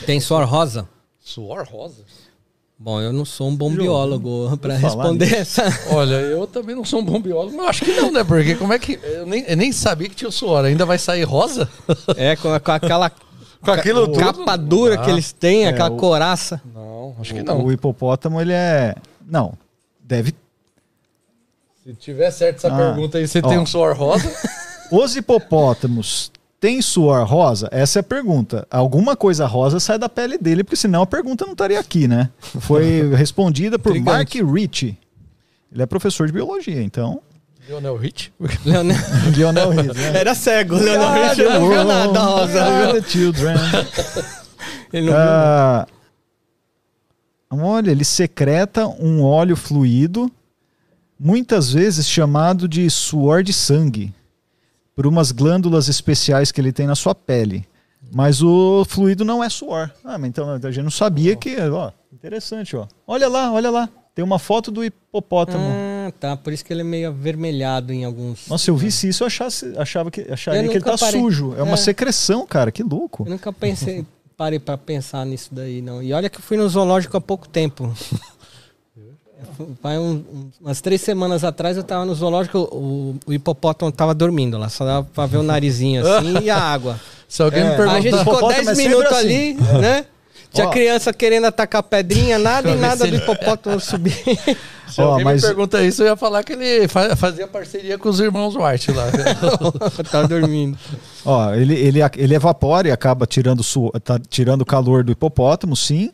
Tem suor rosa? Suor rosa? Bom, eu não sou um bom biólogo para responder nisso. essa. Olha, eu também não sou um bom biólogo, mas acho que não, né? Porque como é que. Eu nem, eu nem sabia que tinha suor. Ainda vai sair rosa? É, com, com aquela Com aquilo tudo? capa dura que eles têm, aquela o- coraça. Não, acho que não. o hipopótamo, ele é. Não. Deve. Se tiver certo essa Ah. pergunta aí, você Ó. tem um suor rosa? Os hipopótamos têm suor rosa? Essa é a pergunta. Alguma coisa rosa sai da pele dele, porque senão a pergunta não estaria aqui, né? Foi respondida por Mark. Rich. Ele é professor de biologia, então. Lionel Rich? Leonel... Lionel Rich, né? Era cego, o Leonel Rich não viu nada rosa. Ah, viu? the children. Ele não viu. Ah, olha, ele secreta um óleo fluido, muitas vezes chamado de suor de sangue, por umas glândulas especiais que ele tem na sua pele. Mas o fluido não é suor. Ah, mas então a gente não sabia que. Ó, interessante, ó. Olha lá, olha lá. Tem uma foto do hipopótamo. Ah, tá. Por isso que ele é meio avermelhado em alguns. Nossa, eu visse isso, eu achasse, achava que, acharia que ele tá parei. sujo. É uma É. secreção, cara. Que louco. Eu nunca pensei, parei pra pensar nisso daí, não. E olha que eu fui no zoológico há pouco tempo. Vai um- um- umas três semanas atrás eu tava no zoológico, o, o hipopótamo tava dormindo lá, só dava pra ver o narizinho assim e a água. Se alguém É. me a perguntar. gente ficou hipopótamo 10 é minutos assim. ali, né? Tinha Ó. criança querendo atacar pedrinha, nada e nada do hipopótamo subir. Se alguém mas- me pergunta isso, eu ia falar que ele fa- fazia parceria com os irmãos White lá. tava dormindo. Ó, ele, ele, ele evapora e acaba tirando, su, tá tirando o calor do hipopótamo, sim.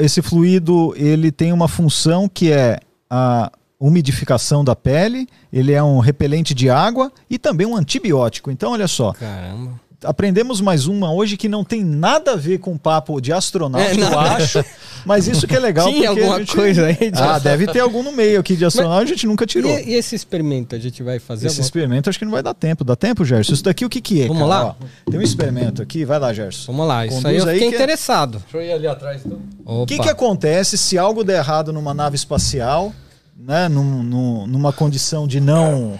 Esse fluido ele tem uma função que é a umidificação da pele, ele é um repelente de água e também um antibiótico. Então, olha só, Caramba. Aprendemos mais uma hoje que não tem nada a ver com papo de astronauta, É, eu acho. Mas isso que é legal. Tinha porque alguma gente- coisa aí de- Ah, deve ter algum no meio aqui de astronauta, a gente nunca tirou. E, e esse experimento a gente vai fazer? Esse alguma- experimento acho que não vai dar tempo. Dá tempo, Gerson? Isso daqui o que que é? Vamos cara? lá? Ó, tem um experimento aqui. Vai lá, Gerson. Vamos lá, isso Conduz aí eu aí fiquei que é- interessado. Deixa eu ir ali atrás então. O que, que acontece se algo der errado numa nave espacial, né, num- num- numa condição de não.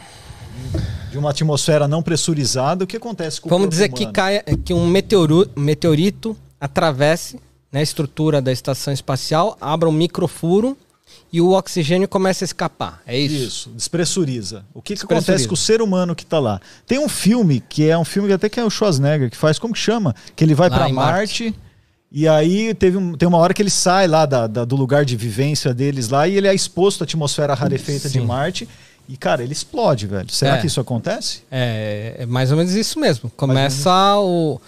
De uma atmosfera não pressurizada? O que acontece com o Vamos corpo dizer que, humano? caia, que um meteoru- meteorito atravesse né, a estrutura da estação espacial, abra um microfuro e o oxigênio começa a escapar. É isso? Isso, despressuriza. O que, que Despressuriza. acontece com o ser humano que está lá? Tem um filme que é um filme que até que é o Schwarzenegger que faz, como que chama? Que ele vai para Marte. Marte. E aí teve um- tem uma hora que ele sai lá da- da- do lugar de vivência deles lá e ele é exposto à atmosfera rarefeita de Sim. Marte. E, cara, ele explode, velho. Será É. que isso acontece? É, é mais ou menos isso mesmo. Começa o,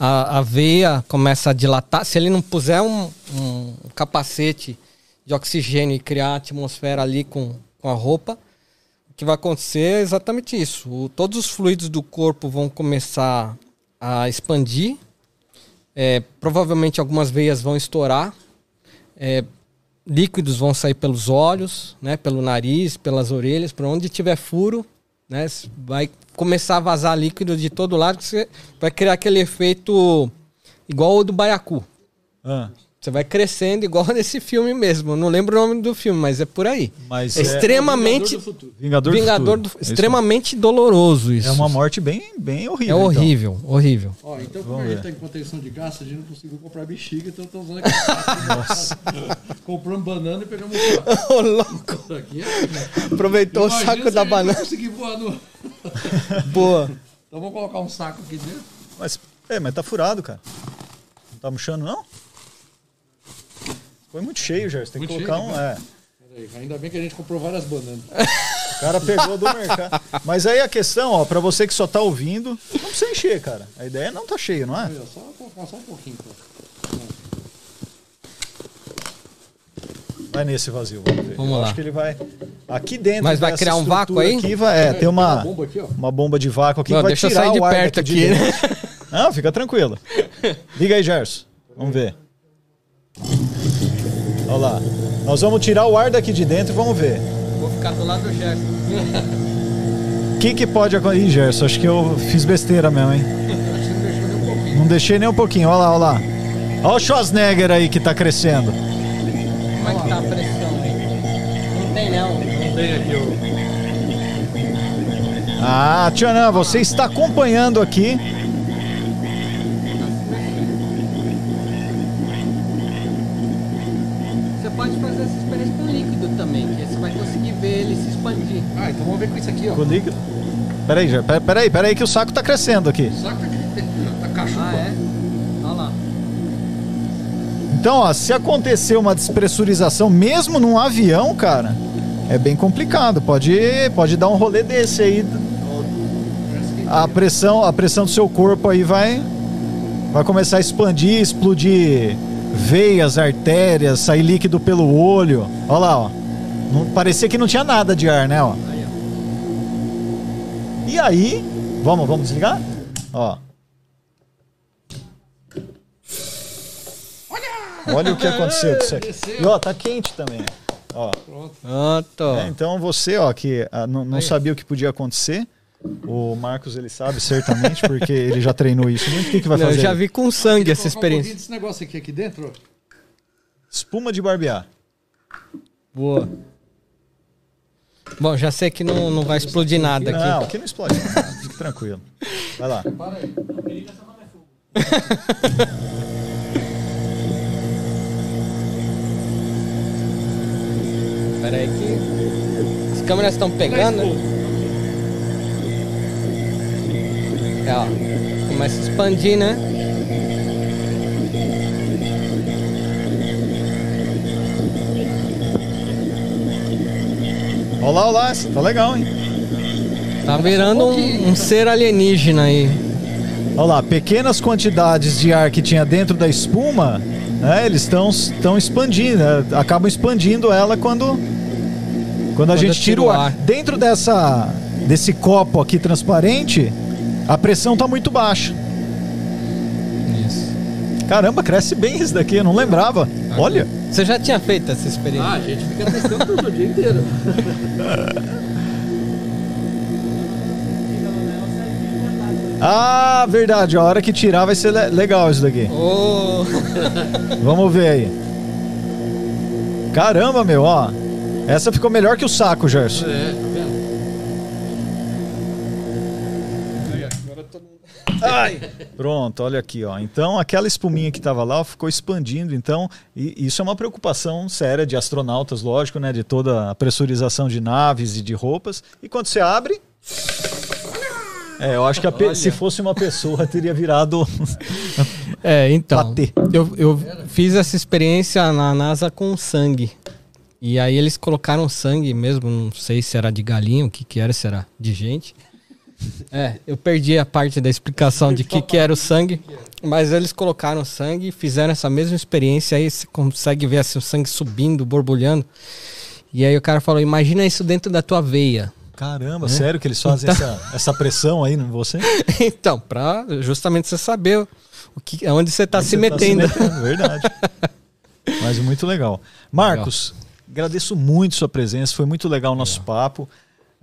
a, a veia começa a dilatar. Se ele não puser um, um capacete de oxigênio e criar atmosfera ali com, com a roupa, o que vai acontecer é exatamente isso. O- todos os fluidos do corpo vão começar a expandir. É, provavelmente algumas veias vão estourar. É, líquidos vão sair pelos olhos, né? Pelo nariz, pelas orelhas, por onde tiver furo, né? Vai começar a vazar líquido de todo lado, que você vai criar aquele efeito igual o do baiacu. Ah, Você vai crescendo igual nesse filme mesmo. Eu não lembro o nome do filme, mas é por aí. mas É é, extremamente Vingador, Vingador do, Futuro. É isso extremamente doloroso isso. É uma morte bem, bem É horrível. então. horrível, horrível. Ó, então como a gente tá em contenção de gasto, a gente não conseguiu comprar bexiga, então estamos usando aqui. Nossa. Compramos banana e pegamos um. Ô, louco. Isso aqui é... Aproveitou Imagina o saco se da a gente banana. conseguir voar no... Boa. Então vamos colocar um saco aqui dentro. Mas, é, mas tá furado, cara. Não tá murchando, não? Foi muito cheio, Gerson. Tem que Muito colocar cheio, um. É. Peraí, ainda bem que a gente comprou várias bananas. O cara pegou do mercado. Mas aí a questão, ó, pra você que só tá ouvindo, não precisa encher, cara. A ideia é não tá cheio, não é? Olha, só colocar só um pouquinho. Pô. Vai nesse vazio, vamos ver. Vamos Eu lá. Acho que ele vai. Aqui dentro. Mas vai criar um vácuo aí? Aqui vai, é, tem uma, Uma bomba aqui, ó. uma bomba de vácuo aqui Não, que vai deixa eu tirar sair de perto daqui de aqui, né? Não, fica tranquilo. Liga aí, Gerson. Vamos ver. Olha lá. Nós vamos tirar o ar daqui de dentro e vamos ver. Vou ficar do lado do Gerson. O que, que pode acontecer? Ih, Gerson, acho que eu fiz besteira mesmo, hein? Não deixei nem um pouquinho. Olha lá, olha lá. Olha o Schwarzenegger aí que tá crescendo. Como é que tá a pressão aí? Não tem não. Não tem aqui o... Ah, Tchanã, você está acompanhando aqui. Aqui, ó. Com líquido. Peraí, Gerson. Pera- Peraí, peraí que o saco tá crescendo aqui. O saco tá aqui dentro, tá cachupa. Ah, é? Olha lá. Então, ó, se acontecer uma despressurização, mesmo num avião, cara, é bem complicado. Pode, pode dar um rolê desse aí. A pressão, a pressão do seu corpo aí vai, vai começar a expandir, explodir veias, artérias, sair líquido pelo olho. Olha lá, ó. Não, parecia que não tinha nada de ar, né, ó. E aí, vamos, vamos desligar? Ó. Olha o que aconteceu com isso aqui. E ó, tá quente também. Ó. Pronto. É, então você, ó, que ah, não, não sabia o que podia acontecer. O Marcos, ele sabe certamente, porque ele já treinou isso muito. O que, que vai Não, eu fazer? já aí? vi com sangue essa Colocar Um experiência. desse negócio aqui, aqui dentro. Espuma de barbear. Boa. Bom, já sei que não, não vai explodir nada Não, aqui. aqui não explode. não. Fique tranquilo. Vai lá. Para aí. Pera aí que as câmeras estão pegando. É, ó. Começa a expandir, né? Olha lá, olha lá. Essa tá legal, hein? Tá virando um, um ser alienígena aí. Olha lá, pequenas quantidades de ar que tinha dentro da espuma, né, eles estão expandindo, né, acabam expandindo ela quando quando a Quando gente tira o ar. Dentro dessa desse copo aqui transparente, a pressão tá muito baixa. Isso. Caramba, cresce bem isso daqui, eu não lembrava. Olha. Você já tinha feito essa experiência? Ah, a gente fica testando tudo o dia inteiro. Ah, verdade, a hora que tirar vai ser le- legal isso daqui. Ô, Vamos ver aí. Caramba, meu, ó. Essa ficou melhor que o saco, Gerson. É, vendo? Pronto, olha aqui, ó. Então, aquela espuminha que estava lá ó, ficou expandindo. Então, e isso é uma preocupação séria de astronautas, lógico, né? De toda a pressurização de naves e de roupas. E quando você abre. É, eu acho que a pe- se fosse uma pessoa teria virado. É, então. Patê. Eu, eu fiz essa experiência na NASA com sangue. E aí eles colocaram sangue mesmo, não sei se era de galinha, o que que era, se era de gente. É, eu perdi a parte da explicação de que que era o sangue, mas eles colocaram sangue e fizeram essa mesma experiência, aí você consegue ver assim, o sangue subindo, borbulhando. E aí o cara falou, imagina isso dentro da tua veia. Caramba, sério que eles fazem essa, essa pressão aí em você? então, pra justamente você saber o que, onde você tá Onde se tá metendo. Verdade. Mas muito legal. Marcos, agradeço muito sua presença, foi muito legal o nosso papo.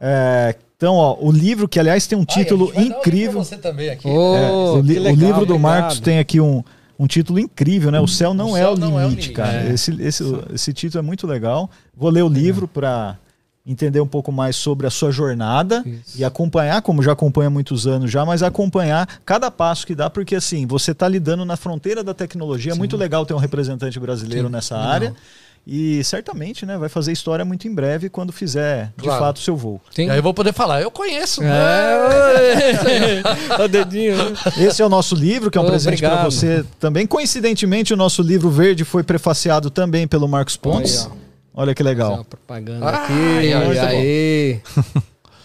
É, então, ó, o livro, que aliás tem um título incrível. você também aqui. Ô, É, o, li- que o legal, livro do. Marcos tem aqui um, um título incrível, né? O céu não, O é, céu o não é o limite, limite. cara. É. Esse, esse, esse título é muito legal. Vou ler o livro para entender um pouco mais sobre a sua jornada e acompanhar, como já acompanha há muitos anos já, mas acompanhar cada passo que dá, porque assim, você está lidando na fronteira da tecnologia. É muito legal ter um representante brasileiro Sim, nessa legal. área. E certamente, né, vai fazer história muito em breve quando fizer de Claro. fato o seu voo. Sim. E aí eu vou poder falar, eu conheço. É, o dedinho. né? Esse é o nosso livro, que é um Oh, presente para você também. Coincidentemente, o nosso livro verde foi prefaciado também pelo Marcos Pontes. Aí, Olha que legal. uma propaganda Ah, aqui. aí, Olha aí.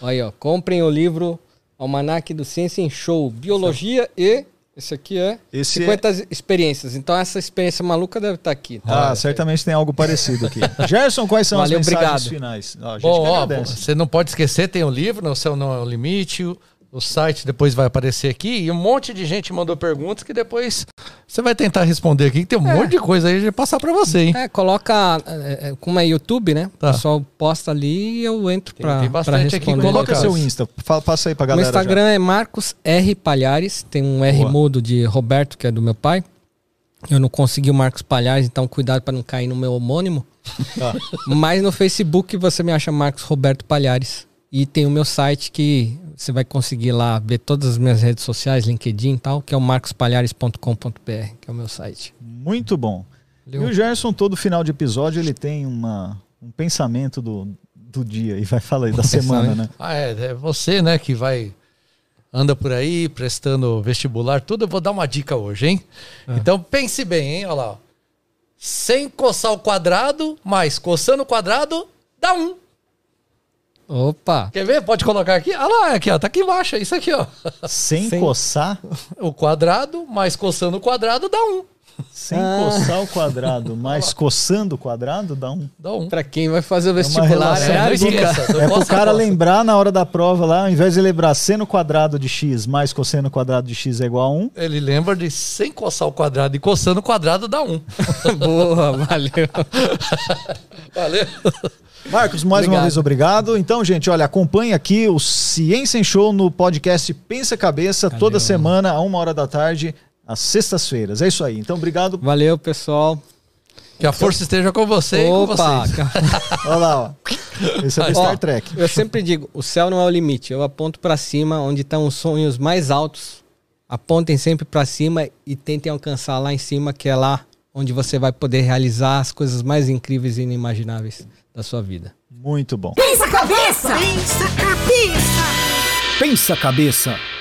Olha, ó. Comprem o livro Almanac do Ciência em Show. Biologia e. Esse aqui é Esse 50 experiências. Então essa experiência maluca deve estar aqui. Tá? Ah, certamente tem algo parecido aqui. Gerson, quais são Valeu, as mensagens obrigado. finais? Ó, Bom, ó, você não pode esquecer, tem o livro, né, O Céu Não é o Limite, o, o site depois vai aparecer aqui, e um monte de gente mandou perguntas que depois você vai tentar responder aqui, que tem um monte de coisa aí de passar pra você, hein? É, coloca. é, é, como é YouTube, né? Tá. O pessoal posta ali e eu entro Tem- pra, tem pra bastante aqui, responder. Coloca Lucas. seu Insta, Fa- passa aí pra O galera. já. Instagram é Marcos R Palhares, tem um R Boa. mudo de Roberto, que é do meu pai. Eu não consegui o Marcos Palhares, então cuidado para não cair no meu homônimo. Tá. Mas no Facebook você me acha Marcos Roberto Palhares. E tem o meu site que você vai conseguir lá ver todas as minhas redes sociais, LinkedIn e tal, que é o marcospalhares.com.br, que é o meu site. Muito bom. Valeu. E o Gerson, todo final de episódio, ele tem uma, um pensamento do, do dia. E vai falar aí da semana, né? Ah, é, é você, né, que vai anda por aí prestando vestibular, tudo. Eu vou dar uma dica hoje, hein? Então pense bem, hein? Olha lá. Sem coçar o quadrado, mais coçando o quadrado, dá um. Opa! Quer ver? Pode colocar aqui. Olha lá, aqui, ó. Tá aqui embaixo. É isso aqui, ó. Sem, Sem- coçar, O quadrado, mais coçando o quadrado, dá um. Sem Ah. coçar o quadrado, mas coçando o quadrado, dá um. Dá um. Pra quem vai fazer o uma vestibular, relação é dica. esqueça. É pro cara lembrar na hora da prova lá, ao invés de lembrar seno quadrado de x mais cosseno quadrado de x é igual a 1, Ele lembra de sem coçar o quadrado e coçando o quadrado, dá um. Boa, valeu. Valeu. Marcos, mais uma Obrigado. vez obrigado. Então, gente, olha, acompanhe aqui o Ciência em Show no podcast Pensa Cabeça, toda semana, a uma hora da tarde, às sextas-feiras. É isso aí. Então, obrigado. Valeu, pessoal. Que a força esteja com você e com Opa! vocês. Olha lá, ó. Esse é Ó, Star Trek. Eu sempre digo, o céu não é o limite. Eu aponto pra cima, onde estão os sonhos mais altos. Apontem sempre pra cima e tentem alcançar lá em cima, que é lá onde você vai poder realizar as coisas mais incríveis e inimagináveis da sua vida. Muito bom. Pensa cabeça! Pensa cabeça! Pensa Cabeça.